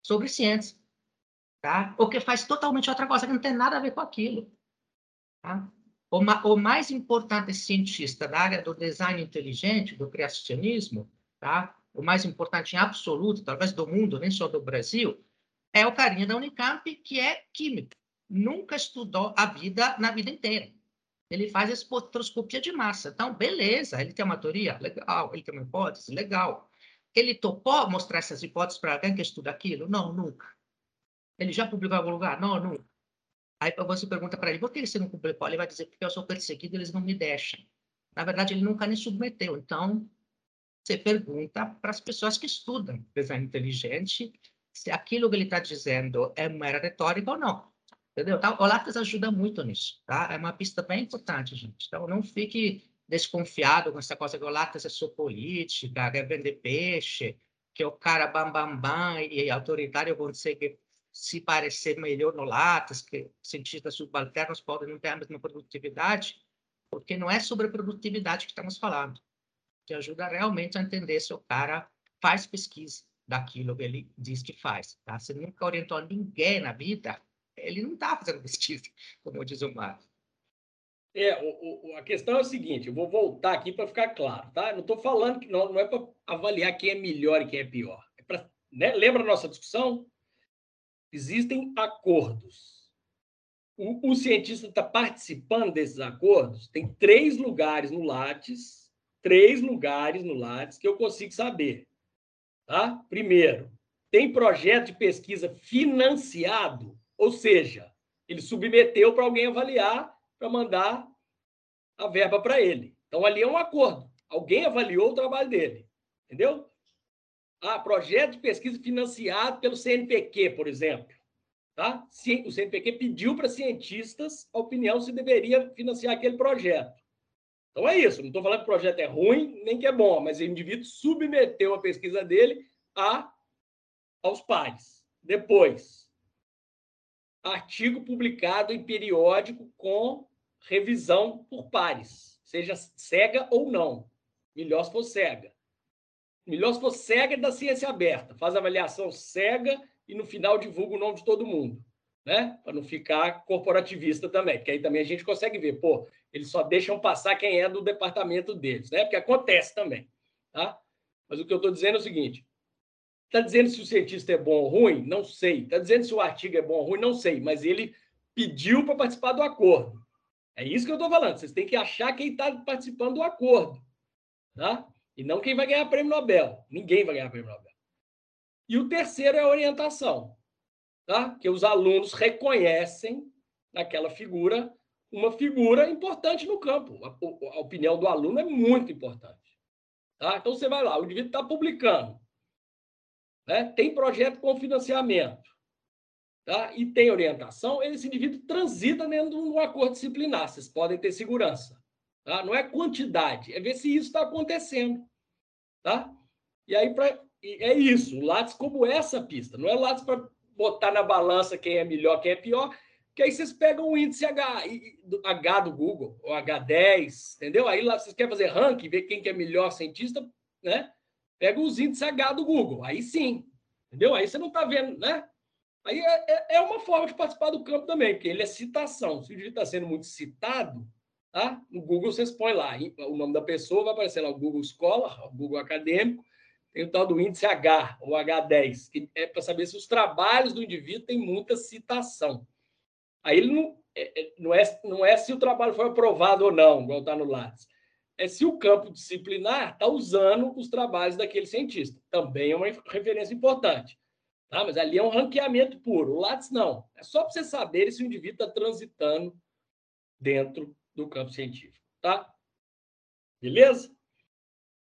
sobre ciência, tá? Que faz totalmente outra coisa que não tem nada a ver com aquilo, tá? O, ma o mais importante cientista da área do design inteligente, do criacionismo, tá? O mais importante em absoluto, talvez do mundo, nem só do Brasil, é o carinha da Unicamp, que é químico. Nunca estudou a vida na vida inteira. Ele faz espectroscopia de massa. Então, beleza, ele tem uma teoria? Legal. Ele tem uma hipótese? Legal. Ele topou mostrar essas hipóteses para alguém que estuda aquilo? Não, nunca. Ele já publicou em algum lugar? Não, nunca. Aí você pergunta para ele, por que você não publicou? Ele vai dizer, porque eu sou perseguido, eles não me deixam. Na verdade, ele nunca nem submeteu. Então, você pergunta para as pessoas que estudam design inteligente se aquilo que ele está dizendo é mera retórica ou não. Entendeu? Então, o Lattes ajuda muito nisso, tá? É uma pista bem importante, gente. Então, não fique desconfiado com essa coisa que o Lattes é só política, quer vender peixe, que o cara bam, bam, bam e autoritário consegue se parecer melhor no Lattes, que cientistas subalternos podem não ter a mesma produtividade, porque não é sobre produtividade que estamos falando. Te ajuda realmente a entender se o cara faz pesquisa daquilo que ele diz que faz. Tá? Se nunca orientou ninguém na vida, ele não está fazendo pesquisa, como diz o Marco. É, o, o, a questão é o seguinte, eu vou voltar aqui para ficar claro, tá? Não estou falando que não, não é para avaliar quem é melhor e quem é pior. É pra, né? Lembra a nossa discussão? Existem acordos. O, o cientista está participando desses acordos. Tem três lugares no Lattes, três lugares no Lattes que eu consigo saber. Tá? Primeiro, tem projeto de pesquisa financiado, ou seja, ele submeteu para alguém avaliar para mandar a verba para ele. Então, ali é um acordo. Alguém avaliou o trabalho dele. Entendeu? Ah, projeto de pesquisa financiado pelo CNPq, por exemplo. Tá? O CNPq pediu para cientistas a opinião se deveria financiar aquele projeto. Então é isso. Não estou falando que o projeto é ruim nem que é bom, mas o indivíduo submeteu a pesquisa dele a, aos pares. Depois, artigo publicado em periódico com revisão por pares, seja cega ou não. Melhor se for cega. Melhor se for cega da ciência aberta. Faz avaliação cega e no final divulga o nome de todo mundo. Né? Para não ficar corporativista também, porque aí também a gente consegue ver, pô, eles só deixam passar quem é do departamento deles, né? Porque acontece também, tá? Mas o que eu estou dizendo é o seguinte: está dizendo se o cientista é bom ou ruim? Não sei. Está dizendo se o artigo é bom ou ruim? Não sei. Mas ele pediu para participar do acordo. É isso que eu estou falando. Vocês têm que achar quem está participando do acordo. Tá? E não quem vai ganhar prêmio Nobel. Ninguém vai ganhar prêmio Nobel. E o terceiro é a orientação. Tá? Que os alunos reconhecem naquela figura uma figura importante no campo. A, a opinião do aluno é muito importante. Tá? Então você vai lá, o indivíduo está publicando. Né? Tem projeto com financiamento tá? e tem orientação, esse indivíduo transita dentro de um acordo disciplinar. Vocês podem ter segurança. Tá? Não é quantidade, é ver se isso está acontecendo. Tá? E aí, pra, é isso. Lattes como essa pista. Não é Lattes para botar na balança quem é melhor, quem é pior, que aí vocês pegam o índice H, H do Google, ou H10, entendeu? Aí lá vocês querem fazer ranking, ver quem que é melhor cientista, né? Pega os índices H do Google, aí sim, entendeu? Aí você não está vendo, né? Aí é, é, é, uma forma de participar do campo também, porque ele é citação. Se o indivíduo está sendo muito citado, tá? no Google vocês põem lá o nome da pessoa, vai aparecer lá o Google Scholar, o Google Acadêmico, tem o tal do índice H, ou H10, que é para saber se os trabalhos do indivíduo têm muita citação. Aí ele não é, é, não, é, não é se o trabalho foi aprovado ou não, igual está no Lattes. É se o campo disciplinar está usando os trabalhos daquele cientista. Também é uma referência importante. Tá? Mas ali é um ranqueamento puro. O Lattes não. É só para você saber se o indivíduo está transitando dentro do campo científico. Tá? Beleza?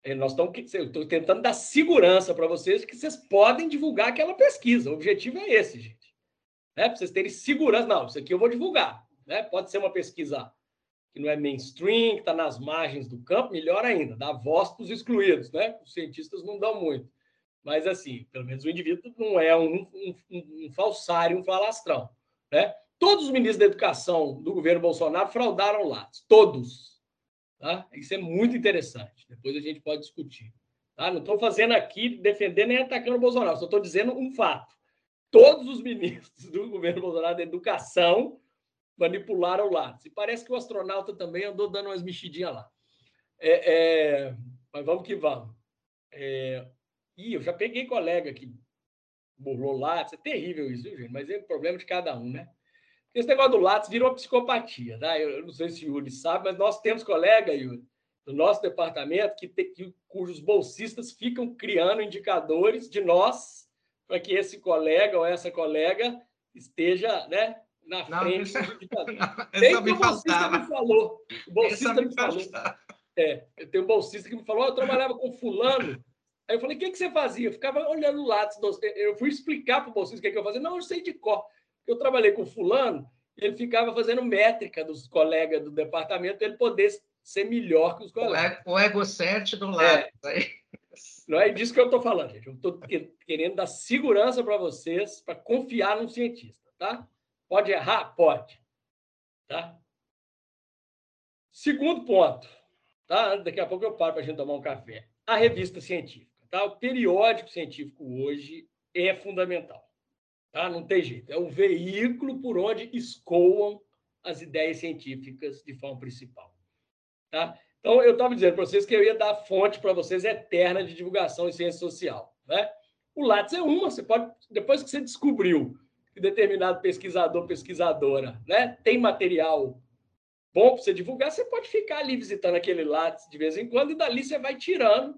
É, nós estamos estou tentando dar segurança para vocês que vocês podem divulgar aquela pesquisa. O objetivo é esse, gente. É, para vocês terem segurança. Não, isso aqui eu vou divulgar. Né? Pode ser uma pesquisa que não é mainstream, que está nas margens do campo, melhor ainda, dá voz para os excluídos. Né? Os cientistas não dão muito. Mas, assim, pelo menos o indivíduo não é um, um, um falsário, um falastrão. Né? Todos os ministros da educação do governo Bolsonaro fraudaram lá. Todos. Tá? Isso é muito interessante. Depois a gente pode discutir. Tá? Não estou fazendo aqui, defendendo nem atacando o Bolsonaro, só estou dizendo um fato. Todos os ministros do governo Bolsonaro da educação manipularam lá. Se parece que o astronauta também andou dando umas mexidinhas lá. É, é... Mas vamos que vamos. É... Ih, eu já peguei colega que burlou Lattes. É terrível isso, viu, gente? Mas é problema de cada um, né? Esse negócio do Lattes virou uma psicopatia, tá? Eu, não sei se o Yuri sabe, mas nós temos colega, Yuri, do nosso departamento, que, te, que cujos bolsistas ficam criando indicadores de nós para que esse colega ou essa colega esteja, né, na não, frente do indicador. Tem que o bolsista me falou. O bolsista me, me falou. É, eu tenho um bolsista que me falou, oh, eu trabalhava com fulano Aí eu falei, o que, que você fazia? Eu ficava olhando lá. Eu fui explicar para o bolsista o que, que eu fazia. Não, eu sei de cor. Eu trabalhei com fulano, ele ficava fazendo métrica dos colegas do departamento, ele poder ser melhor que os colegas. O ego 7 do lado. É. Não é disso que eu estou falando, gente. Eu estou querendo dar segurança para vocês, para confiar num cientista, tá? Pode errar? Pode. Tá? Segundo ponto, tá? Daqui a pouco eu paro para a gente tomar um café. A revista científica, tá? O periódico científico hoje é fundamental, tá? Não tem jeito. É o veículo por onde escoam as ideias científicas de forma principal, tá? Então, eu estava dizendo para vocês que eu ia dar fonte para vocês eterna de divulgação em ciência social. Né? O Lattes é uma, você pode, depois que você descobriu que determinado pesquisador, pesquisadora, né, tem material bom para você divulgar, você pode ficar ali visitando aquele Lattes de vez em quando e dali você vai tirando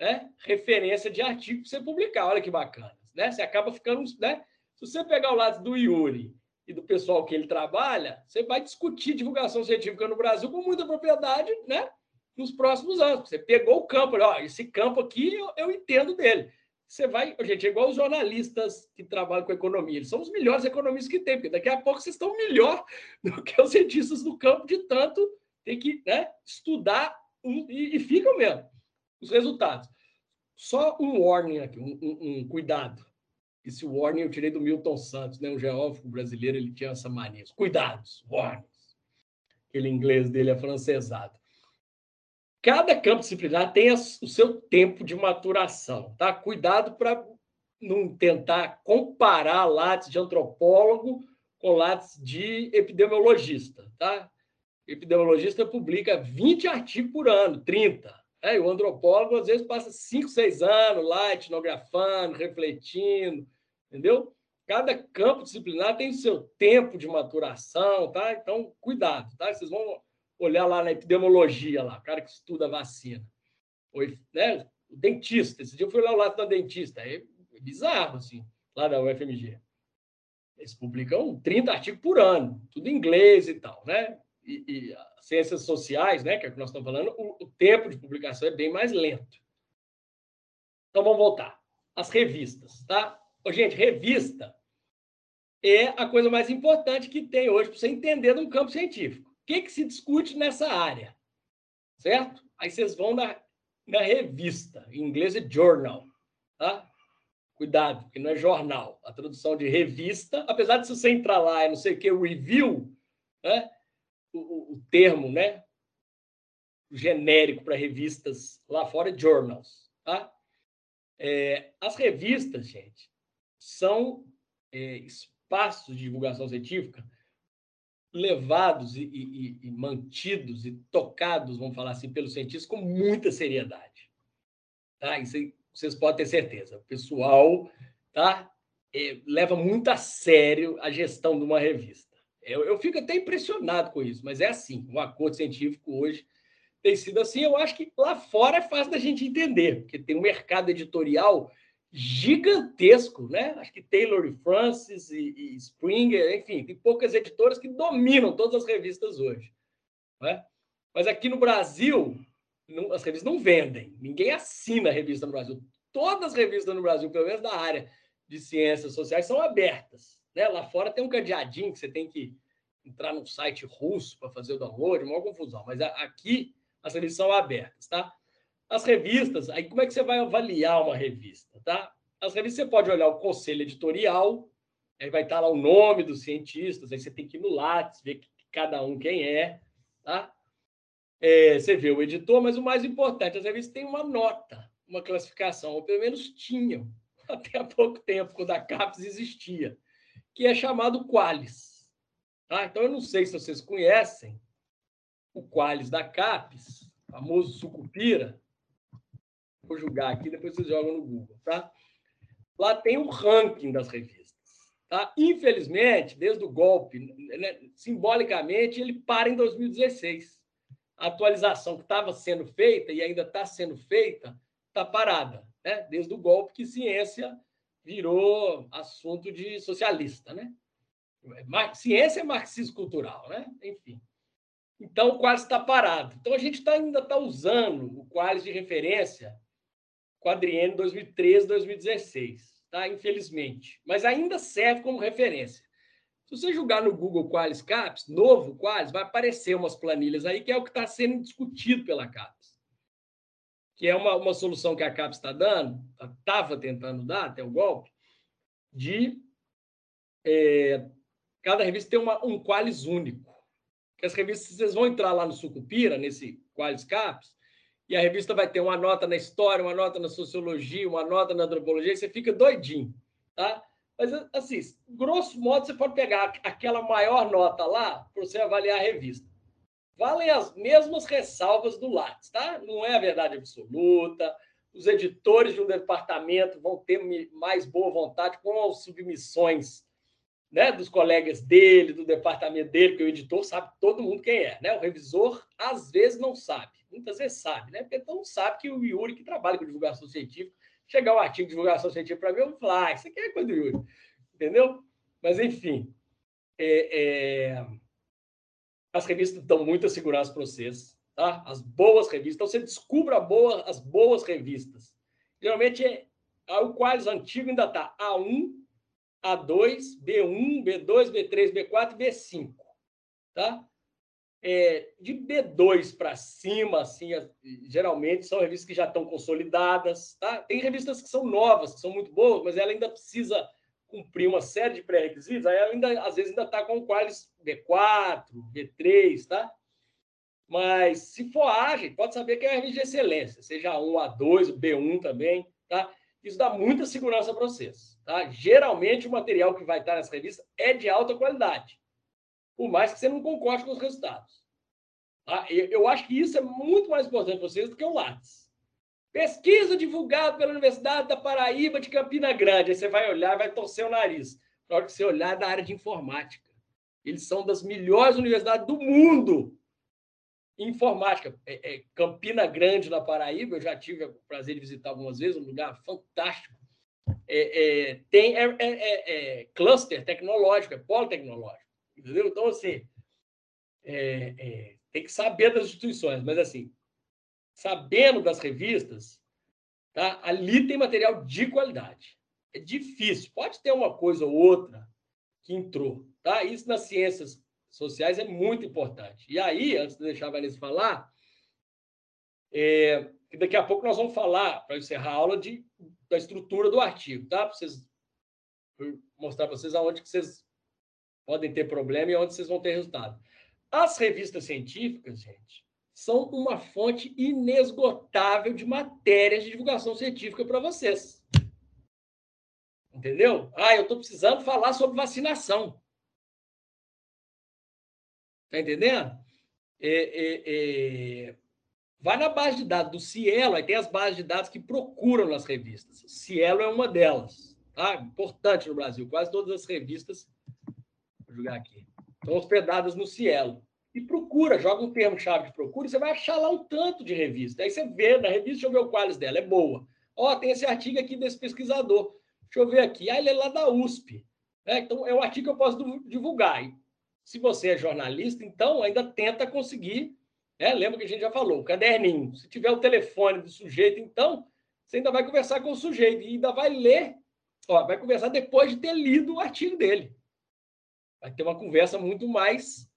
né, referência de artigo para você publicar. Olha que bacana. Né? Você acaba ficando. Né? Se você pegar o Lattes do Yuri e do pessoal que ele trabalha, você vai discutir divulgação científica no Brasil com muita propriedade, né? Nos próximos anos. Você pegou o campo, ó, esse campo aqui eu, eu entendo dele. Você vai, gente, é igual os jornalistas que trabalham com economia, eles são os melhores economistas que tem, porque daqui a pouco vocês estão melhor do que os cientistas do campo, de tanto tem que né, estudar e, e ficam mesmo os resultados. Só um warning aqui, um, um, um cuidado esse warning eu tirei do Milton Santos, né? um geógrafo brasileiro, ele tinha essa mania. Cuidados, warnings. Aquele inglês dele é francesado. Cada campo disciplinar tem o seu tempo de maturação, tá? Cuidado para não tentar comparar látis de antropólogo com látis de epidemiologista, tá? epidemiologista publica 20 artigos por ano, 30. É, o antropólogo, às vezes, passa 5, 6 anos lá, etnografando, refletindo, entendeu? Cada campo disciplinar tem o seu tempo de maturação, tá? Então, cuidado, tá? Vocês vão olhar lá na epidemiologia, lá, o cara que estuda vacina. Ou, né? O dentista. Esse dia eu fui lá ao lado da dentista. É bizarro, assim, lá da UFMG. Eles publicam 30 artigos por ano, tudo em inglês e tal, né? E, e ciências sociais, né, que é o que nós estamos falando, o, o tempo de publicação é bem mais lento. Então, vamos voltar. As revistas, tá? Ô, gente, revista é a coisa mais importante que tem hoje para você entender no campo científico. O que, que se discute nessa área? Certo? Aí vocês vão na, na revista, em inglês é journal, tá? Cuidado, porque não é jornal. A tradução de revista, apesar de se você entrar lá e não sei o que, review, né? O, o termo, né? genérico para revistas lá fora é journals, tá? É, as revistas, gente, são é, espaços de divulgação científica levados e, e, e, mantidos e tocados, vamos falar assim, pelos cientistas com muita seriedade. Tá? Isso aí, vocês podem ter certeza. O pessoal tá, é, leva muito a sério a gestão de uma revista. Eu, eu fico até impressionado com isso, mas é assim. O acordo científico hoje tem sido assim. Eu acho que lá fora é fácil da gente entender, porque tem um mercado editorial gigantesco, né? Acho que Taylor e Francis e, e Springer, enfim, tem poucas editoras que dominam todas as revistas hoje. Né? Mas aqui no Brasil, não, as revistas não vendem. Ninguém assina a revista no Brasil. Todas as revistas no Brasil, pelo menos da área de ciências sociais, são abertas. Né? Lá fora tem um cadeadinho que você tem que entrar no site russo para fazer o download, uma confusão. Mas aqui as revistas são abertas, tá? As revistas, aí como é que você vai avaliar uma revista, tá? As revistas você pode olhar o conselho editorial, aí vai estar lá o nome dos cientistas, aí você tem que ir no Lattes, ver cada um quem é, tá? É, você vê o editor, mas o mais importante, as revistas têm uma nota, uma classificação, ou pelo menos tinham, até há pouco tempo, quando a CAPES existia que é chamado Qualis. Tá? Então, eu não sei se vocês conhecem o Qualis da CAPES, famoso sucupira. Vou julgar aqui, depois vocês jogam no Google. Tá? Lá tem o ranking das revistas. Tá? Infelizmente, desde o golpe, né, simbolicamente, ele para em 2016. A atualização que estava sendo feita e ainda está sendo feita está parada. Né? Desde o golpe que ciência virou assunto de socialista, né? Ciência é marxismo cultural, né? Enfim. Então, o Qualis está parado. Então, a gente tá, ainda está usando o Qualis de referência quadriênio 2013, 2016, tá? Infelizmente. Mas ainda serve como referência. Se você jogar no Google Qualis Caps, novo Qualis, vai aparecer umas planilhas aí, que é o que está sendo discutido pela Caps. Que é uma, uma solução que a CAPES está dando, estava tentando dar até o golpe, de é, cada revista ter uma, um qualis único. Que as revistas, vocês vão entrar lá no Sucupira, nesse qualis CAPES, e a revista vai ter uma nota na história, uma nota na sociologia, uma nota na antropologia, e você fica doidinho, tá? Mas, assim, grosso modo, você pode pegar aquela maior nota lá para você avaliar a revista. Valem as mesmas ressalvas do Lattes, tá? Não é a verdade absoluta. Os editores de um departamento vão ter mais boa vontade com as submissões né, dos colegas dele, do departamento dele, porque o editor sabe todo mundo quem é, né? O revisor às vezes não sabe, muitas vezes sabe, né? Porque então sabe que o Yuri que trabalha com divulgação científica chegar um artigo de divulgação científica para mim, eu vou falar, ah, isso aqui é coisa do Yuri. Entendeu? Mas, enfim, é, é... as revistas dão muita segurança para vocês, tá? As boas revistas. Então, você descubra boa, as boas revistas. Geralmente, é, o quais antigo ainda está A1, A2, B1, B2, B3, B4 e B5, tá? é, de B2 para cima, assim, geralmente são revistas que já estão consolidadas. Tá? Tem revistas que são novas, que são muito boas, mas ela ainda precisa cumprir uma série de pré-requisitos, aí ainda, às vezes ainda está com quais B4, B3, tá? Mas se for ágil, pode saber que é revista de excelência, seja A1, A2, B1 também, tá? Isso dá muita segurança para vocês, tá? Geralmente o material que vai estar nessa revista é de alta qualidade por mais que você não concorde com os resultados. Tá? Eu acho que isso é muito mais importante para vocês do que o Lattes. Pesquisa divulgada pela Universidade da Paraíba de Campina Grande. Aí você vai olhar, vai torcer o nariz. Na hora que você olhar, é da área de informática. Eles são das melhores universidades do mundo em informática. É, é, Campina Grande, na Paraíba, eu já tive o prazer de visitar algumas vezes, um lugar fantástico. É, é tem é, é, cluster tecnológico, é polo tecnológico. Entendeu? Então, assim, é, é, tem que saber das instituições, mas, assim, sabendo das revistas, tá? ali tem material de qualidade. É difícil. Pode ter uma coisa ou outra que entrou. Tá? Isso nas ciências sociais é muito importante. E aí, antes de deixar a Vanessa falar, é, daqui a pouco nós vamos falar, para encerrar a aula, de, da estrutura do artigo, tá? Para vocês mostrar para vocês aonde que vocês podem ter problema e onde vocês vão ter resultado. As revistas científicas, gente, são uma fonte inesgotável de matérias de divulgação científica para vocês. Entendeu? Ah, eu estou precisando falar sobre vacinação. Está entendendo? É, é, é... Vai na base de dados do Cielo, aí tem as bases de dados que procuram nas revistas. Cielo é uma delas. Tá? Importante no Brasil. Quase todas as revistas Vou jogar aqui. Estão hospedadas no Cielo. E procura, joga um termo-chave de procura, e você vai achar lá um tanto de revista. Aí você vê na revista, deixa eu ver o qualis dela, é boa. Ó, tem esse artigo aqui desse pesquisador. Deixa eu ver aqui. Ah, ele é lá da USP. É, então, é um artigo que eu posso divulgar. E se você é jornalista, então ainda tenta conseguir. Né? Lembra que a gente já falou, o caderninho. Se tiver o telefone do sujeito, então, você ainda vai conversar com o sujeito e ainda vai ler, ó, vai conversar depois de ter lido o artigo dele vai ter uma conversa muito mais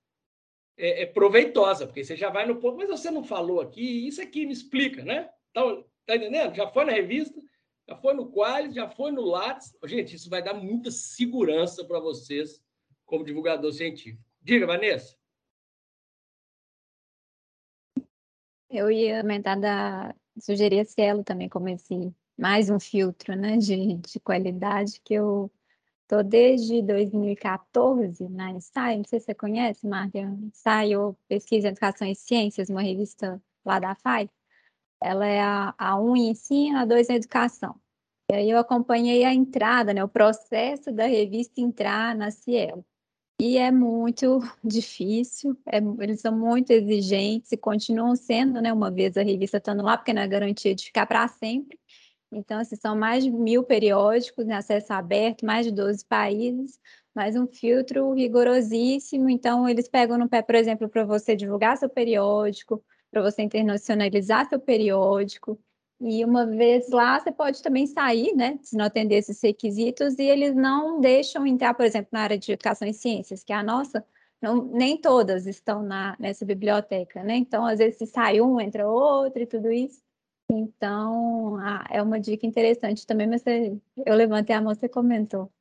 é, é, proveitosa, porque você já vai no ponto, mas você não falou aqui, isso aqui me explica, né? Então, tá entendendo? Já foi na revista, já foi no Qualis, já foi no Lattes. Gente, isso vai dar muita segurança para vocês como divulgador científico. Diga, Vanessa. Eu ia aumentar da sugerir a Cielo também como esse mais um filtro, né, de, de qualidade que eu Estou desde 2014 na Ensaio, não sei se você conhece, Marta, Ensaio Pesquisa, Educação e Ciências, uma revista lá da FAI. Ela é a, a 1 em ensino, a 2 em educação. E aí eu acompanhei a entrada, né, o processo da revista entrar na Cielo. E é muito difícil, é, eles são muito exigentes e continuam sendo, né, uma vez a revista estando lá, porque não é garantia de ficar para sempre. Então, assim, são mais de mil periódicos, né, acesso aberto, mais de 12 países, mas um filtro rigorosíssimo. Então, eles pegam no pé, por exemplo, para você divulgar seu periódico, para você internacionalizar seu periódico. E uma vez lá, você pode também sair, né, se não atender esses requisitos, e eles não deixam entrar, por exemplo, na área de educação e ciências, que é a nossa, não, nem todas estão na, nessa biblioteca, né? Então, às vezes, se sai um, entra outro e tudo isso. Então, ah, é uma dica interessante também, mas eu levantei a mão, você comentou.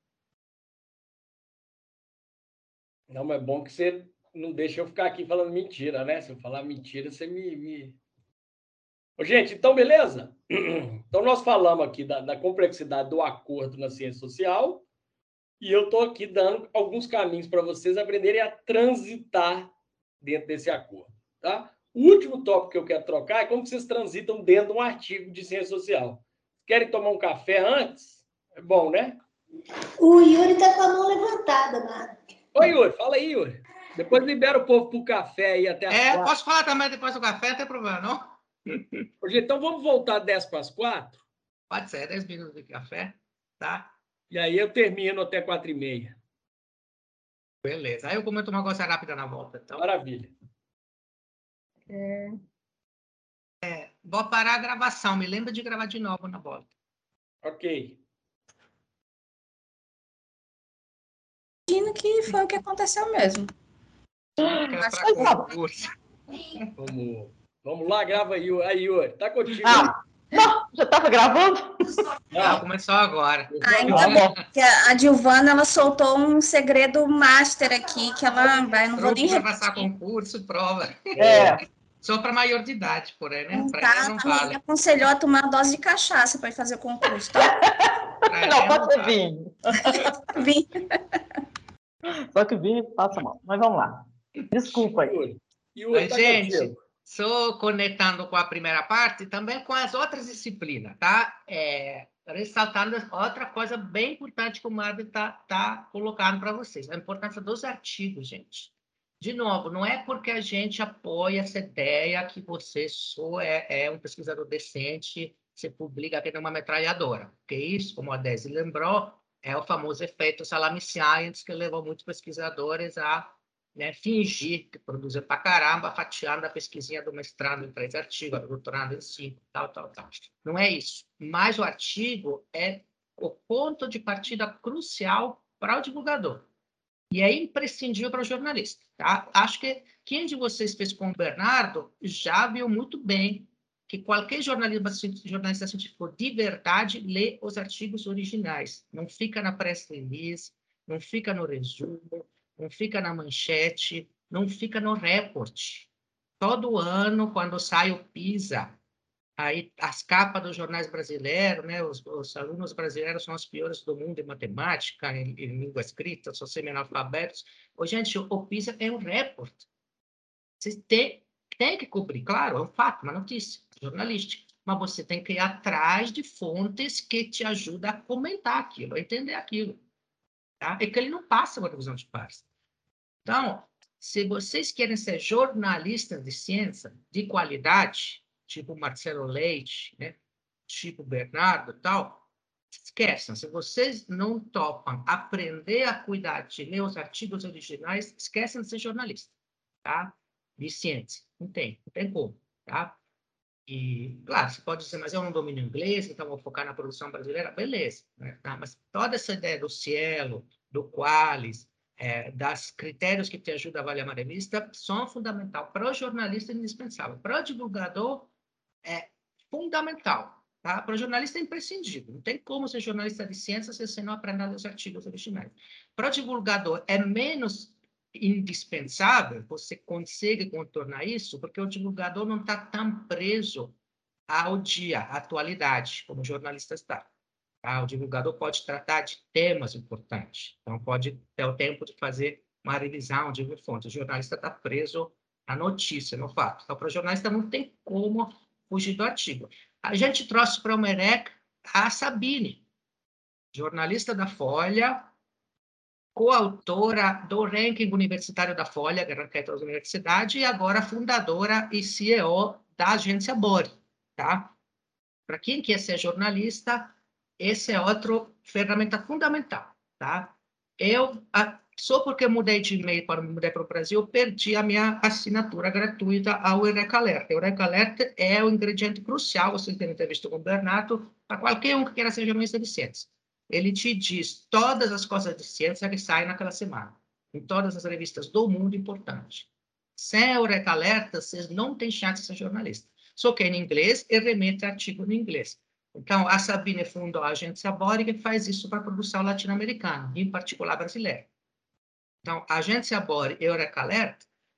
Não, mas é bom que você não deixa eu ficar aqui falando mentira, né? Se eu falar mentira, você me. me... Ô, gente, então, beleza? Então, nós falamos aqui da, da complexidade do acordo na ciência social, e eu estou aqui dando alguns caminhos para vocês aprenderem a transitar dentro desse acordo. Tá? O último tópico que eu quero trocar é como vocês transitam dentro de um artigo de ciência social. Querem tomar um café antes? É bom, né? O Yuri está com a mão levantada, Marco. Oi, Yuri, fala aí, Yuri. Depois libera o povo para o café aí até É, quatro. posso falar também depois do café, não tem problema, não? Hoje, então vamos voltar 10 para as 4? Pode ser, 10 minutos de café, tá? E aí eu termino até 4 e meia. Beleza. Aí eu comento uma coisa rápida na volta. Então. Maravilha. É... É, vou parar a gravação. Me lembra de gravar de novo na volta. Ok. Imagino que foi o que aconteceu mesmo. Vamos, vamos lá, grava aí, aí Yuri. Tá contigo. Ah. Não, já estava gravando? Não, começou agora. Ainda bem que a Dilvana ela soltou um segredo master aqui, que ela vai, não vou nem repetir. passar concurso, prova. É. Só para maior de idade, porém, né? Pra tá, não vale. Me aconselhou a tomar dose de cachaça para fazer o concurso, tá? não, pode ser vinho. vinho. Só que vinho passa mal. Mas vamos lá. Desculpa aí. E o gente, só conectando com a primeira parte, também com as outras disciplinas, tá? É, ressaltando outra coisa bem importante que o Mário está tá colocando para vocês, a importância dos artigos, gente. De novo, não é porque a gente apoia essa ideia que você só é, é um pesquisador decente, você publica aqui numa metralhadora, porque isso, como a Desi lembrou, é o famoso efeito salami science que levou muitos pesquisadores a né, fingir que produzir para caramba, fatiando a pesquisinha do mestrado em três artigos, do doutorado em cinco, tal, tal, tal. Não é isso. Mas o artigo é o ponto de partida crucial para o divulgador. E é imprescindível para o jornalista. Tá? Acho que quem de vocês fez com o Bernardo já viu muito bem que qualquer jornalista, jornalista científico de verdade lê os artigos originais. Não fica na press release, não fica no resumo, não fica na manchete, não fica no report. Todo ano, quando sai o PISA, aí as capas dos jornais brasileiros, né, os, os alunos brasileiros são os piores do mundo em matemática, em, em língua escrita, são semi-analfabetos. Gente, o PISA é um report. Você tem, tem que cobrir, claro, é um fato, uma notícia jornalística. Mas você tem que ir atrás de fontes que te ajudam a comentar aquilo, a entender aquilo. Tá? É que ele não passa uma revisão de pares. Então, se vocês querem ser jornalistas de ciência de qualidade, tipo Marcelo Leite, né? tipo Bernardo tal, esqueçam. Se vocês não topam aprender a cuidar de ler os artigos originais, esquecem de ser jornalista, tá? Ciência. Não tem, não tem como, tá? E, claro, você pode dizer, mas eu não domino inglês, então vou focar na produção brasileira. Beleza. Né? Tá? Mas toda essa ideia do cielo, do qualis, é, das critérios que te ajudam a avaliar a revista são fundamental. Para o jornalista indispensável. Para o divulgador é fundamental. Tá? Para o jornalista é imprescindível. Não tem como ser jornalista de ciência se você não aprender os artigos originais. Para o divulgador é menos indispensável, você consegue contornar isso, porque o divulgador não está tão preso ao dia, à atualidade, como o jornalista está. Tá? O divulgador pode tratar de temas importantes, então pode ter o tempo de fazer uma revisão de fontes. O jornalista está preso à notícia, no fato. Então, para o jornalista não tem como fugir do artigo. A gente trouxe para o MEREC a Sabine, jornalista da Folha, coautora do ranking universitário da Folha, que é a universidade, e agora fundadora e CEO da agência Bori, tá? Para quem quer ser jornalista, esse é outro ferramenta fundamental, tá? Eu, só porque mudei de e-mail para mudar para o Brasil, perdi a minha assinatura gratuita ao Eureka Alert. Eureka Alert é o ingrediente crucial, vocês devem ter visto com o Bernardo, para qualquer um que queira ser jornalista de ciências ele te diz todas as coisas de ciência que saem naquela semana, em todas as revistas do mundo importante. Sem Eureka Alerta, vocês não têm chance de ser jornalista. só que em inglês, e remete artigo em inglês. Então, a Sabine fundou a agência Bore, que faz isso para a produção latino-americana, em particular brasileira. Então, a agência Bore e Eureka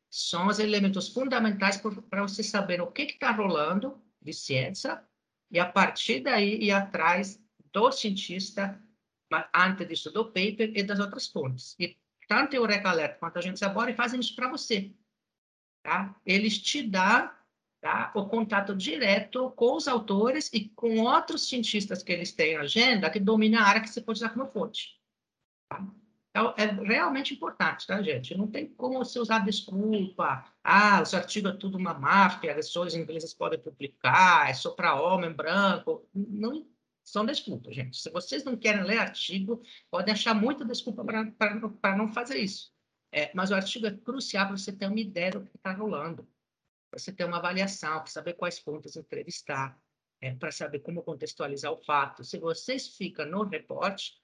são os elementos fundamentais para você saber o que está rolando de ciência e, a partir daí, ir atrás do cientista, antes disso, do paper e das outras fontes. E tanto o Eureka Alert quanto a agência Bore fazem isso para você. Tá? Eles te dão tá? o contato direto com os autores e com outros cientistas que eles têm agenda que dominam a área que você pode usar como fonte. Tá? Então, é realmente importante, tá, gente? Não tem como você usar desculpa. Ah, esse artigo é tudo uma máfia, as pessoas inglesas podem publicar, é só para homem branco. Não são desculpas, gente. Se vocês não querem ler artigo, podem achar muita desculpa para não fazer isso. É, mas o artigo é crucial para você ter uma ideia do que está rolando para você ter uma avaliação, para saber quais pontos entrevistar, é, para saber como contextualizar o fato. Se vocês ficam no reporte,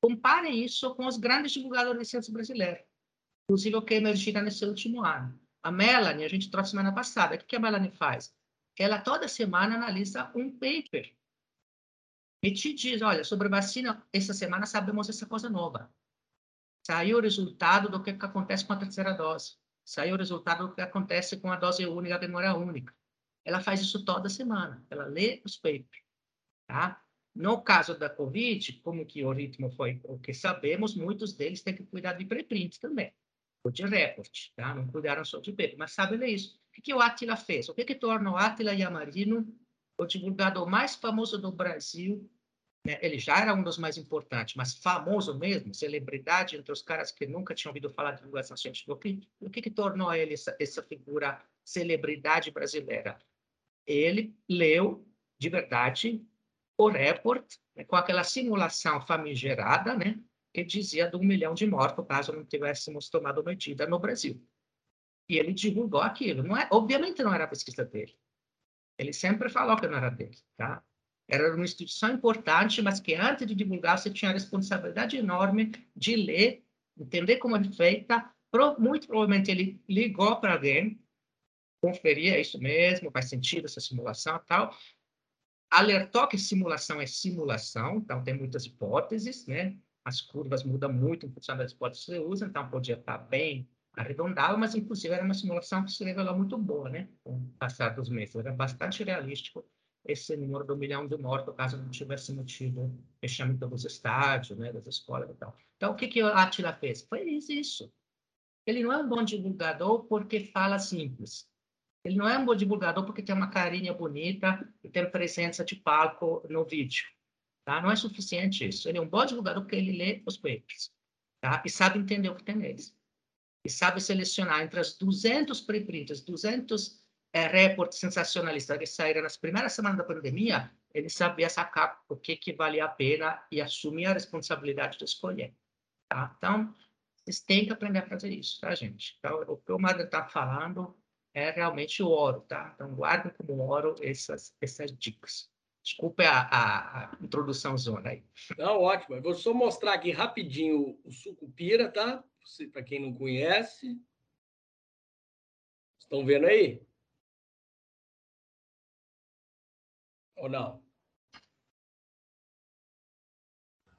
comparem isso com os grandes divulgadores de ciência brasileiros, inclusive o que emergiram nesse último ano. A Melanie, a gente trouxe semana passada, o que a Melanie faz? Ela toda semana analisa um paper e te diz, olha, sobre vacina, essa semana sabemos essa coisa nova. Saiu o resultado do que, que acontece com a terceira dose saiu o resultado do que acontece com a dose única, a demora única. Ela faz isso toda semana, ela lê os papers, tá? No caso da COVID, como que o ritmo foi o que sabemos, muitos deles têm que cuidar de preprint também, ou de report, tá? Não cuidaram só de paper, mas sabe ler isso. O que, que o Atila fez? O que, que torna o Atila Yamarino o divulgador mais famoso do Brasil né? Ele já era um dos mais importantes, mas famoso mesmo, celebridade entre os caras que nunca tinham ouvido falar de divulgação científica. O que, o que, que tornou ele essa, essa figura celebridade brasileira? Ele leu, de verdade, o report, né, com aquela simulação famigerada, né, que dizia de um milhão de mortos caso não tivéssemos tomado medida no Brasil. E ele divulgou aquilo. Não é, obviamente não era a pesquisa dele. Ele sempre falou que não era dele, tá? Era uma instituição importante, mas que antes de divulgar você tinha a responsabilidade enorme de ler, entender como é feita. Muito provavelmente ele ligou para alguém, conferia é isso mesmo, faz sentido essa simulação tal. Alertou que simulação é simulação, então tem muitas hipóteses, né? As curvas mudam muito em função das hipóteses que você usa, então podia estar bem arredondado, mas inclusive era uma simulação que se revelou muito boa, né? Com o passar dos meses, era bastante realístico esse número do milhão de mortos, caso não tivesse tido fechamento dos estádios, né, das escolas e tal. Então, o que, que a Atila fez? Foi isso. Ele não é um bom divulgador porque fala simples. Ele não é um bom divulgador porque tem uma carinha bonita e tem presença de palco no vídeo. Tá? Não é suficiente isso. Ele é um bom divulgador porque ele lê os papers tá? e sabe entender o que tem neles. E sabe selecionar entre as 200 preprints, 200 é, report sensacionalista que saíram nas primeiras semanas da pandemia, ele sabia sacar o que, que valia a pena e assumir a responsabilidade de escolher. Tá? Então, vocês têm que aprender a fazer isso, tá, gente? Então, o que o Madre está falando é realmente o ouro, tá? Então, guardem como ouro essas, essas dicas. Desculpe a, a, a introdução zona aí. Não, ótimo. Eu vou só mostrar aqui rapidinho o sucupira, tá? Para quem não conhece. Estão vendo aí? Ou não?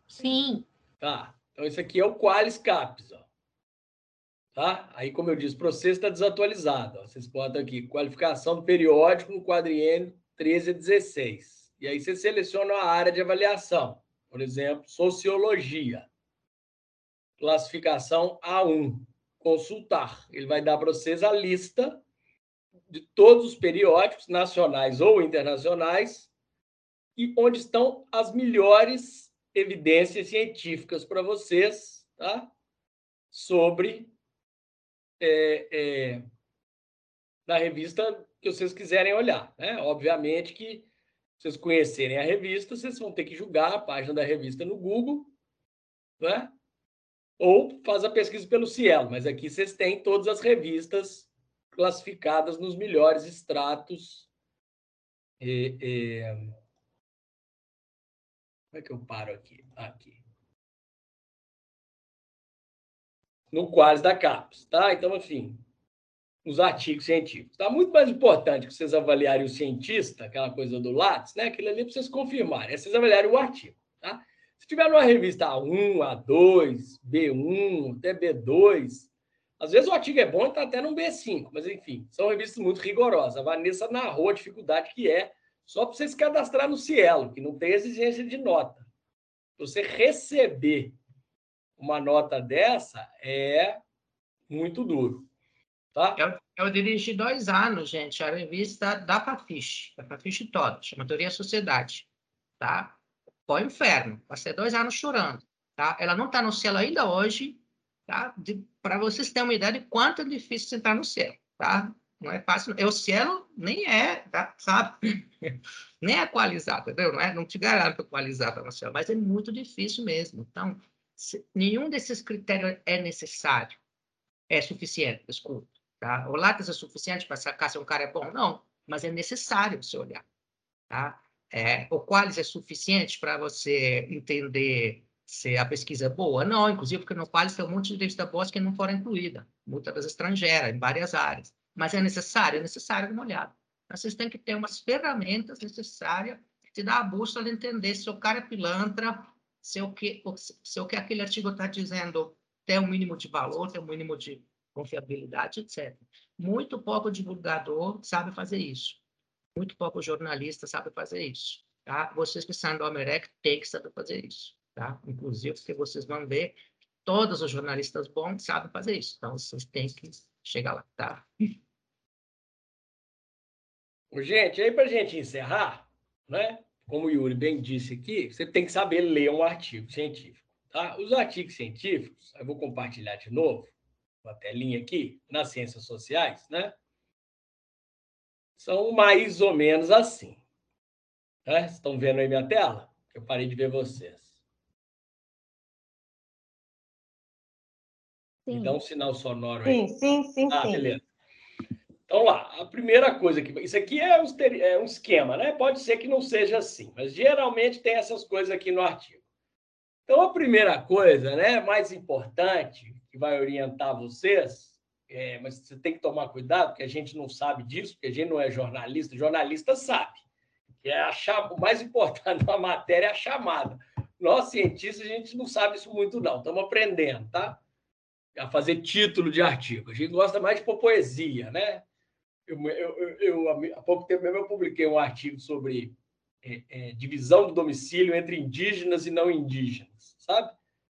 Sim. Tá. Então, esse aqui é o Qualis Caps. Ó. Tá? Aí, como eu disse, o processo está desatualizado. Vocês botam aqui, qualificação do periódico no quadriênio 13 a 16. E aí você seleciona a área de avaliação. Por exemplo, sociologia. Classificação A1. Consultar. Ele vai dar para vocês a lista de todos os periódicos nacionais ou internacionais e onde estão as melhores evidências científicas para vocês, tá? Sobre é, é, na revista que vocês quiserem olhar, né? Obviamente que vocês conhecerem a revista, vocês vão ter que julgar a página da revista no Google, né? Ou faz a pesquisa pelo Cielo, mas aqui vocês têm todas as revistas classificadas nos melhores estratos e, e, como é que eu paro aqui? Aqui. No Qualis da CAPES, tá? Então, enfim, os artigos científicos. Está muito mais importante que vocês avaliarem o cientista, aquela coisa do Lattes, né? Aquilo ali para vocês confirmarem. É vocês avaliarem o artigo. Tá? Se tiver numa revista A1, A2, B1, até B2, às vezes o artigo é bom e está até no B5, mas enfim, são revistas muito rigorosas. A Vanessa narrou a dificuldade que é só para você se cadastrar no Cielo, que não tem exigência de nota. Você receber uma nota dessa é muito duro. Tá? Eu, eu dirigi dois anos, gente, a revista da Fafiche, da Fafiche toda, chama Teoria Sociedade. Tá? Foi um inferno. Passei dois anos chorando. Tá? Ela não está no cielo ainda hoje, tá? Para vocês terem uma ideia de quanto é difícil entrar no céu, tá? Não é fácil. O cielo nem é, tá? sabe? nem é equalizado, entendeu? Não, é, não te garanto equalizado no céu, mas é muito difícil mesmo. Então, nenhum desses critérios é necessário, é suficiente, desculpa. Tá? O látex é suficiente para sacar se um cara é bom? Não, mas é necessário você olhar. Tá? É, o qualis é suficiente para você entender se a pesquisa é boa? Não, inclusive porque no Qualis tem um monte de revista boas que não foram incluídas, muitas estrangeiras, em várias áreas. Mas é necessário? É necessário uma olhada. Vocês têm que ter umas ferramentas necessárias que te dá a bússola de entender se o cara é pilantra, se o que, se o que aquele artigo está dizendo tem um mínimo de valor, tem um mínimo de confiabilidade, etc. Muito pouco divulgador sabe fazer isso. Muito pouco jornalista sabe fazer isso. Tá? Vocês que são do Amerec têm que saber fazer isso tá? Inclusive, que vocês vão ver, todos os jornalistas bons sabem fazer isso. Então, vocês têm que chegar lá, tá? Gente, aí para gente encerrar, né? Como o Yuri bem disse aqui, você tem que saber ler um artigo científico. Tá? Os artigos científicos, eu vou compartilhar de novo uma telinha aqui, nas ciências sociais, né? São mais ou menos assim. Né? Estão vendo aí minha tela? Eu parei de ver vocês. Sim. Me dá um sinal sonoro aí. Sim, sim, sim. Ah, sim. beleza. Então lá, a primeira coisa que. Isso aqui é um, é um esquema, né? Pode ser que não seja assim, mas geralmente tem essas coisas aqui no artigo. Então, a primeira coisa, né, mais importante, que vai orientar vocês, é, mas você tem que tomar cuidado, porque a gente não sabe disso, porque a gente não é jornalista, jornalista sabe. Que é a cham... o mais importante da matéria é a chamada. Nós, cientistas, a gente não sabe isso muito, não. Estamos aprendendo, tá? a fazer título de artigo. A gente gosta mais de poesia, né? Eu, eu, eu, há pouco tempo mesmo eu publiquei um artigo sobre é, é, divisão do domicílio entre indígenas e não indígenas, sabe?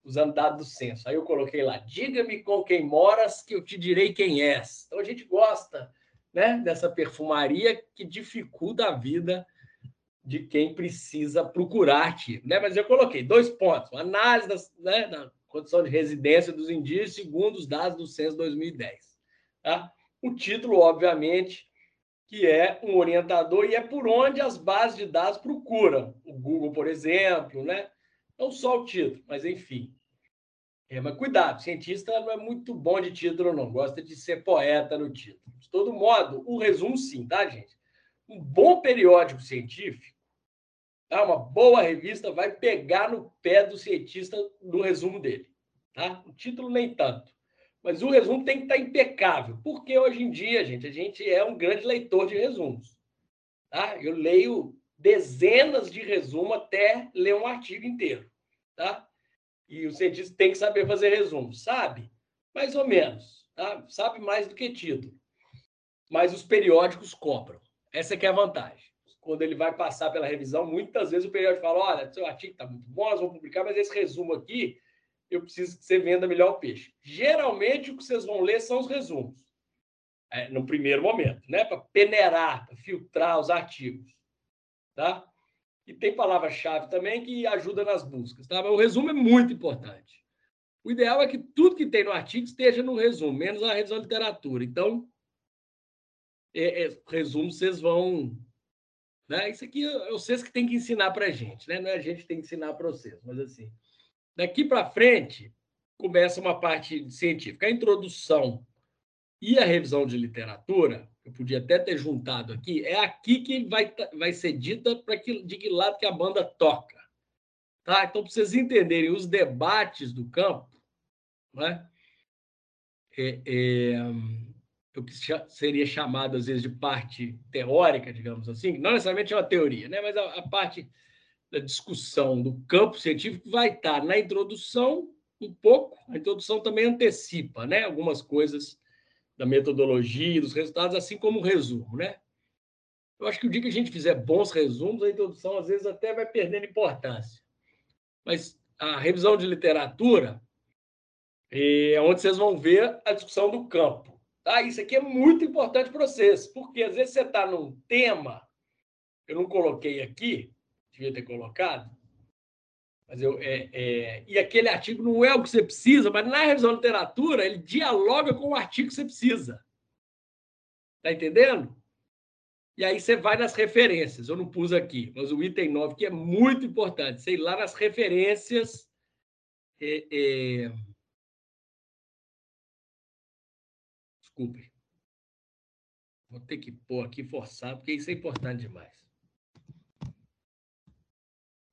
Usando dados do censo. Aí eu coloquei lá, diga-me com quem moras que eu te direi quem és. Então a gente gosta né, dessa perfumaria que dificulta a vida de quem precisa procurar artigo. Né? Mas eu coloquei dois pontos. Análise das, né, da condição de residência dos indígenas, segundo os dados do censo 2010. Tá? O título, obviamente, que é um orientador e é por onde as bases de dados procuram. O Google, por exemplo, né? Não só o título, mas enfim. É, mas cuidado, cientista não é muito bom de título, não. Gosta de ser poeta no título. De todo modo, o resumo sim, tá, gente? Um bom periódico científico Tá? Uma boa revista vai pegar no pé do cientista no resumo dele. Tá? O título nem tanto. Mas o resumo tem que estar impecável, porque hoje em dia, gente, a gente é um grande leitor de resumos. Tá? Eu leio dezenas de resumos até ler um artigo inteiro. Tá? E o cientista tem que saber fazer resumo. Sabe? Mais ou menos. Tá? Sabe mais do que título. Mas os periódicos cobram. Essa é, é a vantagem quando ele vai passar pela revisão, muitas vezes o periódico fala: olha, seu artigo está muito bom, nós vamos publicar, mas esse resumo aqui, eu preciso que você venda melhor o peixe. Geralmente, o que vocês vão ler são os resumos, é, no primeiro momento, né? para peneirar, para filtrar os artigos. Tá? E tem palavra-chave também que ajuda nas buscas. Tá? Mas o resumo é muito importante. O ideal é que tudo que tem no artigo esteja no resumo, menos a revisão de literatura. Então, é, é, resumo vocês vão né? Isso aqui é vocês que tem que ensinar para a gente, né? não é a gente que tem que ensinar para vocês, mas assim, daqui para frente começa uma parte científica. A introdução e a revisão de literatura, eu podia até ter juntado aqui, é aqui que vai, vai ser dita para que, de que lado que a banda toca. Tá? Então, para vocês entenderem os debates do campo, né? É, é, o que seria chamado às vezes de parte teórica, digamos assim, não necessariamente é uma teoria, né? mas a, a parte da discussão do campo científico vai estar na introdução um pouco, a introdução também antecipa né? algumas coisas da metodologia, dos resultados, assim como o resumo. Né? Eu acho que o dia que a gente fizer bons resumos, a introdução às vezes até vai perdendo importância. Mas a revisão de literatura é onde vocês vão ver a discussão do campo. Tá? Isso aqui é muito importante para vocês, porque às vezes você está num tema, eu não coloquei aqui, devia ter colocado, mas eu, é, é, e aquele artigo não é o que você precisa, mas na revisão de literatura ele dialoga com o artigo que você precisa. Está entendendo? E aí você vai nas referências. Eu não pus aqui, mas o item 9, que é muito importante, sei lá nas referências. É, é... Desculpe. Vou ter que pôr aqui forçado, porque isso é importante demais.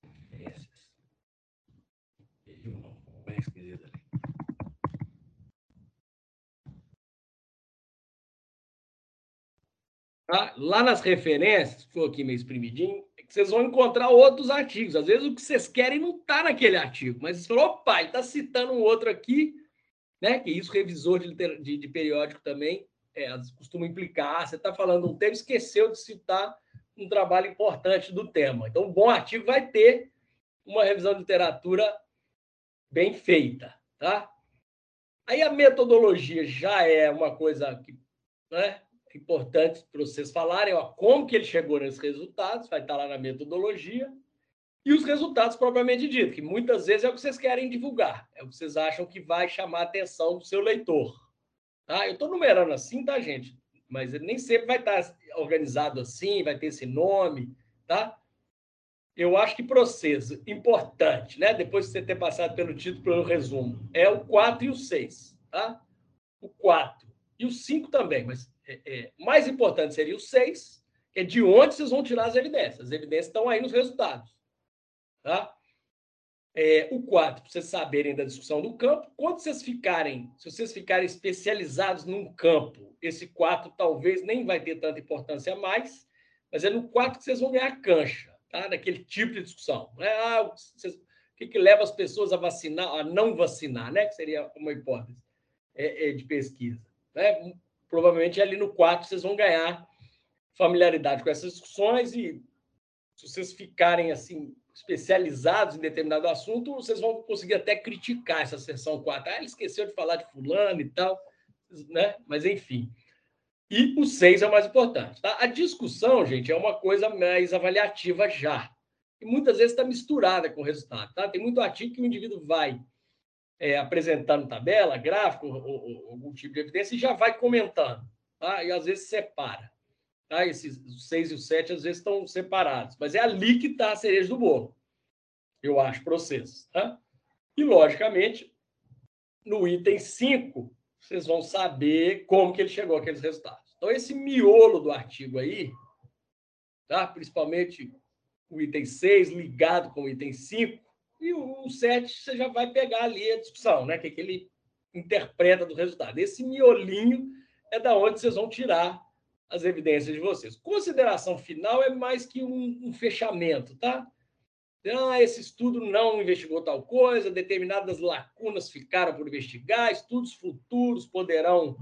Referências. Bem esquisito ali. Tá? Lá nas referências, ficou aqui meio espremidinho, é vocês vão encontrar outros artigos. Às vezes o que vocês querem não está naquele artigo, mas você falou, opa, ele está citando um outro aqui, né? Que isso, revisor de, de, de periódico também é, costuma implicar. Você está falando um tema, esqueceu de citar um trabalho importante do tema. Então, um bom artigo vai ter uma revisão de literatura bem feita, tá? Aí a metodologia já é uma coisa que, né, importante para vocês falarem, ó, como que ele chegou nesses resultados, vai estar lá na metodologia, e os resultados propriamente dito, que muitas vezes é o que vocês querem divulgar, é o que vocês acham que vai chamar a atenção do seu leitor. Tá? Eu estou numerando assim, tá, gente? Mas ele nem sempre vai estar organizado assim, vai ter esse nome, tá? Eu acho que processo importante, né? Depois de você ter passado pelo título, pelo resumo, é o 4 e o 6, tá? O 4 e o 5 também, mas é, é, mais importante seria o 6, que é de onde vocês vão tirar as evidências. As evidências estão aí nos resultados. Tá? É, o 4, para vocês saberem da discussão do campo, quando vocês ficarem, se vocês ficarem especializados num campo, esse 4 talvez nem vai ter tanta importância mais, mas é no 4 que vocês vão ganhar cancha, tá? Daquele tipo de discussão. Né? Ah, vocês, o que, que leva as pessoas a vacinar, a não vacinar, né? Que seria uma hipótese é, é de pesquisa. Né? Provavelmente ali no quarto vocês vão ganhar familiaridade com essas discussões e se vocês ficarem assim especializados em determinado assunto, vocês vão conseguir até criticar essa sessão 4. Ah, ele esqueceu de falar de fulano e tal, né? Mas enfim. E o 6 é o mais importante. Tá? A discussão, gente, é uma coisa mais avaliativa já. E muitas vezes está misturada com o resultado. Tá? Tem muito artigo que o indivíduo vai é, apresentando tabela, gráfico, ou, ou, algum tipo de evidência, e já vai comentando. Tá? E às vezes separa. Tá? Esses seis e os sete às vezes estão separados. Mas é ali que está a cereja do bolo, eu acho, vocês. Tá? E, logicamente, no item 5, vocês vão saber como que ele chegou àqueles resultados. Então, esse miolo do artigo aí, tá? principalmente o item 6 ligado com o item 5, e o 7 você já vai pegar ali a discussão, né? Que, que ele interpreta do resultado. Esse miolinho é da onde vocês vão tirar as evidências de vocês. Consideração final é mais que um, um fechamento, tá? Ah, esse estudo não investigou tal coisa, determinadas lacunas ficaram por investigar, estudos futuros poderão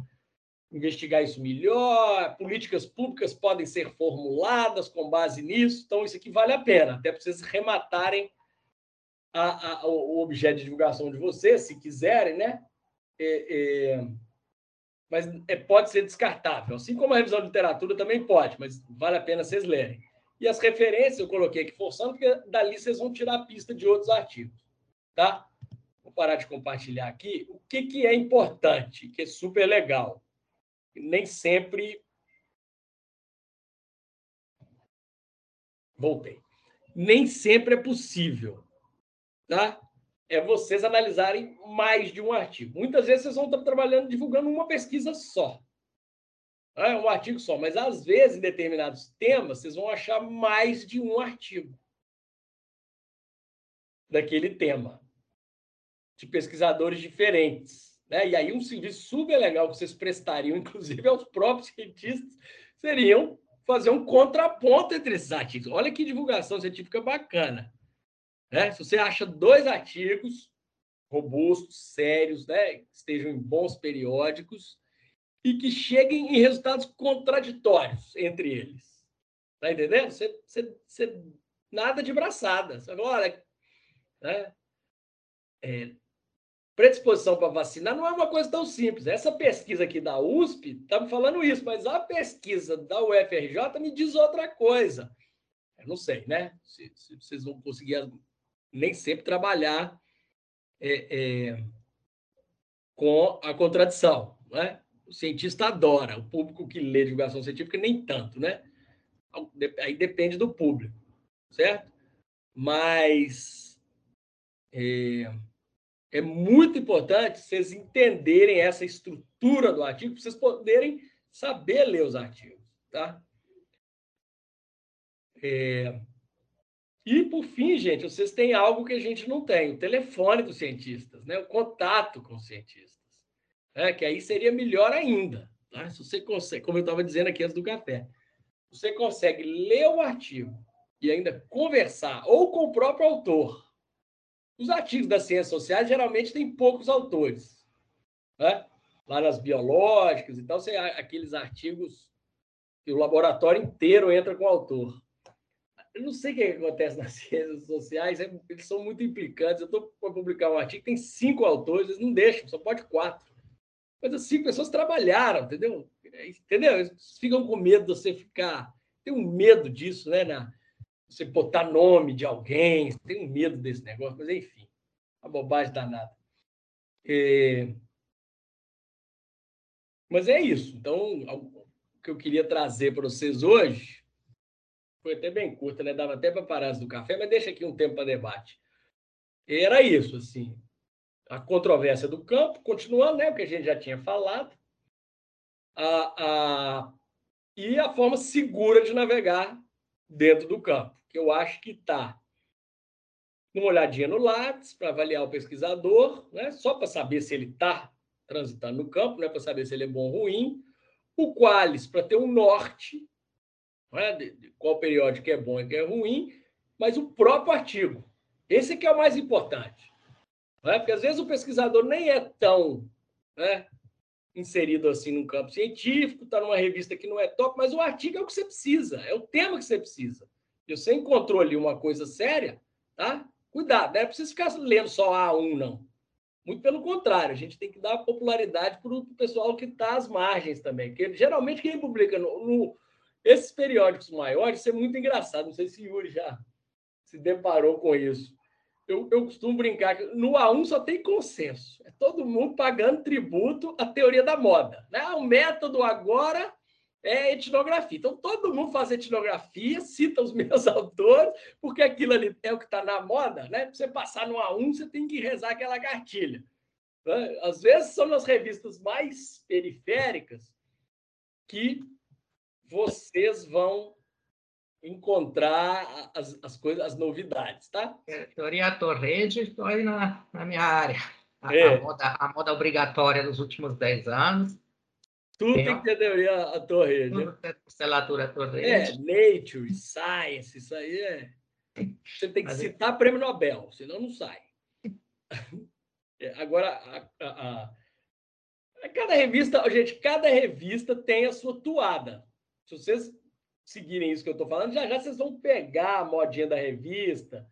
investigar isso melhor, políticas públicas podem ser formuladas com base nisso, então isso aqui vale a pena, até para vocês rematarem a, a, o objeto de divulgação de vocês, se quiserem, né? É, é, mas é, pode ser descartável. Assim como a revisão de literatura também pode, mas vale a pena vocês lerem. E as referências eu coloquei aqui forçando, porque dali vocês vão tirar a pista de outros artigos. Tá? Vou parar de compartilhar aqui. O que, que é importante, que é super legal. Nem sempre. Voltei. Nem sempre é possível tá? é vocês analisarem mais de um artigo. Muitas vezes vocês vão estar trabalhando, divulgando uma pesquisa só. É um artigo só, mas às vezes, em determinados temas, vocês vão achar mais de um artigo daquele tema, de pesquisadores diferentes. né? E aí um serviço super legal que vocês prestariam, inclusive aos próprios cientistas, seriam fazer um contraponto entre esses artigos. Olha que divulgação científica bacana. Né? Se você acha dois artigos robustos, sérios, né? estejam em bons periódicos e que cheguem em resultados contraditórios entre eles. Tá entendendo? Você, você, você nada de braçada. Olha, né? É, predisposição para vacinar não é uma coisa tão simples. Essa pesquisa aqui da USP está me falando isso, mas a pesquisa da UFRJ me diz outra coisa. Eu não sei, né? Se, se vocês vão conseguir nem sempre trabalhar é, é, com a contradição, né? O cientista adora, o público que lê divulgação científica nem tanto, né? Aí depende do público, certo? Mas é, é muito importante vocês entenderem essa estrutura do artigo, para vocês poderem saber ler os artigos, tá? É... E, por fim, gente, vocês têm algo que a gente não tem, o telefone dos cientistas, né? o contato com os cientistas, né? que aí seria melhor ainda. Tá? Se você consegue, como eu estava dizendo aqui antes do café, você consegue ler o artigo e ainda conversar ou com o próprio autor, os artigos das ciências sociais geralmente têm poucos autores. Né? Lá nas biológicas e tal, você, aqueles artigos que o laboratório inteiro entra com o autor. Eu não sei o que acontece nas ciências sociais, é, eles são muito implicantes. Eu estou para publicar um artigo, tem cinco autores, eles não deixam, só pode quatro. Mas as cinco pessoas trabalharam, entendeu? Entendeu? Eles ficam com medo de você ficar. Tem um medo disso, né? Na, você botar nome de alguém, tem um medo desse negócio, mas enfim, a bobagem danada. É... Mas é isso. Então, o que eu queria trazer para vocês hoje foi até bem curta, né? Dava até para parar do café, mas deixa aqui um tempo para debate. Era isso, assim. A controvérsia do campo, continuando, né? O que a gente já tinha falado. A, a, e a forma segura de navegar dentro do campo, que eu acho que está uma olhadinha no Lattes para avaliar o pesquisador, né? só para saber se ele está transitando no campo, né? para saber se ele é bom ou ruim. O Qualis para ter um norte, né? de, de qual periódico é bom e que é ruim, mas o próprio artigo. Esse que é o mais importante. Né? Porque às vezes o pesquisador nem é tão né, inserido assim num campo científico, está numa revista que não é top, mas o artigo é o que você precisa, é o tema que você precisa. E você encontrou ali uma coisa séria, tá? Cuidado, não é preciso ficar lendo só A1, não. Muito pelo contrário, a gente tem que dar popularidade para o pessoal que está às margens também. Porque geralmente quem publica no, no, esses periódicos maiores, isso é muito engraçado. Não sei se o Yuri já se deparou com isso eu, eu costumo brincar que no A1 só tem consenso. É todo mundo pagando tributo à teoria da moda. Né? O método agora é etnografia. Então, todo mundo faz etnografia, cita os meus autores, porque aquilo ali é o que está na moda. Né? Para você passar no A1, você tem que rezar aquela cartilha. Né? Às vezes, são nas revistas mais periféricas que vocês vão encontrar as, as coisas, as novidades, tá? É, teoria Torrede, estou aí na, na minha área. A, é. a, moda, a moda obrigatória dos últimos 10 anos. Tudo tem, tem que ter teoria a Torrede. Tudo tem selatura Torrede. É, Nature, Science, isso aí é... Você tem que Mas citar é... prêmio Nobel, senão não sai. É, agora, a, a, a, cada revista, gente, cada revista tem a sua toada. Se vocês seguirem isso que eu estou falando, já já vocês vão pegar a modinha da revista.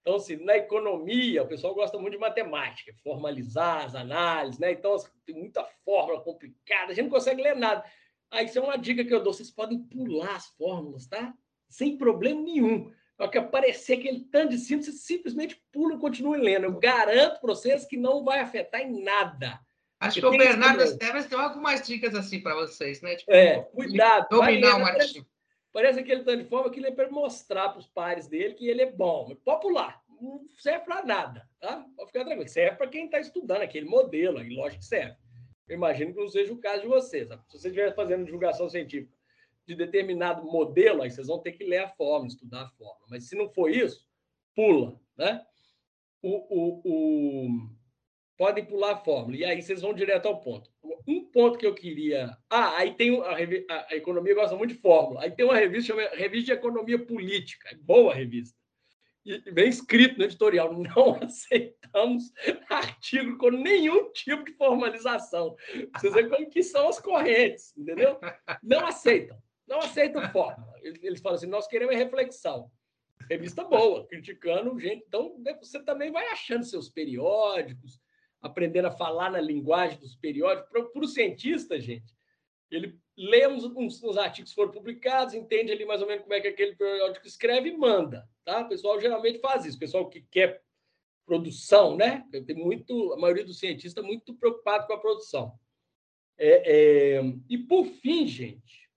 Então, assim, na economia, o pessoal gosta muito de matemática, formalizar as análises, né? Então, assim, tem muita fórmula complicada, a gente não consegue ler nada. Aí, isso é uma dica que eu dou: vocês podem pular as fórmulas, tá? Sem problema nenhum. Só que aparecer aquele tanto de símbolo, vocês simplesmente pulam e continuam lendo. Eu garanto para vocês que não vai afetar em nada. Acho que o Bernardo Esteves tem algumas dicas assim para vocês, né? Tipo, é, cuidado. Dominar um artigo. Parece aquele tanto de forma que ele é para mostrar para os pares dele que ele é bom. Popular. Não serve para nada. Tá? Pode ficar tranquilo. Serve para quem está estudando aquele modelo. Aí, lógico que serve. Eu imagino que não seja o caso de vocês. Se você estiver fazendo divulgação científica de determinado modelo, aí vocês vão ter que ler a fórmula, estudar a fórmula. Mas se não for isso, pula. Né? O, o, o... podem pular a fórmula. E aí vocês vão direto ao ponto. Um ponto que eu queria. Ah, aí tem a, a, a economia gosta muito de fórmula. Aí tem uma revista chamada Revista de Economia Política. É boa revista. E bem escrito no editorial: não aceitamos artigo com nenhum tipo de formalização. Vocês veem como que são as correntes, entendeu? Não aceitam. Não aceitam fórmula. Eles falam assim: nós queremos reflexão. Revista boa, criticando gente. Então, você também vai achando seus periódicos, aprendendo a falar na linguagem dos periódicos. Para o cientista, gente, ele lê uns, uns, uns, artigos que foram publicados, entende ali mais ou menos como é que aquele periódico escreve e manda. Tá? O pessoal geralmente faz isso. O pessoal que quer produção, né? Tem muito, a maioria dos cientistas muito preocupado com a produção. É, é... E por fim, gente,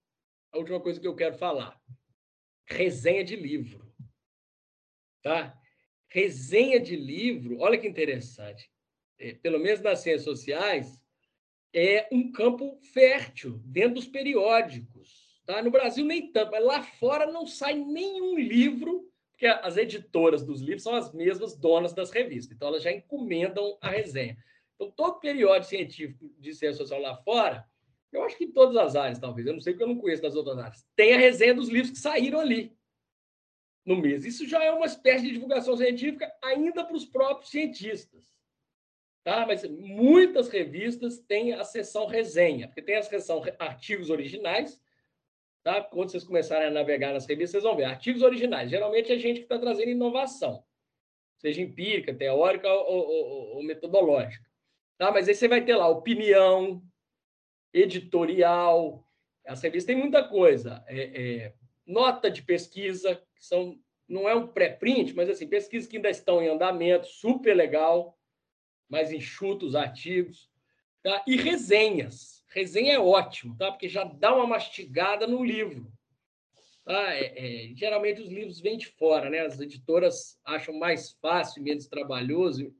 a última coisa que eu quero falar: resenha de livro. Tá? Resenha de livro, olha que interessante é, pelo menos nas ciências sociais, é um campo fértil dentro dos periódicos. Tá? No Brasil, nem tanto, mas lá fora não sai nenhum livro, porque as editoras dos livros são as mesmas donas das revistas, então elas já encomendam a resenha. Então, todo periódico científico de ciência social lá fora, eu acho que em todas as áreas, talvez, eu não sei porque eu não conheço das outras áreas, tem a resenha dos livros que saíram ali no mês. Isso já é uma espécie de divulgação científica ainda para os próprios cientistas. Tá? Mas muitas revistas têm a seção resenha, porque tem a seção artigos originais. Tá? Quando vocês começarem a navegar nas revistas, vocês vão ver artigos originais. Geralmente é gente que está trazendo inovação, seja empírica, teórica ou, ou, ou metodológica. Tá? Mas aí você vai ter lá opinião, editorial. As revistas têm muita coisa. É, é, nota de pesquisa, que são, não é um pré-print, mas assim, pesquisas que ainda estão em andamento, super legal mais enxutos artigos, tá? e resenhas. Resenha é ótimo, tá? porque já dá uma mastigada no livro. Tá? É, é, geralmente os livros vêm de fora, né? as editoras acham mais fácil, menos trabalhoso,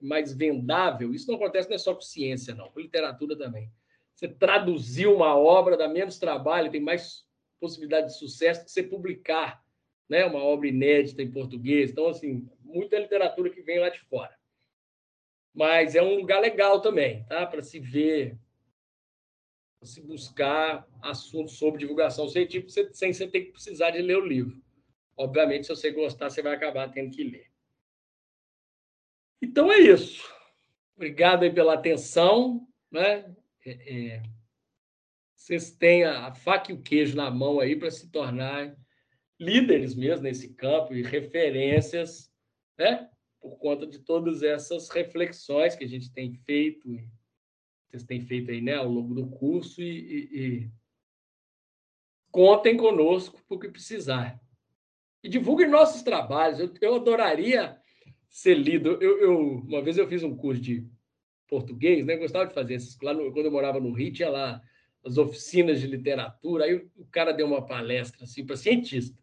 mais vendável. Isso não acontece não é só com ciência, não, com literatura também. Você traduzir uma obra dá menos trabalho, tem mais possibilidade de sucesso que você publicar né? uma obra inédita em português. Então, assim, muita literatura que vem lá de fora mas é um lugar legal também, tá? Para se ver, se buscar assuntos sobre divulgação científica sem você ter que precisar de ler o livro. Obviamente, se você gostar, você vai acabar tendo que ler. Então é isso. Obrigado aí pela atenção, né? É, é, vocês têm a faca e o queijo na mão aí para se tornar líderes mesmo nesse campo e referências, né? Por conta de todas essas reflexões que a gente tem feito, vocês têm feito aí, né, ao longo do curso, e, e, e contem conosco por que precisar. E divulguem nossos trabalhos. Eu, eu adoraria ser lido. Eu, eu, uma vez eu fiz um curso de português, né? gostava de fazer esses. Lá no, quando eu morava no Rio, tinha lá as oficinas de literatura. Aí o cara deu uma palestra assim para cientista.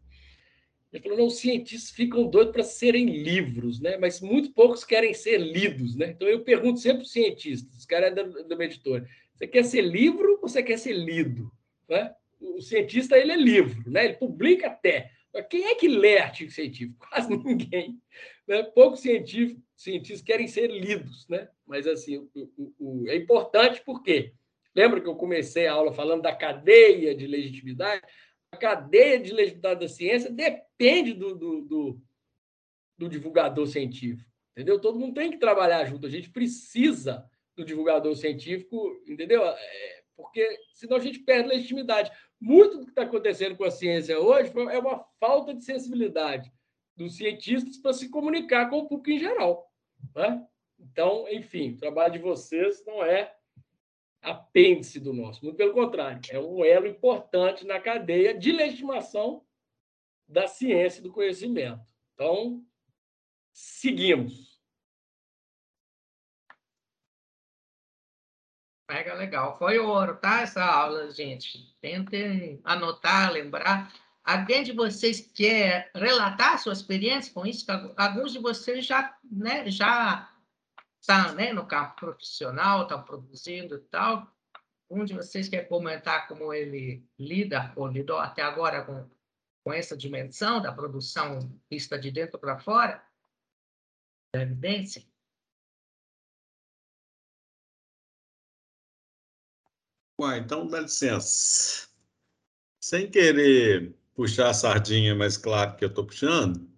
Ele falou: não, os cientistas ficam doidos para serem livros, né? mas muito poucos querem ser lidos. Né? Então eu pergunto sempre para os cientistas, os caras da, da editora: você quer ser livro ou você quer ser lido? Né? O cientista ele é livro, né? ele publica até. Mas quem é que lê artigo científico? Quase ninguém. Né? Poucos científicos, cientistas querem ser lidos, né? mas assim, o, o, o, é importante porque. Lembra que eu comecei a aula falando da cadeia de legitimidade? A cadeia de legitimidade da ciência depende do, do, do, do, divulgador científico, entendeu? Todo mundo tem que trabalhar junto, a gente precisa do divulgador científico, entendeu? É, porque senão a gente perde legitimidade. Muito do que está acontecendo com a ciência hoje é uma falta de sensibilidade dos cientistas para se comunicar com o público em geral. Né? Então, enfim, o trabalho de vocês não é apêndice do nosso. Muito pelo contrário, é um elo importante na cadeia de legitimação da ciência e do conhecimento. Então, seguimos. Pega legal. Foi ouro, tá? Essa aula, gente. Tentem anotar, lembrar. Alguém de vocês quer relatar sua experiência com isso? Alguns de vocês já, né, já está né, no campo profissional, está produzindo e tal. Um de vocês quer comentar como ele lida ou lidou até agora com, com essa dimensão da produção vista de dentro para fora? Da evidência? Bom, então dá licença. Sem querer puxar a sardinha, mas claro que eu estou puxando,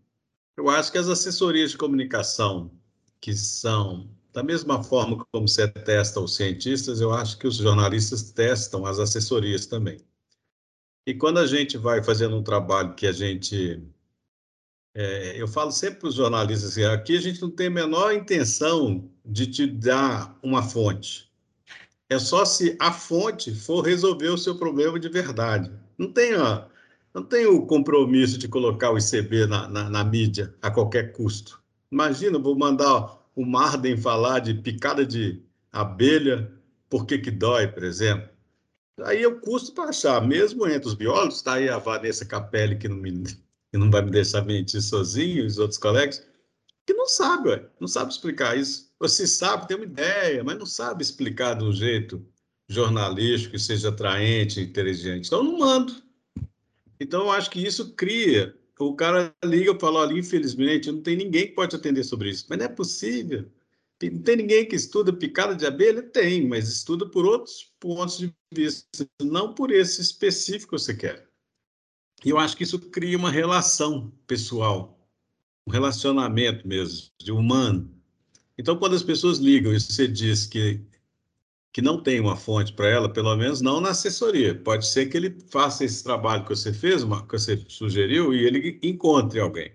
eu acho que as assessorias de comunicação que são da mesma forma como você testa os cientistas, eu acho que os jornalistas testam as assessorias também. E quando a gente vai fazendo um trabalho que a gente. É, eu falo sempre para os jornalistas assim, aqui a gente não tem a menor intenção de te dar uma fonte. É só se a fonte for resolver o seu problema de verdade. Não tem, ó, não tem o compromisso de colocar o ICB na, na, na mídia a qualquer custo. Imagina, vou mandar o Marden falar de picada de abelha, por que que dói, por exemplo. Aí eu custo para achar, mesmo entre os biólogos, está aí a Vanessa Capelli, que não, me, que não vai me deixar mentir sozinho, os outros colegas, que não sabe, ué, não sabe explicar isso. Você sabe, tem uma ideia, mas não sabe explicar de um jeito jornalístico que seja atraente, inteligente. Então, não mando. Então, eu acho que isso cria. O cara liga e fala: olha, infelizmente, não tem ninguém que pode atender sobre isso. Mas não é possível. Não tem ninguém que estuda picada de abelha? Tem, mas estuda por outros pontos de vista, não por esse específico que você quer. E eu acho que isso cria uma relação pessoal, um relacionamento mesmo, de humano. Então, quando as pessoas ligam e você diz que que não tem uma fonte para ela, pelo menos não na assessoria. Pode ser que ele faça esse trabalho que você fez, que você sugeriu, e ele encontre alguém.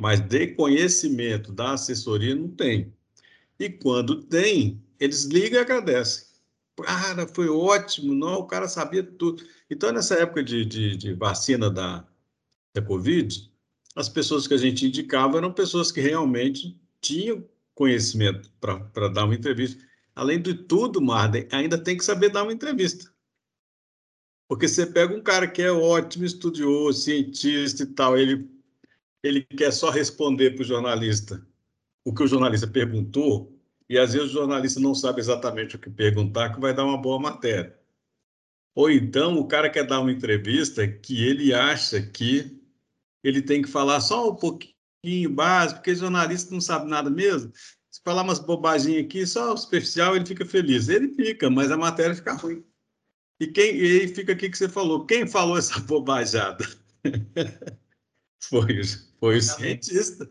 Mas de conhecimento da assessoria não tem. E quando tem, eles ligam e agradecem. Cara, foi ótimo, não, o cara sabia tudo. Então, nessa época de, de, de vacina da, da Covid, as pessoas que a gente indicava eram pessoas que realmente tinham conhecimento para dar uma entrevista além de tudo, Marden, ainda tem que saber dar uma entrevista. Porque você pega um cara que é ótimo, estudioso, cientista e tal, ele, ele quer só responder para o jornalista o que o jornalista perguntou, e às vezes o jornalista não sabe exatamente o que perguntar, que vai dar uma boa matéria. Ou então o cara quer dar uma entrevista que ele acha que ele tem que falar só um pouquinho básico, porque jornalista não sabe nada mesmo se falar umas bobaginhas aqui, só superficial, ele fica feliz. Ele fica, mas a matéria fica ruim. E quem e aí fica aqui que você falou. Quem falou essa bobajada? foi, foi o cientista.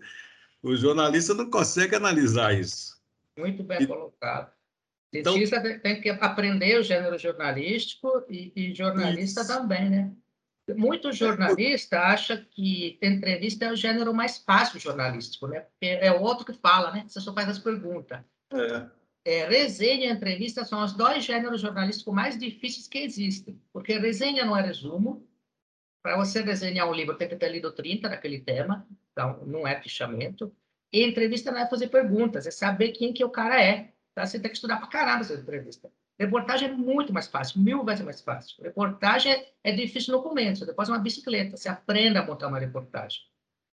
O jornalista não consegue analisar isso. Muito bem e, colocado. Então cientista então, tem que aprender o gênero jornalístico e, e jornalista isso. também, né? Muito jornalista acha que entrevista é o gênero mais fácil jornalístico, né? É o outro que fala, né? Você só faz as perguntas. É. É, resenha e entrevista são os dois gêneros jornalísticos mais difíceis que existem. Porque resenha não é resumo. Para você desenhar um livro, tem que ter lido 30 daquele tema. Então, não é fichamento. E entrevista não é fazer perguntas, é saber quem que o cara é. Tá? Você tem que estudar para caramba essa entrevista. Reportagem é muito mais fácil, mil vezes mais fácil. Reportagem é difícil no começo, depois é uma bicicleta, você aprende a montar uma reportagem.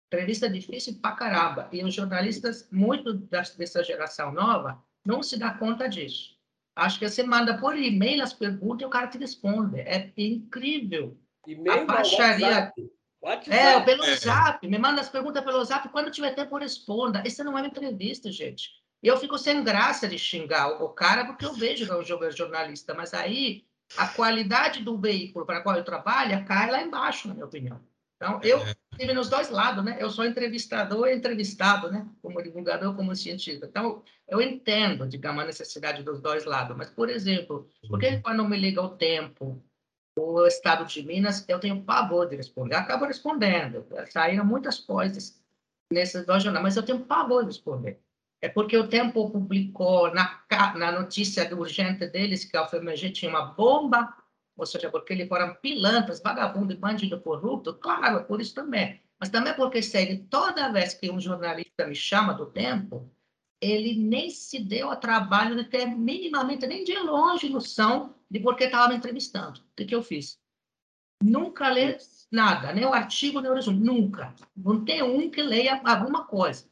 Entrevista é difícil pra caramba, e os jornalistas, muito dessa geração nova, não se dá conta disso. Acho que você manda por e-mail as perguntas e o cara te responde. É incrível. E-mail a baixaria. WhatsApp. É, pelo é. zap. Me manda as perguntas pelo zap. Quando tiver tempo, responda. Isso não é uma entrevista, gente. E eu fico sem graça de xingar o cara, porque eu vejo que é um jornalista, mas aí a qualidade do veículo para qual eu trabalho cai lá embaixo, na minha opinião. Então, eu é. estive nos dois lados, né? Eu sou entrevistador e entrevistado, né? Como divulgador, como cientista. Então, eu entendo, digamos, a necessidade dos dois lados. Mas, por exemplo, por que uhum. quando me liga o tempo, o estado de Minas, eu tenho pavor de responder? Eu acabo respondendo. Saíram muitas coisas nesses dois jornais, mas eu tenho pavor de responder. É porque o Tempo publicou na, na notícia urgente deles que a UFMG tinha uma bomba, ou seja, porque eles foram pilantras, vagabundo, bandido corrupto, claro, é por isso também. Mas também porque segue toda vez que um jornalista me chama do Tempo, ele nem se deu ao trabalho de ter minimamente, nem de longe, noção de por que estava me entrevistando. O que, que eu fiz? Nunca lê nada, nem o artigo, nem o resumo, nunca. Não tem um que leia alguma coisa.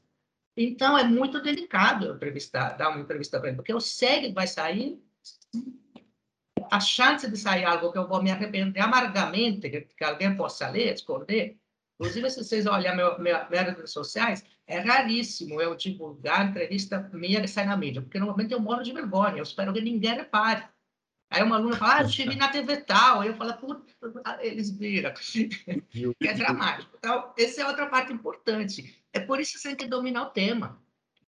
Então, é muito delicado entrevistar, dar uma entrevista para ele, porque eu sei que vai sair. A chance de sair algo que eu vou me arrepender amargamente, que, alguém possa ler, esconder. Inclusive, se vocês olharem meu, meu, minhas redes sociais, é raríssimo eu divulgar entrevista minha que sai na mídia, porque normalmente eu moro de vergonha, eu espero que ninguém repare. Aí uma aluna fala, ah, eu tive na TV tal. Aí eu falo, puta, eles viram. é dramático. Então, essa é outra parte importante. É por isso que você tem que dominar o tema.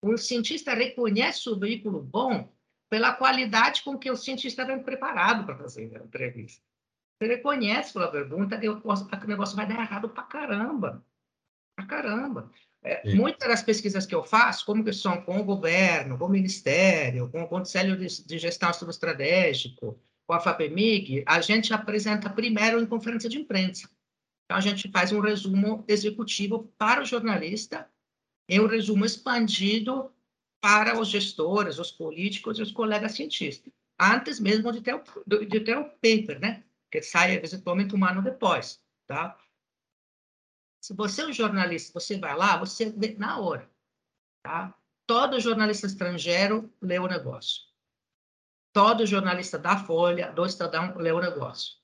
Um cientista reconhece o veículo bom pela qualidade com que o cientista vem preparado para fazer a entrevista. Você reconhece pela pergunta, eu posso, o negócio vai dar errado para caramba. Para caramba. É, muitas das pesquisas que eu faço, como que são com o governo, com o ministério, com o Conselho de, de Gestão Estratégico, com a FAPEMIG, a gente apresenta primeiro em conferência de imprensa. Então, a gente faz um resumo executivo para o jornalista e um resumo expandido para os gestores, os políticos e os colegas cientistas, antes mesmo de ter o, de ter o paper, né? Que sai eventualmente um ano depois, tá? Se você é um jornalista, você vai lá, você vê na hora. Tá? Todo jornalista estrangeiro lê o negócio. Todo jornalista da Folha, do Estadão, lê o negócio.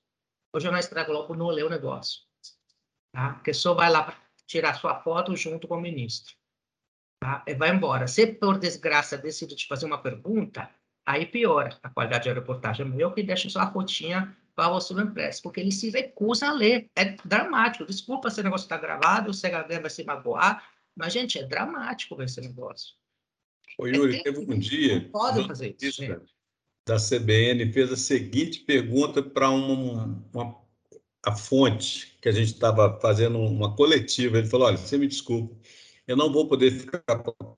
O jornalista da Globo não lê o negócio. Tá? Porque só vai lá tirar sua foto junto com o ministro. Tá? E vai embora. Se, por desgraça, decide te fazer uma pergunta, aí piora a qualidade da reportagem. Eu que deixo só a fotinha para o subimpresso, porque ele se recusa a ler. É dramático. Desculpa se o negócio está gravado, o CHD vai se magoar, mas, gente, é dramático esse negócio. Ô, Yuri, é teve um dia. Pode fazer isso. Da CBN fez a seguinte pergunta para uma, uma, a fonte que a gente estava fazendo uma coletiva. Ele falou: olha, você me desculpa, eu não vou poder ficar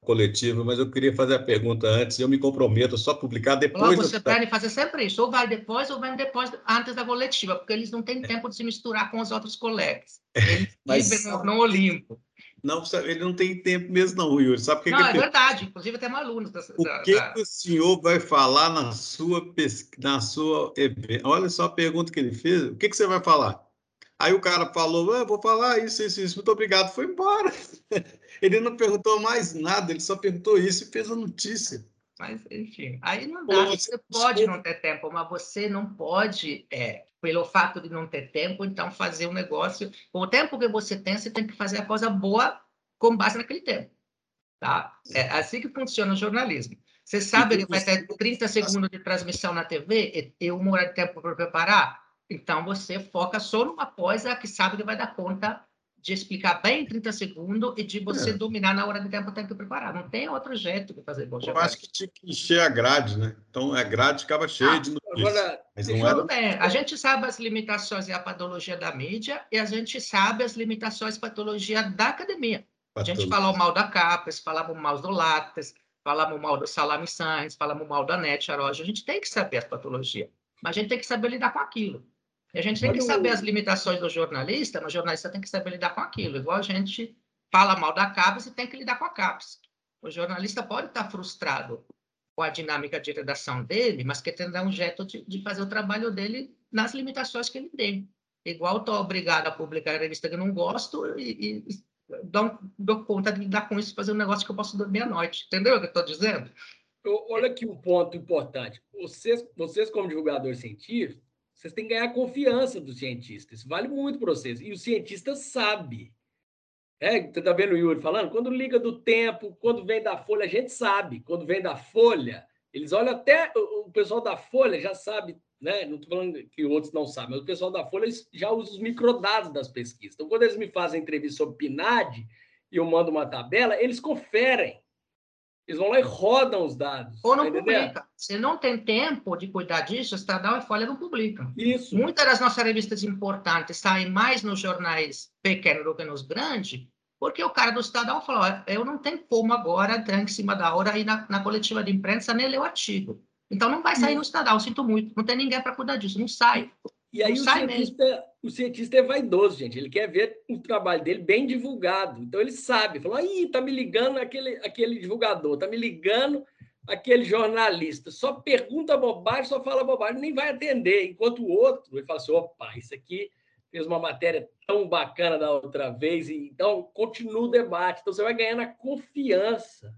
coletivo, mas eu queria fazer a pergunta antes. Eu me comprometo só a publicar depois. Logo, você do... pode fazer sempre isso. Ou vai depois, ou vai depois, antes da coletiva, porque eles não têm tempo de se misturar com os outros colegas. Eles mas... vivem no Olimpo. Não, ele não tem tempo mesmo, não, Yuri. Sabe que não, que é verdade. Inclusive, tem alunos. Da, o que, da... que o senhor vai falar na sua pesquisa, na sua Olha só a pergunta que ele fez. O que, que você vai falar? Aí o cara falou, ah, vou falar isso, isso, isso, muito obrigado, foi embora. Ele não perguntou mais nada, ele só perguntou isso e fez a notícia. Mas, enfim, aí não dá. Você pode não ter tempo, mas você não pode, é, pelo fato de não ter tempo, então fazer um negócio. Com o tempo que você tem, você tem que fazer a coisa boa com base naquele tempo. Tá? É assim que funciona o jornalismo. Você sabe que vai ter 30 segundos de transmissão na TV e uma hora de tempo para preparar? Então, você foca só numa coisa que sabe que vai dar conta de explicar bem em 30 segundos e de você é. dominar na hora de tempo tem que preparar. Não tem outro jeito de fazer bom Eu acho que tinha que encher a grade, né? Então, a grade ficava cheia ah, de notícias. Agora, mas não era... bem. A gente sabe as limitações e a patologia da mídia e a gente sabe as limitações e patologia da academia. Patologia. A gente falou mal da Capes, falava mal do Lattes, falamos mal do Salame Sainz, falamos mal da NET, a gente tem que saber as patologias, mas a gente tem que saber lidar com aquilo. A gente tem que saber as limitações do jornalista, mas o jornalista tem que saber lidar com aquilo. Igual a gente fala mal da CAPES e tem que lidar com a CAPES. O jornalista pode estar frustrado com a dinâmica de redação dele, mas quer ter um jeito de, de, fazer o trabalho dele nas limitações que ele tem. Igual estou obrigado a publicar a revista que eu não gosto e, e dou, dou, conta de lidar com isso fazer um negócio que eu posso dormir à noite. Entendeu o que eu estou dizendo? Olha aqui um ponto importante. Vocês, vocês como divulgadores científicos, vocês têm que ganhar a confiança do cientista. Isso vale muito para vocês. E o cientista sabe. É, você está vendo o Yuri falando? Quando liga do tempo, quando vem da folha, a gente sabe. Quando vem da folha, eles olham até. O pessoal da folha já sabe, né? Não estou falando que outros não sabem, mas o pessoal da folha já usa os microdados das pesquisas. Então, quando eles me fazem entrevista sobre PNAD e eu mando uma tabela, eles conferem. Eles vão lá e rodam os dados. Ou não tá publica. Se não tem tempo de cuidar disso, Estadão e Folha não publicam. Isso. Muitas das nossas revistas importantes saem mais nos jornais pequenos do que nos grandes, porque o cara do Estadão falou: eu não tenho como agora entrar em cima da hora aí na, na coletiva de imprensa nem ler o artigo. Então não vai sair hum. no Estadão, sinto muito. Não tem ninguém para cuidar disso, não sai. E aí o cientista, o cientista é vaidoso, gente. Ele quer ver o trabalho dele bem divulgado. Então ele sabe, falou: aí tá me ligando aquele, aquele divulgador, tá me ligando aquele jornalista. Só pergunta bobagem, só fala bobagem, nem vai atender. Enquanto o outro, ele fala assim: opa, isso aqui fez uma matéria tão bacana da outra vez, então continua o debate. Então você vai ganhando a confiança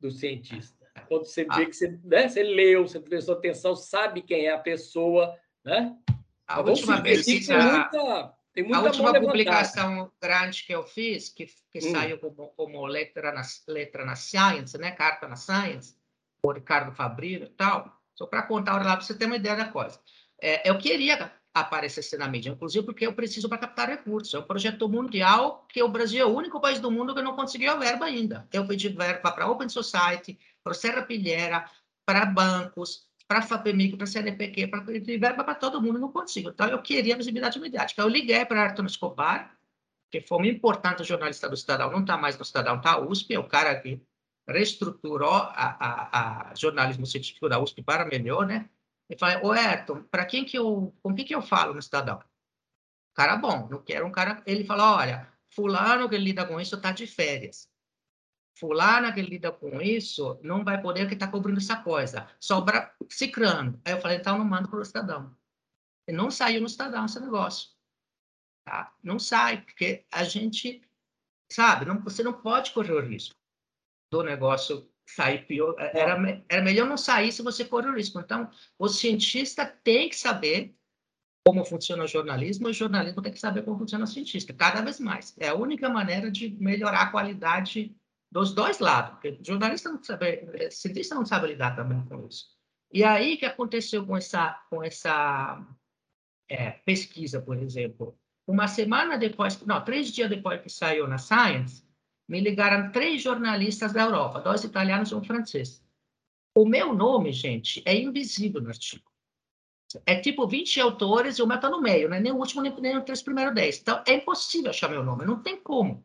do cientista. Quando você vê ah. que você, né, você leu, você prestou atenção, sabe quem é a pessoa, né? A última pesquisa, tem muita, tem muita a última publicação grande que eu fiz, que, que hum. saiu como, como letra, na, letra na Science, né? carta na Science, o Ricardo Fabrino e tal, Só para contar lá, para você ter uma ideia da coisa. É, eu queria aparecer na mídia, inclusive porque eu preciso para captar recursos. É um projeto mundial que o Brasil é o único país do mundo que não conseguiu verba ainda. Eu pedi verba para Open Society, para Serra Pilheira, para bancos, para a FAPEMIG, para a CNPq, para verba para todo mundo, não consigo. Então, eu queria visibilidade mediática. Eu liguei para Arthur Escobar, que foi um importante jornalista do Estadão, não está mais no Estadão, está USP, é o cara que reestruturou a, a, a jornalismo científico da USP para melhor, né? E falei, ô Ayrton, para quem que eu, com quem que eu falo no Estadão? Cara bom, não quero um cara... Ele falou, olha, fulano que lida com isso está de férias fulana que lida com isso não vai poder que está cobrindo essa coisa. Sobra cicrano. Aí eu falei, então não mando para o Estadão. E não saiu no Estadão esse negócio. Tá? Não sai, porque a gente, sabe, não, você não pode correr o risco do negócio sair pior. Era, era melhor não sair se você correr o risco. Então, o cientista tem que saber como funciona o jornalismo, e o jornalismo tem que saber como funciona o cientista, cada vez mais. É a única maneira de melhorar a qualidade dos dois lados, porque jornalista não sabe, eh, cientista não sabe lidar também com isso. E aí que aconteceu com essa, com essa é, pesquisa, por exemplo, uma semana depois, não, três dias depois que saiu na Science, me ligaram três jornalistas da Europa, dois italianos e um francês. O meu nome, gente, é invisível no artigo. É tipo 20 autores e o meu está no meio, né? nem o último, nem, nem os três primeiros dez. Então, é impossível achar meu nome, não tem como.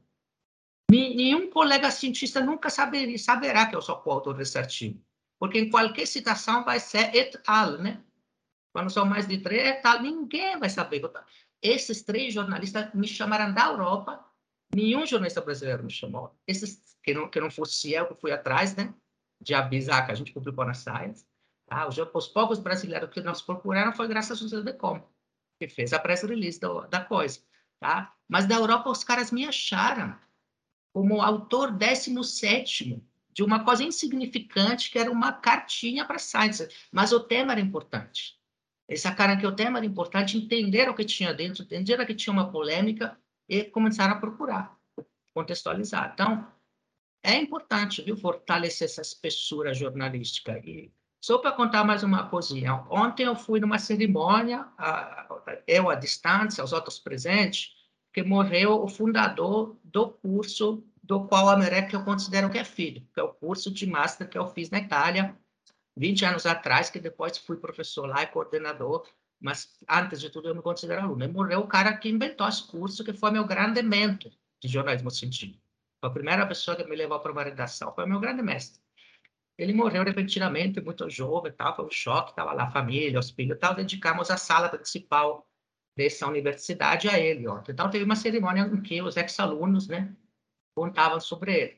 Nenhum colega cientista nunca saberia, saberá que eu sou coautor desse artigo, porque em qualquer citação vai ser et al, né? Quando são mais de três, et al, ninguém vai saber. Esses três jornalistas me chamaram da Europa, nenhum jornalista brasileiro me chamou. Esses que não, que não fosse eu que fui atrás, né? De avisar que a gente publicou na Science. Tá? Os, os poucos brasileiros que nos procuraram foi graças a José de Com, que fez a press release do, da coisa. Tá? Mas da Europa os caras me acharam como autor 17 de uma coisa insignificante, que era uma cartinha para Science, mas o tema era importante. Eles sacaram que o tema era importante, entenderam o que tinha dentro, entenderam que tinha uma polêmica e começaram a procurar, contextualizar. Então, é importante, viu, fortalecer essa espessura jornalística. E só para contar mais uma coisinha, ontem eu fui numa cerimônia, eu à distância, os outros presentes, que morreu o fundador do curso do qual a Merec eu considero que é filho, que é o curso de Master que eu fiz na Itália, 20 anos atrás, que depois fui professor lá e coordenador, mas antes de tudo eu me considero aluno. E morreu o cara que inventou esse curso, que foi meu grande mentor de jornalismo científico. Foi a primeira pessoa que me levou para uma redação, foi meu grande mestre. Ele morreu repentinamente, muito jovem, tal, foi um choque, estava lá a família, os filhos, tal, dedicamos a sala principal dessa universidade a ele. Ó. Então, teve uma cerimônia em que os ex-alunos né, contavam sobre ele.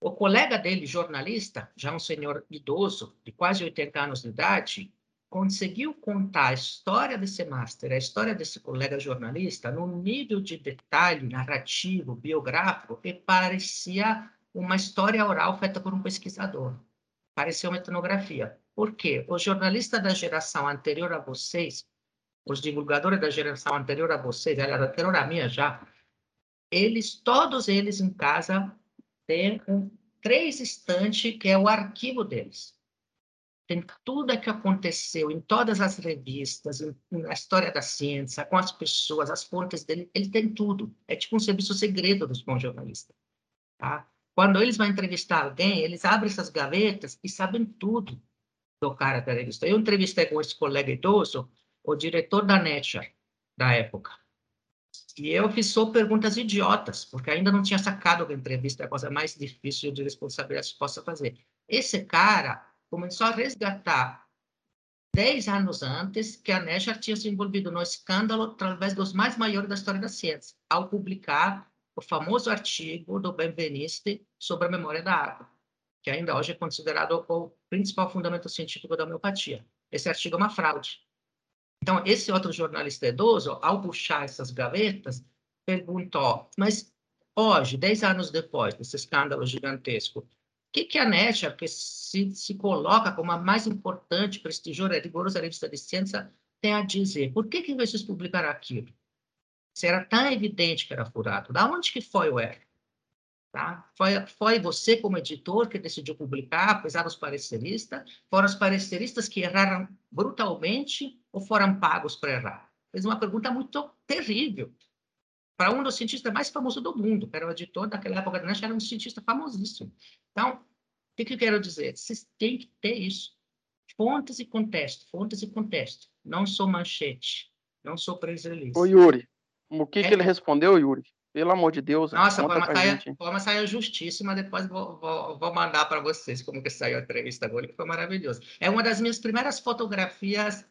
O colega dele, jornalista, já um senhor idoso, de quase 80 anos de idade, conseguiu contar a história desse master, a história desse colega jornalista, num nível de detalhe narrativo, biográfico, que parecia uma história oral feita por um pesquisador. Parecia uma etnografia. Por quê? O jornalista da geração anterior a vocês os divulgadores da geração anterior a vocês, aliás, anterior a minha já, eles, todos eles em casa, têm um, três estantes que é o arquivo deles. Tem tudo que aconteceu em todas as revistas, na história da ciência, com as pessoas, as fontes dele, ele tem tudo. É tipo um serviço segredo dos bons jornalistas. Tá? Quando eles vão entrevistar alguém, eles abrem essas gavetas e sabem tudo do cara da revista. Eu entrevistei com esse colega idoso, o diretor da Nature, da época. E eu fiz só perguntas idiotas, porque ainda não tinha sacado que a entrevista é a coisa mais difícil de responsabilidade que possa fazer. Esse cara começou a resgatar dez anos antes que a Nature tinha se envolvido no escândalo através dos mais maiores da história da ciência, ao publicar o famoso artigo do Benveniste sobre a memória da água, que ainda hoje é considerado o principal fundamento científico da homeopatia. Esse artigo é uma fraude. Então, esse outro jornalista idoso, ao puxar essas gavetas, perguntou, mas hoje, dez anos depois desse escândalo gigantesco, o que, que a Nature, que se, se coloca como a mais importante, prestigiosa e rigorosa revista de ciência, tem a dizer? Por que, que vocês publicaram aquilo? Se era tão evidente que era furado, da onde que foi o erro? Tá? Foi, foi você, como editor, que decidiu publicar, apesar dos pareceristas? Foram os pareceristas que erraram brutalmente ou foram pagos para errar? Fez uma pergunta muito terrível. Para um dos cientistas mais famosos do mundo, que era o editor daquela época da Nash, era um cientista famosíssimo. Então, o que, que eu quero dizer? Vocês têm que ter isso. Fontes e contexto, fontes e contexto. Não sou manchete, não sou press Ô, Yuri, o que, é, que ele respondeu, Yuri? Pelo amor de Deus. Nossa, foi uma, saia, foi uma saia justíssima. Depois vou, vou, vou mandar para vocês como que saiu a entrevista agora, que foi maravilhoso. É uma das minhas primeiras fotografias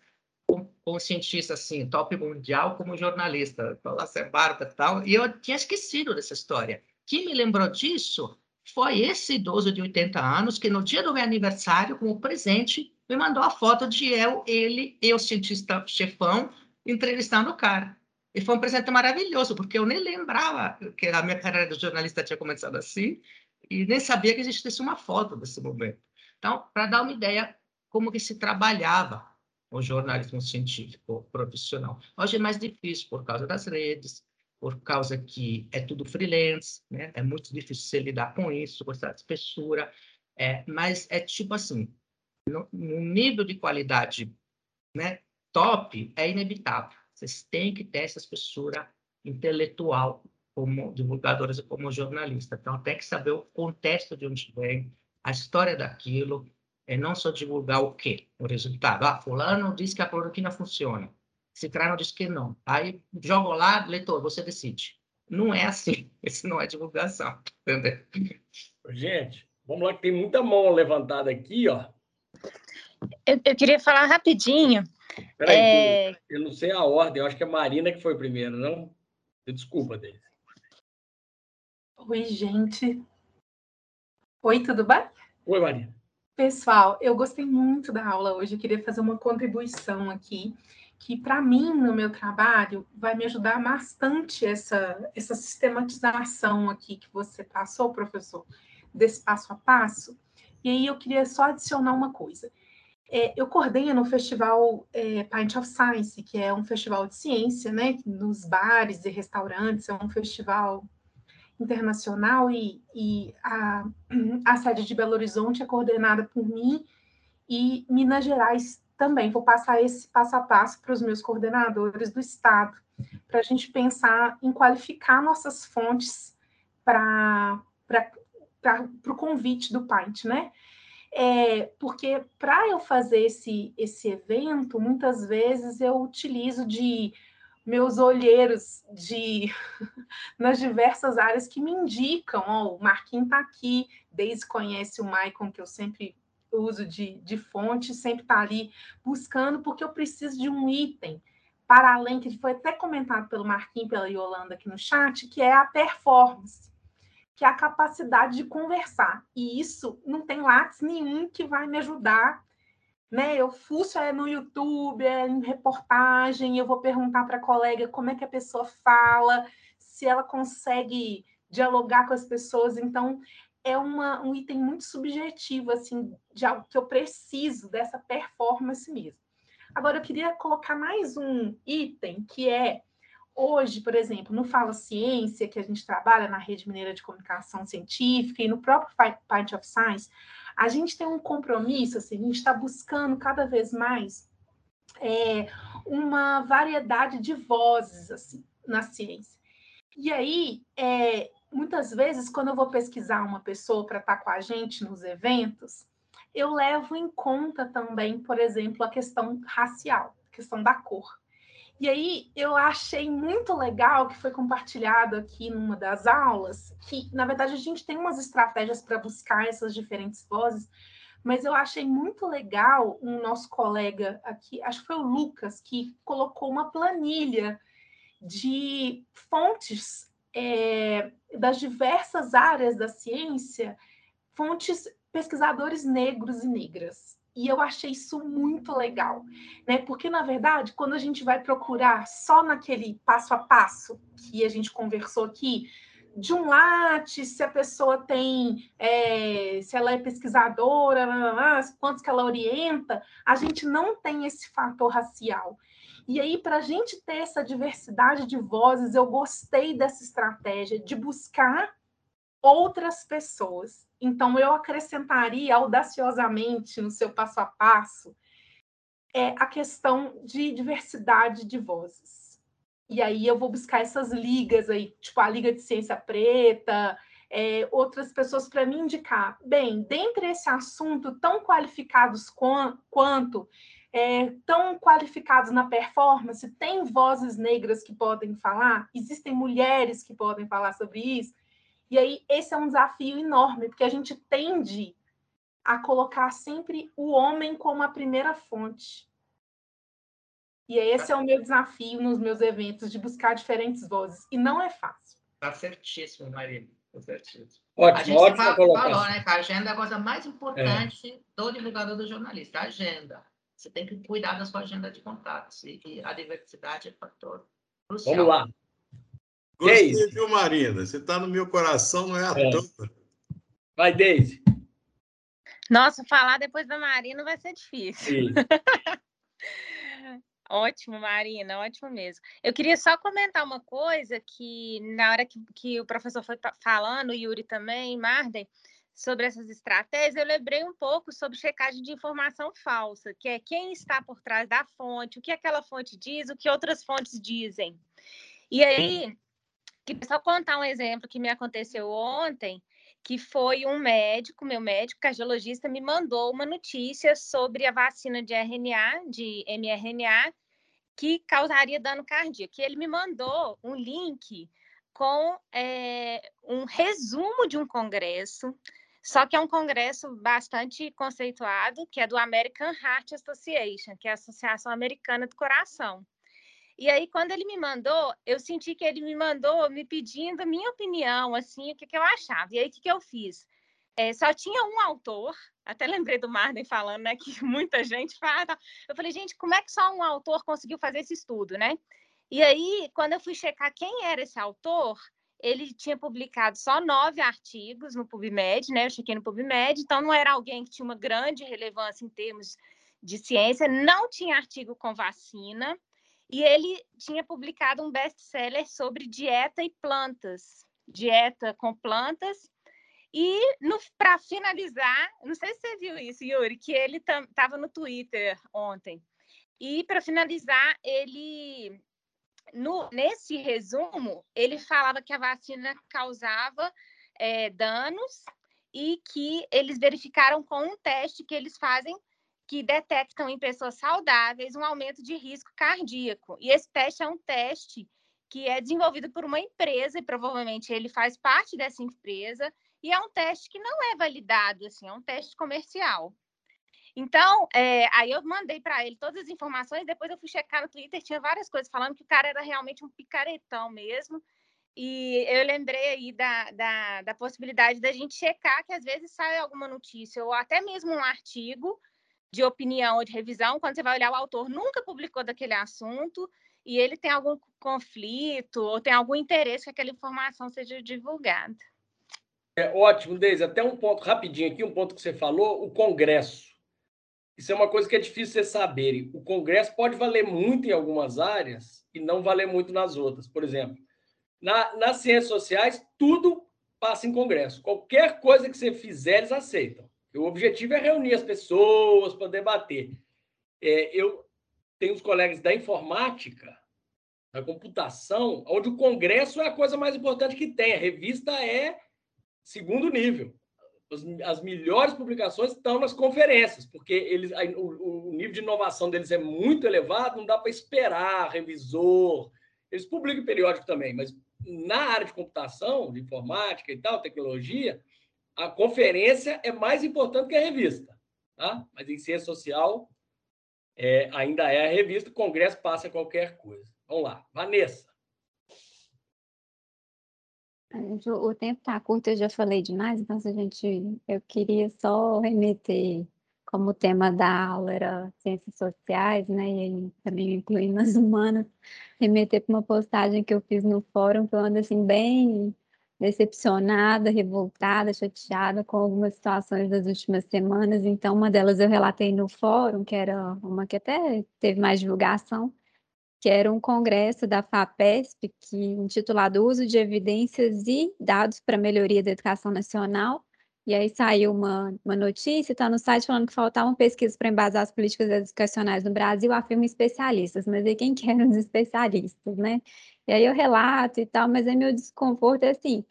com, com cientista assim, top mundial, como jornalista. Sem barba e tal. E eu tinha esquecido dessa história. Quem me lembrou disso foi esse idoso de 80 anos que no dia do meu aniversário, como presente, me mandou a foto de eu, ele e o cientista chefão entrevistando o cara. E foi um presente maravilhoso, porque eu nem lembrava que a minha carreira de jornalista tinha começado assim, e nem sabia que existisse uma foto desse momento. Então, para dar uma ideia como que se trabalhava o jornalismo científico profissional. Hoje é mais difícil por causa das redes, por causa que é tudo freelance, né? É muito difícil você lidar com isso, com essa espessura. É, mas é tipo assim, no, no nível de qualidade né, top, é inevitável. Vocês têm que ter essa espessura intelectual como divulgadores e como jornalista. Então, tem que saber o contexto de onde vem, a história daquilo, e não só divulgar o quê? O resultado. Ah, fulano diz que a cloroquina funciona. Cicrano diz que não. Aí, jogo lá, leitor, você decide. Não é assim. Isso não é divulgação. Entendeu? Gente, vamos lá, que tem muita mão levantada aqui, ó. Eu, eu queria falar rapidinho Peraí, é... eu não sei a ordem, eu acho que é a Marina que foi primeiro, não? Desculpa, Deise. Oi, gente. Oi, tudo bem? Oi, Marina. Pessoal, eu gostei muito da aula hoje. Eu queria fazer uma contribuição aqui, que para mim, no meu trabalho, vai me ajudar bastante essa, essa sistematização aqui que você passou, professor, desse passo a passo. E aí eu queria só adicionar uma coisa. É, eu coordeno o festival é, Pint of Science, que é um festival de ciência, né, nos bares e restaurantes, é um festival internacional e, e a, a sede de Belo Horizonte é coordenada por mim e Minas Gerais também. Vou passar esse passo a passo para os meus coordenadores do estado, para a gente pensar em qualificar nossas fontes para o convite do Pint, né? É, porque para eu fazer esse, esse evento, muitas vezes eu utilizo de meus olheiros de nas diversas áreas que me indicam, ó, o Marquinhos está aqui, desde conhece o Maicon, que eu sempre uso de, de fonte, sempre está ali buscando, porque eu preciso de um item. Para além, que foi até comentado pelo Marquinhos, pela Yolanda aqui no chat, que é a performance que é a capacidade de conversar. E isso não tem lápis nenhum que vai me ajudar. Né? Eu fuço é no YouTube, é em reportagem, eu vou perguntar para a colega como é que a pessoa fala, se ela consegue dialogar com as pessoas. Então, é uma, um item muito subjetivo, assim, de algo que eu preciso dessa performance mesmo. Agora, eu queria colocar mais um item, que é Hoje, por exemplo, no Fala Ciência, que a gente trabalha na Rede Mineira de Comunicação Científica e no próprio Pint of Science, a gente tem um compromisso, assim, a gente está buscando cada vez mais é, uma variedade de vozes assim, na ciência. E aí, é, muitas vezes, quando eu vou pesquisar uma pessoa para estar tá com a gente nos eventos, eu levo em conta também, por exemplo, a questão racial, a questão da cor. E aí eu achei muito legal que foi compartilhado aqui numa das aulas, que na verdade a gente tem umas estratégias para buscar essas diferentes vozes, mas eu achei muito legal um nosso colega aqui, acho que foi o Lucas, que colocou uma planilha de fontes é, das diversas áreas da ciência, fontes pesquisadores negros e negras. E eu achei isso muito legal, né? Porque, na verdade, quando a gente vai procurar só naquele passo a passo que a gente conversou aqui, de um late, se a pessoa tem, é, se ela é pesquisadora, quantos que ela orienta, a gente não tem esse fator racial. E aí, para a gente ter essa diversidade de vozes, eu gostei dessa estratégia de buscar outras pessoas. Então, eu acrescentaria audaciosamente no seu passo a passo é a questão de diversidade de vozes. E aí eu vou buscar essas ligas aí, tipo a Liga de Ciência Preta, é, outras pessoas para me indicar. Bem, dentre esse assunto, tão qualificados quanto, é, tão qualificados na performance, tem vozes negras que podem falar, existem mulheres que podem falar sobre isso. E aí, esse é um desafio enorme, porque a gente tende a colocar sempre o homem como a primeira fonte. E esse é o meu desafio nos meus eventos, de buscar diferentes vozes. E não é fácil. Está certíssimo, Maria. Está certíssimo. Ótimo, a gente ótimo falou, né, que a agenda é a coisa mais importante é. do divulgador do jornalista, a agenda. Você tem que cuidar da sua agenda de contatos. E a diversidade é fator crucial. Vamos lá. Gostei, Deise. viu, Marina? Você está no meu coração, não é à é. toa. Vai, Deise. Nossa, falar depois da Marina vai ser difícil. ótimo, Marina, ótimo mesmo. Eu queria só comentar uma coisa que, na hora que, que o professor foi falando, o Yuri também, Marden, sobre essas estratégias, eu lembrei um pouco sobre checagem de informação falsa, que é quem está por trás da fonte, o que aquela fonte diz, o que outras fontes dizem. E aí, Queria só contar um exemplo que me aconteceu ontem, que foi um médico, meu médico cardiologista, me mandou uma notícia sobre a vacina de RNA, de mRNA, que causaria dano cardíaco. E ele me mandou um link com é, um resumo de um congresso, só que é um congresso bastante conceituado, que é do American Heart Association, que é a Associação Americana do Coração. E aí, quando ele me mandou, eu senti que ele me mandou me pedindo minha opinião, assim, o que, que eu achava. E aí, o que, que eu fiz? É, só tinha um autor, até lembrei do Marden falando, né, que muita gente fala. Eu falei, gente, como é que só um autor conseguiu fazer esse estudo, né? E aí, quando eu fui checar quem era esse autor, ele tinha publicado só nove artigos no PubMed, né? Eu chequei no PubMed, então não era alguém que tinha uma grande relevância em termos de ciência, não tinha artigo com vacina, e ele tinha publicado um best-seller sobre dieta e plantas, dieta com plantas. E para finalizar, não sei se você viu isso, Yuri, que ele estava no Twitter ontem. E para finalizar, ele no, nesse resumo, ele falava que a vacina causava é, danos e que eles verificaram com um teste que eles fazem que detectam em pessoas saudáveis um aumento de risco cardíaco. E esse teste é um teste que é desenvolvido por uma empresa, e provavelmente ele faz parte dessa empresa, e é um teste que não é validado, assim, é um teste comercial. Então, é, aí eu mandei para ele todas as informações, depois eu fui checar no Twitter, tinha várias coisas falando que o cara era realmente um picaretão mesmo, e eu lembrei aí da, da, da possibilidade da gente checar que às vezes sai alguma notícia, ou até mesmo um artigo, de opinião ou de revisão, quando você vai olhar o autor nunca publicou daquele assunto e ele tem algum conflito ou tem algum interesse que aquela informação seja divulgada. É ótimo, Deise. Até um ponto rapidinho aqui, um ponto que você falou, o Congresso. Isso é uma coisa que é difícil vocês saberem. O Congresso pode valer muito em algumas áreas e não valer muito nas outras. Por exemplo, na, nas ciências sociais, tudo passa em Congresso. Qualquer coisa que você fizer, eles aceitam. O objetivo é reunir as pessoas para debater. É, eu tenho os colegas da informática, da computação, onde o congresso é a coisa mais importante que tem. A revista é segundo nível. As, as melhores publicações estão nas conferências, porque eles, o, o nível de inovação deles é muito elevado, não dá para esperar revisor. Eles publicam periódico também, mas na área de computação, de informática e tal, tecnologia, a conferência é mais importante que a revista, tá? Mas em ciência social é, ainda é a revista, o congresso passa qualquer coisa. Vamos lá, Vanessa. O tempo está curto, eu já falei demais, mas a gente, eu queria só remeter, como o tema da aula era ciências sociais, né, e também incluindo as humanas, remeter para uma postagem que eu fiz no fórum, que eu ando assim bem decepcionada, revoltada, chateada com algumas situações das últimas semanas. Então, uma delas eu relatei no fórum, que era uma que até teve mais divulgação, que era um congresso da FAPESP, que, intitulado Uso de Evidências e Dados para Melhoria da Educação Nacional. E aí saiu uma, uma notícia, está no site falando que faltavam pesquisas para embasar as políticas educacionais no Brasil, afirma especialistas, mas aí quem que eram os especialistas, né? E aí eu relato e tal, mas aí meu desconforto é assim,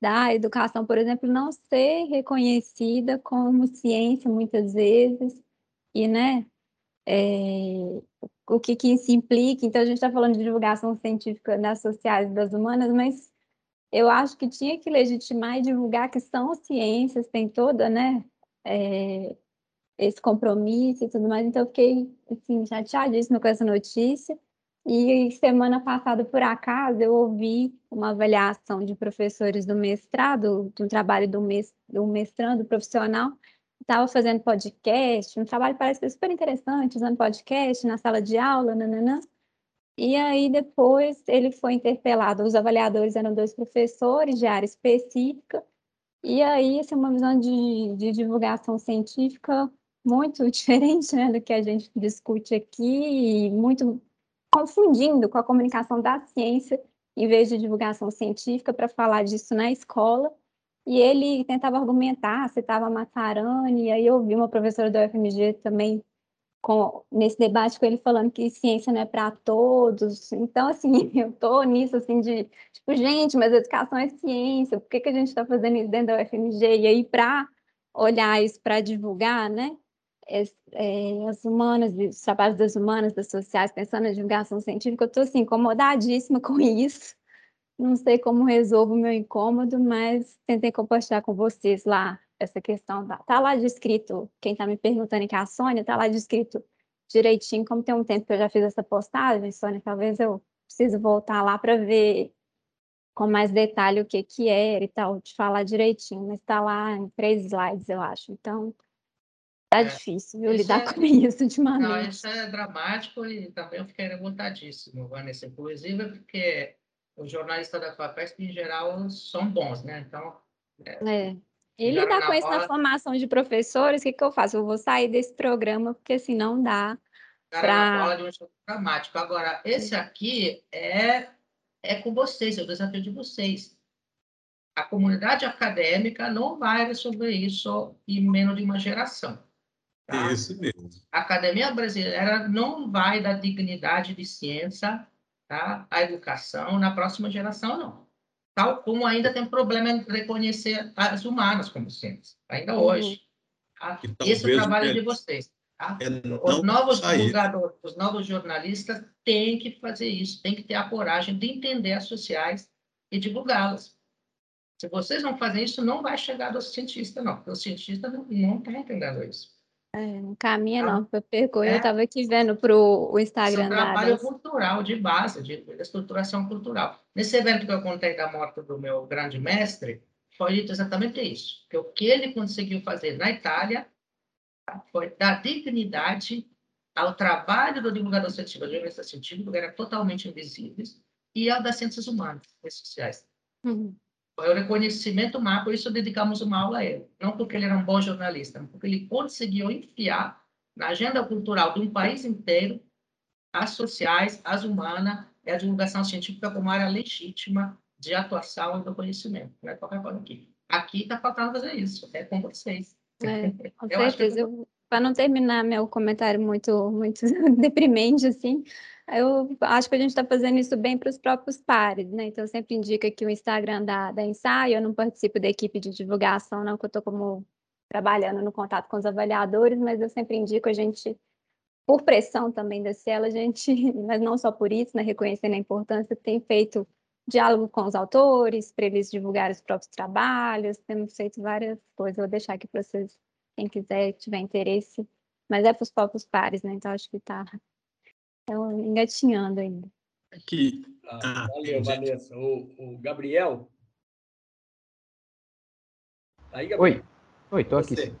da educação, por exemplo, não ser reconhecida como ciência muitas vezes, e, né, é, o que, que isso implica. Então, a gente está falando de divulgação científica das sociais e das humanas, mas eu acho que tinha que legitimar e divulgar que são ciências, tem toda, né, é, esse compromisso e tudo mais. Então, eu fiquei, assim, chateadíssima com essa notícia. E semana passada, por acaso, eu ouvi uma avaliação de professores do mestrado, de um trabalho do, mes, do mestrando profissional, estava fazendo podcast, um trabalho parece super interessante, usando podcast na sala de aula, nananã. E aí depois ele foi interpelado, os avaliadores eram dois professores de área específica, e aí essa é uma visão de, de divulgação científica muito diferente né, do que a gente discute aqui, e muito confundindo com a comunicação da ciência, em vez de divulgação científica, para falar disso na escola, e ele tentava argumentar, citava Matarani, e aí eu vi uma professora do UFMG também com, nesse debate com ele falando que ciência não é para todos. Então, assim, eu estou nisso, assim, de, tipo, gente, mas educação é ciência, por que, que a gente está fazendo isso dentro da UFMG? E aí, para olhar isso, para divulgar, né, é, as humanas, os trabalhos das humanas, das sociais, pensando na divulgação científica, eu estou, assim, incomodadíssima com isso, não sei como resolvo o meu incômodo, mas tentei compartilhar com vocês lá essa questão. Da... Tá lá descrito, quem está me perguntando que é a Sônia, tá lá descrito direitinho, como tem um tempo que eu já fiz essa postagem, Sônia, talvez eu preciso voltar lá para ver com mais detalhe o que que era e tal, te falar direitinho, mas está lá em três slides, eu acho. Então, tá é, difícil, viu, lidar é, com isso ultimamente. Não, isso é dramático e também eu fiquei revoltadíssimo, Vanessa, inclusive porque os jornalistas da FAPESP, em geral, são bons, né? Então. É. é. Ele está com isso na formação de professores, o que, que eu faço? Eu vou sair desse programa, porque assim não dá para. de um estudo dramático. Agora, esse aqui é, é com vocês, é o desafio de vocês. A comunidade acadêmica não vai resolver isso em menos de uma geração. Tá? Isso mesmo. A academia brasileira não vai dar dignidade de ciência tá? a educação na próxima geração, não. Tal como ainda tem problema em reconhecer as humanas como ciência, ainda uhum. hoje. Tá? Esse é o trabalho de vocês. Tá? É os novos divulgadores, os novos jornalistas têm que fazer isso, têm que ter a coragem de entender as sociais e divulgá-las. Se vocês não fazem isso, não vai chegar do cientista, não, porque o cientista não está entendendo isso. É, não caminha não, eu perco. É, eu estava aqui vendo para o Instagram. Isso é um trabalho cultural, de base, de, estruturação cultural. Nesse evento que eu contei da morte do meu grande mestre, foi dito exatamente isso, que o que ele conseguiu fazer na Itália foi dar dignidade ao trabalho do divulgador científico, do jornalista científico, que era totalmente invisíveis, e ao das ciências humanas e sociais. Uhum. Foi o reconhecimento mar, por isso dedicamos uma aula a ele. Não porque ele era um bom jornalista, mas porque ele conseguiu enfiar na agenda cultural de um país inteiro as sociais, as humanas e a divulgação científica como área legítima de atuação e do conhecimento. Não é qualquer coisa aqui. Aqui está faltando fazer isso. É com vocês. É, com certeza. Para não terminar meu comentário muito, muito deprimente, assim, eu acho que a gente está fazendo isso bem para os próprios pares, né? Então, sempre indica que o Instagram da, da ensaio, eu não participo da equipe de divulgação, não, que eu estou como trabalhando no contato com os avaliadores, mas eu sempre indico a gente, por pressão também da Cielo, a gente, mas não só por isso, né, reconhecendo a importância, tem feito diálogo com os autores, para eles divulgarem os próprios trabalhos, temos feito várias coisas, vou deixar aqui para vocês, quem quiser, tiver interesse, mas é para os próprios pares, né, então acho que está engatinhando ainda. Aqui. Ah, ah, valeu, Vanessa. O, o Gabriel. Tá aí, Gabriel? Oi. Oi, tô Você. aqui.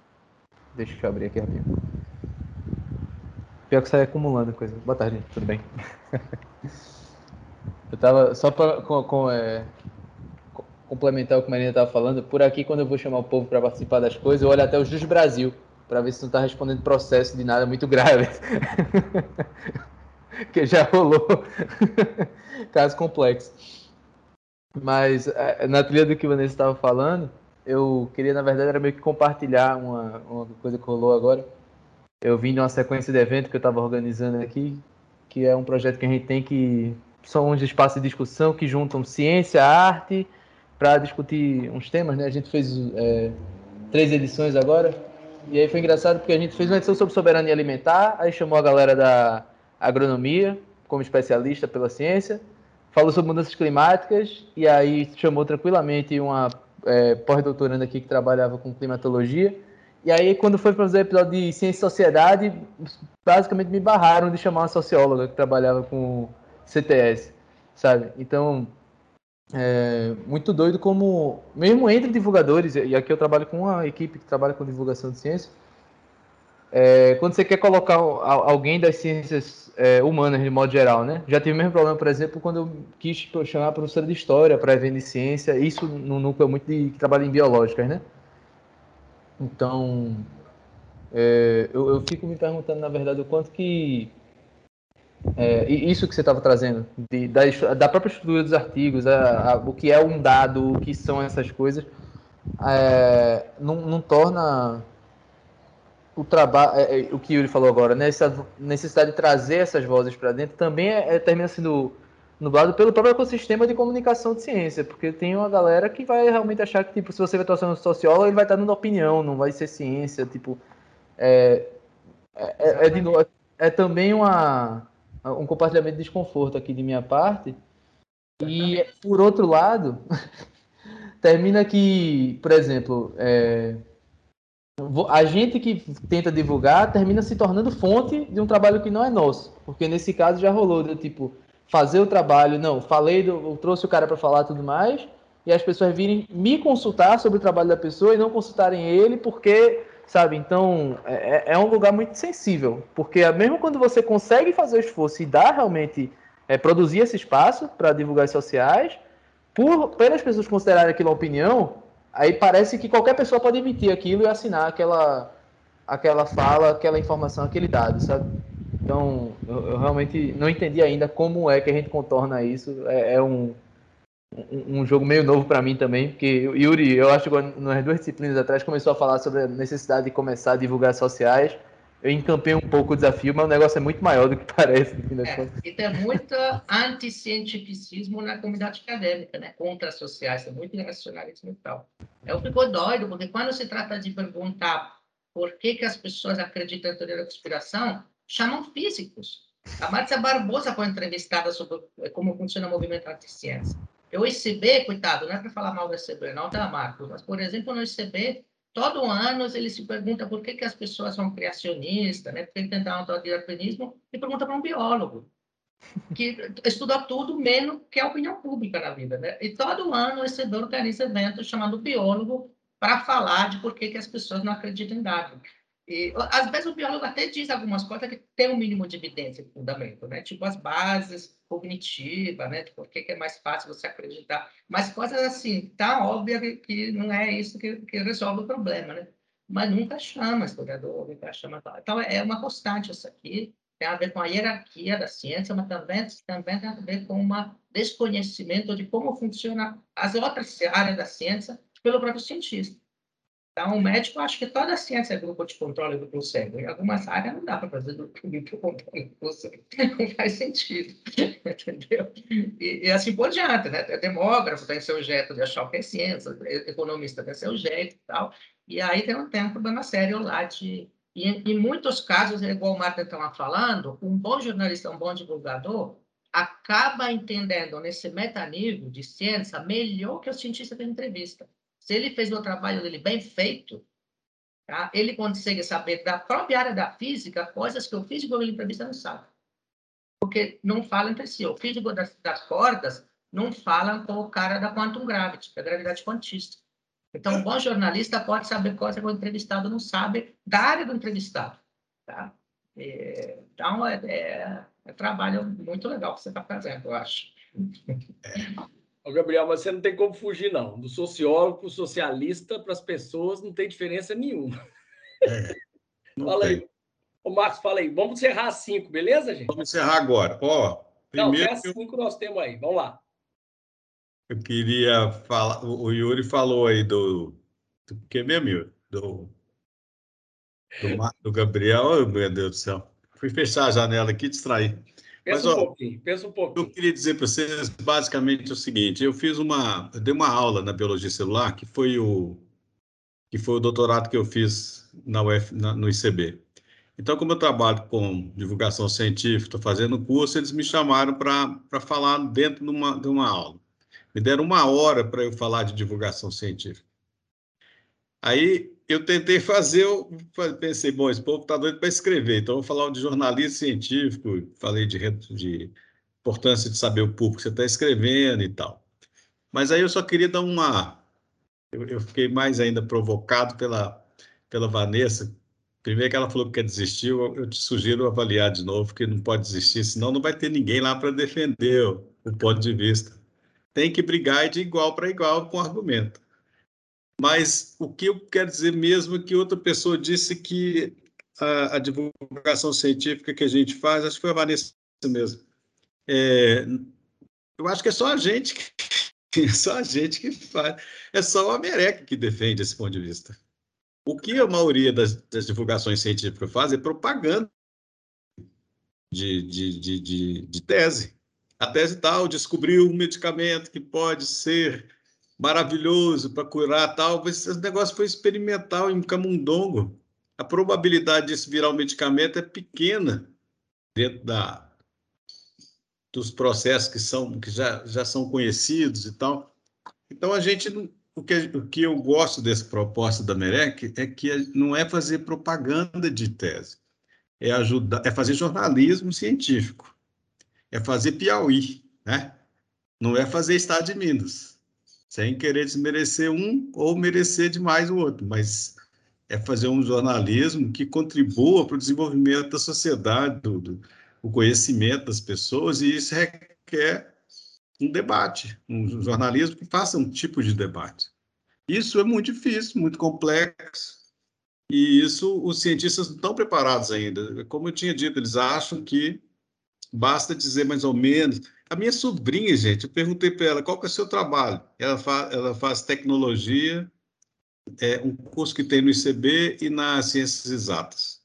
Deixa eu abrir aqui rapidinho. Pior que sai acumulando coisa. Boa tarde, tudo bem? eu tava só para com, com, é, complementar o que a Marina estava falando. Por aqui, quando eu vou chamar o povo para participar das coisas, eu olho até os dos Brasil para ver se não está respondendo processo de nada muito grave. que já rolou casos complexos. Mas é, na trilha do que o Vanessa estava falando, eu queria, na verdade, era meio que compartilhar uma, uma coisa que rolou agora. Eu vim de uma sequência de evento que eu estava organizando aqui, que é um projeto que a gente tem que são uns espaços de discussão que juntam ciência, arte, para discutir uns temas, né? A gente fez é, três edições agora, e aí foi engraçado porque a gente fez uma edição sobre soberania alimentar, aí chamou a galera da agronomia como especialista pela ciência, falou sobre mudanças climáticas, e aí chamou tranquilamente uma é, pós-doutoranda aqui que trabalhava com climatologia, e aí, quando foi para fazer o episódio de Ciência e Sociedade, basicamente me barraram de chamar uma socióloga que trabalhava com CTS, sabe? Então, é muito doido como, mesmo entre divulgadores, e aqui eu trabalho com uma equipe que trabalha com divulgação de ciência, é, quando você quer colocar alguém das ciências é, humanas, de modo geral, né? Já tive o mesmo problema, por exemplo, quando eu quis chamar a professora de história para evento de ciência, isso no núcleo muito de que trabalha em biológicas, né? Então, é, eu, eu, fico me perguntando, na verdade, o quanto que é, isso que você estava trazendo, de, da, da, própria estrutura dos artigos, a, a, o que é um dado, o que são essas coisas, é, não, não, torna o trabalho, é, é, o que Yuri falou agora, né, essa necessidade de trazer essas vozes para dentro, também é, é, termina sendo nublado pelo próprio ecossistema de comunicação de ciência, porque tem uma galera que vai realmente achar que, tipo, se você vai estar sendo sociólogo, ele vai estar dando opinião, não vai ser ciência, tipo, é, é, é, de, é também uma um compartilhamento de desconforto aqui de minha parte. E, por outro lado, termina que, por exemplo, é, a gente que tenta divulgar termina se tornando fonte de um trabalho que não é nosso. Porque nesse caso já rolou, do tipo, fazer o trabalho, não, falei, do, trouxe o cara para falar tudo mais, e as pessoas virem me consultar sobre o trabalho da pessoa e não consultarem ele porque sabe? Então, é, é, é um lugar muito sensível, porque mesmo quando você consegue fazer o esforço e dar realmente, é, produzir esse espaço para divulgar sociais, por pelas pessoas considerarem aquilo opinião, aí parece que qualquer pessoa pode emitir aquilo e assinar aquela, aquela fala, aquela informação, aquele dado, sabe? Então, eu, eu realmente não entendi ainda como é que a gente contorna isso. É, é um, um jogo meio novo para mim também, porque Yuri, eu acho que nas duas disciplinas atrás começou a falar sobre a necessidade de começar a divulgar sociais. Eu encampei um pouco o desafio, mas o negócio é muito maior do que parece. É, e tem muito anticientificismo na comunidade acadêmica, né? contra as sociais, tem muito irracionalismo e tal. Eu fico doido, porque quando se trata de perguntar por que, que as pessoas acreditam em teoria da conspiração, chamam físicos. A Márcia Barbosa foi entrevistada sobre como funciona o movimento anti-ciência. O ICB, coitado, não é para falar mal do ICB, não, tá, Marcos? Mas, por exemplo, no ICB, todo ano ele se pergunta por que, que as pessoas são criacionistas, né? por que tentam autodidatismo, e pergunta para um biólogo, que estuda tudo menos que a opinião pública na vida. Né? E todo ano o ICB organiza eventos chamando biólogo para falar de por que, que as pessoas não acreditam em dados. Às vezes o biólogo até diz algumas coisas que tem um mínimo de evidência, de fundamento, né? Tipo as bases cognitivas, né? De por que, é mais fácil você acreditar. Mas coisas assim, tá óbvia que não é isso que, que resolve o problema, né? Mas nunca chama historiador, nunca chama... Então, é uma constante isso aqui. Tem a ver com a hierarquia da ciência, mas também, também tem a ver com um desconhecimento de como funciona as outras áreas da ciência pelo próprio cientista. Então, o médico, acho que toda a ciência é grupo de controle do cérebro. Em algumas áreas não dá para fazer grupo controle do cérebro. Não faz sentido. Entendeu? E, e, assim por diante, né? Demógrafo tem seu jeito de achar o que é ciência, economista tem seu jeito e tal. E aí tem um, tem um problema sério lá de... E em, muitos casos, igual o Marta estava falando, um bom jornalista, um bom divulgador, acaba entendendo nesse metanível de ciência melhor que o cientista da entrevista. Se ele fez o trabalho dele bem feito, tá? ele consegue saber da própria área da física coisas que o físico da entrevista não sabe. Porque não fala entre si. O físico das, das cordas não fala com o cara da quantum gravity, da gravidade quantista. Então, um bom jornalista pode saber coisas que o entrevistado não sabe da área do entrevistado. Tá? E, então, é, é, é, trabalho muito legal que você está fazendo, eu acho. É. Ô, Gabriel, mas você não tem como fugir, não. Do sociólogo para o socialista, para as pessoas, não tem diferença nenhuma. É, Fala aí. Ô, Marcos, fala aí. Vamos encerrar às 5, beleza, gente? Vamos encerrar agora. Ó, primeiro... Não, até às 5 nós temos aí. Vamos lá. Eu queria falar... O Yuri falou aí do... do que mesmo, Yuri? Do... Do, do Gabriel. Oh, meu Deus do céu. Fui fechar a janela aqui e distrair. Pensa Mas, um ó, pouquinho, pensa um pouquinho. Eu queria dizer para vocês basicamente o seguinte: eu fiz uma, eu dei uma aula na biologia celular que foi o que foi o doutorado que eu fiz na UF, na, no ICB. Então, como eu trabalho com divulgação científica, estou fazendo curso, eles me chamaram para falar dentro de uma, de uma aula. Me deram uma hora para eu falar de divulgação científica. Aí eu tentei fazer, eu pensei, bom, esse povo está doido para escrever, então eu vou falar de jornalismo científico, falei de, de importância de saber o público que você está escrevendo e tal. Mas aí eu só queria dar uma. Eu, eu, fiquei mais ainda provocado pela, pela Vanessa. Primeiro que ela falou que quer desistir, eu, eu te sugiro avaliar de novo, que não pode desistir, senão não vai ter ninguém lá para defender o, o ponto de vista. Tem que brigar de igual para igual com argumento. Mas o que eu quero dizer mesmo é que outra pessoa disse que a, a divulgação científica que a gente faz, acho que foi a Vanessa mesmo. É, eu acho que é só a gente que, é só a gente que faz, é só o América que defende esse ponto de vista. O que a maioria das, das divulgações científicas faz é propaganda de, de, de, de, de tese. A tese tal descobriu um medicamento que pode ser maravilhoso para curar tal, mas esse negócio foi experimental em camundongo. A probabilidade disso virar um medicamento é pequena dentro da, dos processos que são que já, já são conhecidos e tal. Então a gente o que, o que eu gosto dessa proposta da Merec é que não é fazer propaganda de tese, é ajudar, é fazer jornalismo científico, é fazer Piauí, né? Não é fazer Estado de Minas sem querer desmerecer um ou merecer demais o outro, mas é fazer um jornalismo que contribua para o desenvolvimento da sociedade, do, do o conhecimento das pessoas, e isso requer um debate, um jornalismo que faça um tipo de debate. Isso é muito difícil, muito complexo, e isso os cientistas não estão preparados ainda. Como eu tinha dito, eles acham que basta dizer mais ou menos. A minha sobrinha, gente, eu perguntei para ela qual que é o seu trabalho. Ela, fa ela faz tecnologia, é um curso que tem no ICB e nas ciências exatas.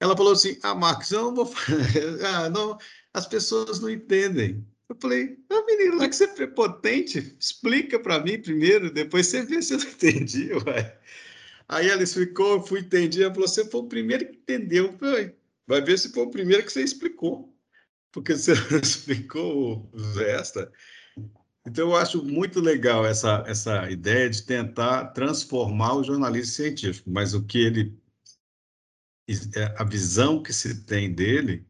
Ela falou assim: Ah, Marcos, eu não vou. ah, não, as pessoas não entendem. Eu falei: Ah, menino, lá que você é prepotente, explica para mim primeiro, depois você vê se eu não entendi. Ué. Aí ela explicou, eu fui entendi. Ela falou: Você foi o primeiro que entendeu. Eu falei, Vai ver se foi o primeiro que você explicou porque você explicou o Zesta. Então, eu acho muito legal essa, essa ideia de tentar transformar o jornalismo científico, mas o que ele. É, a visão que se tem dele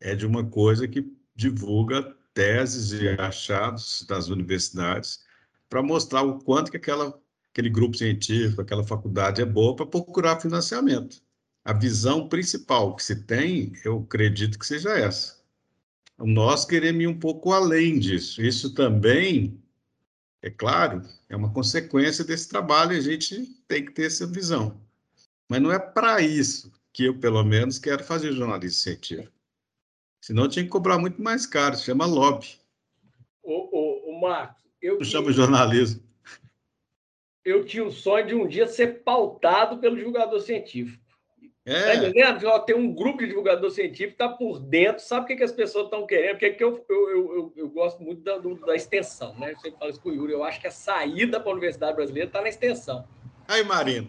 é de uma coisa que divulga teses e achados das universidades para mostrar o quanto que aquela, aquele grupo científico, aquela faculdade é boa para procurar financiamento. A visão principal que se tem, eu acredito que seja essa nós queremos ir um pouco além disso. Isso também, é claro, é uma consequência desse trabalho e a gente tem que ter essa visão. Mas não é para isso que eu, pelo menos, quero fazer jornalismo científico. Senão eu tinha que cobrar muito mais caro, se chama lobby. O, o, o Marcos, eu. Não chama jornalismo. Eu tinha o sonho de um dia ser pautado pelo divulgador científico. É. Tá entendendo? Tem um grupo de divulgador científico, está por dentro, sabe o que, que as pessoas estão querendo, porque que eu, eu, eu, eu, gosto muito da, do, da extensão, né? Eu sempre falo isso com o Yuri, eu acho que a saída para a Universidade Brasileira está na extensão. Aí, Marina.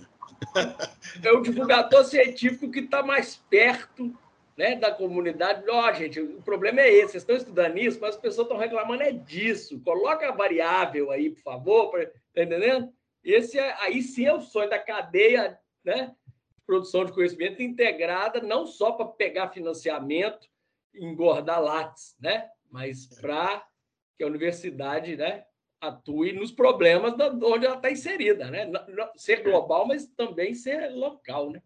É o divulgador científico que está mais perto né, da comunidade. Ó, oh, gente, o problema é esse, vocês estão estudando isso, mas as pessoas estão reclamando é disso. Coloca a variável aí, por favor, pra, tá entendendo? Esse é, aí sim é o sonho da cadeia, né? Produção de conhecimento integrada, não só para pegar financiamento, engordar látis, né? mas para que a universidade né, atue nos problemas da, onde ela está inserida. Né? Ser global, mas também ser local. Né?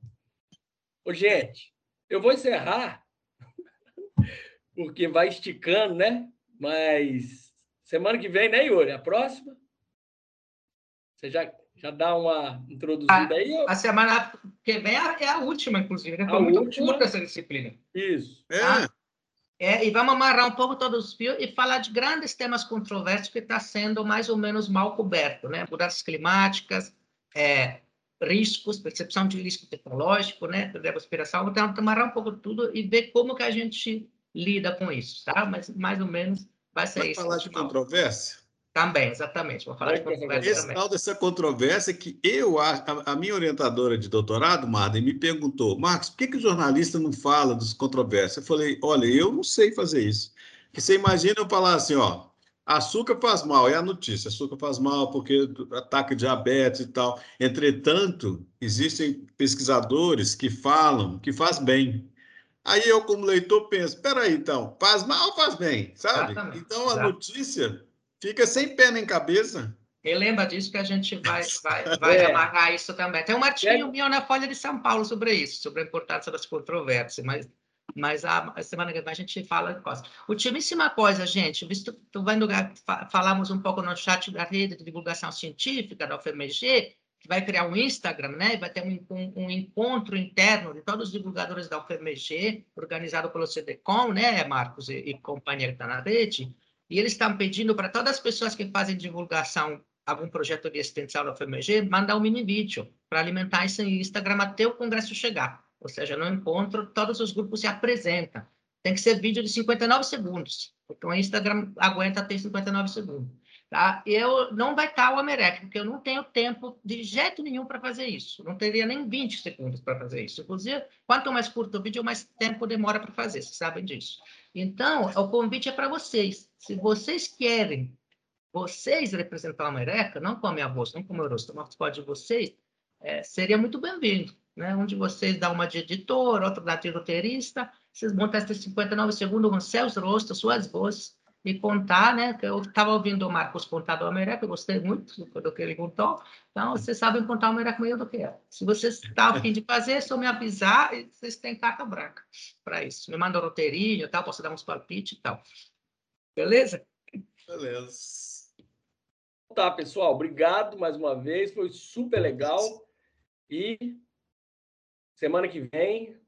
Ô, gente, eu vou encerrar, porque vai esticando, né? Mas semana que vem, né, Yuri? A próxima? Você já Já dá uma introduzida a, aí. A semana que vem é, a última, inclusive. Né? Foi a muito última. curta essa disciplina. Isso. É. Tá? É, e vamos amarrar um pouco todos os fios e falar de grandes temas controversos que está sendo mais ou menos mal coberto, né? Mudanças climáticas, é, riscos, percepção de risco tecnológico, né? Respiração, então amarrar um pouco tudo e ver como que a gente lida com isso, tá? Mas mais ou menos vai ser Vai isso. falar de controvérsia? Também, exatamente. Vou falar de controvérsia Esse também. tal dessa controvérsia que eu a, a minha orientadora de doutorado, Marden, me perguntou, Marcos, por que, que o jornalista não fala dos controvérsias? Eu falei, olha, eu não sei fazer isso. Porque você imagina eu falar assim, ó, açúcar faz mal, é a notícia, açúcar faz mal porque ataca diabetes e tal. Entretanto, existem pesquisadores que falam que faz bem. Aí eu, como leitor, penso, peraí, então, faz mal ou faz bem, sabe? Exatamente. Então, a Exato. notícia fica sem pé nem cabeça. E lembra disso que a gente vai, vai, vai É. amarrar isso também. Tem um artigo meu na Folha de São Paulo sobre isso, sobre a importância das controvérsias, mas, mas a, a semana que vem a gente fala de coisa. Ultimíssima coisa, gente, visto que tu vai no lugar, fa- falamos um pouco no chat da rede de divulgação científica da UFMG, que vai criar um Instagram, né? e Vai ter um, um, um encontro interno de todos os divulgadores da UFMG, organizado pelo CDCOM, né, Marcos e, e companhia que está na rede, e eles estão pedindo para todas as pessoas que fazem divulgação algum projeto de extensão da UFMG, mandar um mini vídeo para alimentar esse Instagram até o congresso chegar. Ou seja, no encontro, todos os grupos se apresentam. Tem que ser vídeo de 59 segundos, porque o Instagram aguenta até 59 segundos. Tá? Eu não vai estar o Amerec, porque eu não tenho tempo de jeito nenhum para fazer isso. Não teria nem 20 segundos para fazer isso. Inclusive, quanto mais curto o vídeo, mais tempo demora para fazer, vocês sabem disso. Então, o convite é para vocês. Se vocês querem, vocês representar a Amereca, não com a minha voz, não com o meu rosto, mas pode vocês, é, seria muito bem-vindo. Né? Um de vocês dá uma de editor, outro dá de roteirista, vocês ter esses 59 segundos com seus rostos, suas vozes, e contar, né? Que eu estava ouvindo o Marcos contar do Amereca, eu gostei muito do, que ele contou. Então, vocês sabem contar o Amereca melhor do que eu. Se vocês estão a fim de fazer, é só me avisar e vocês têm carta branca para isso. Me manda um roteirinho e tal, posso dar uns palpites e tal. Beleza? Beleza. Tá, pessoal, obrigado mais uma vez, foi super legal. E semana que vem,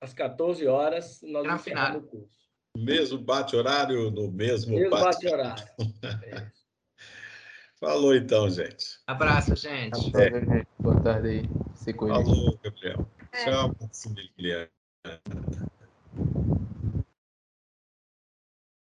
às 14 horas, nós Tá encerramos o curso. Mesmo bate-horário, no mesmo, Mesmo bate. bate-horário. Falou então, gente. Abraço, gente. Boa tarde aí. Se cuidem. Falou, Gabriel. Tchau, Maximiliano.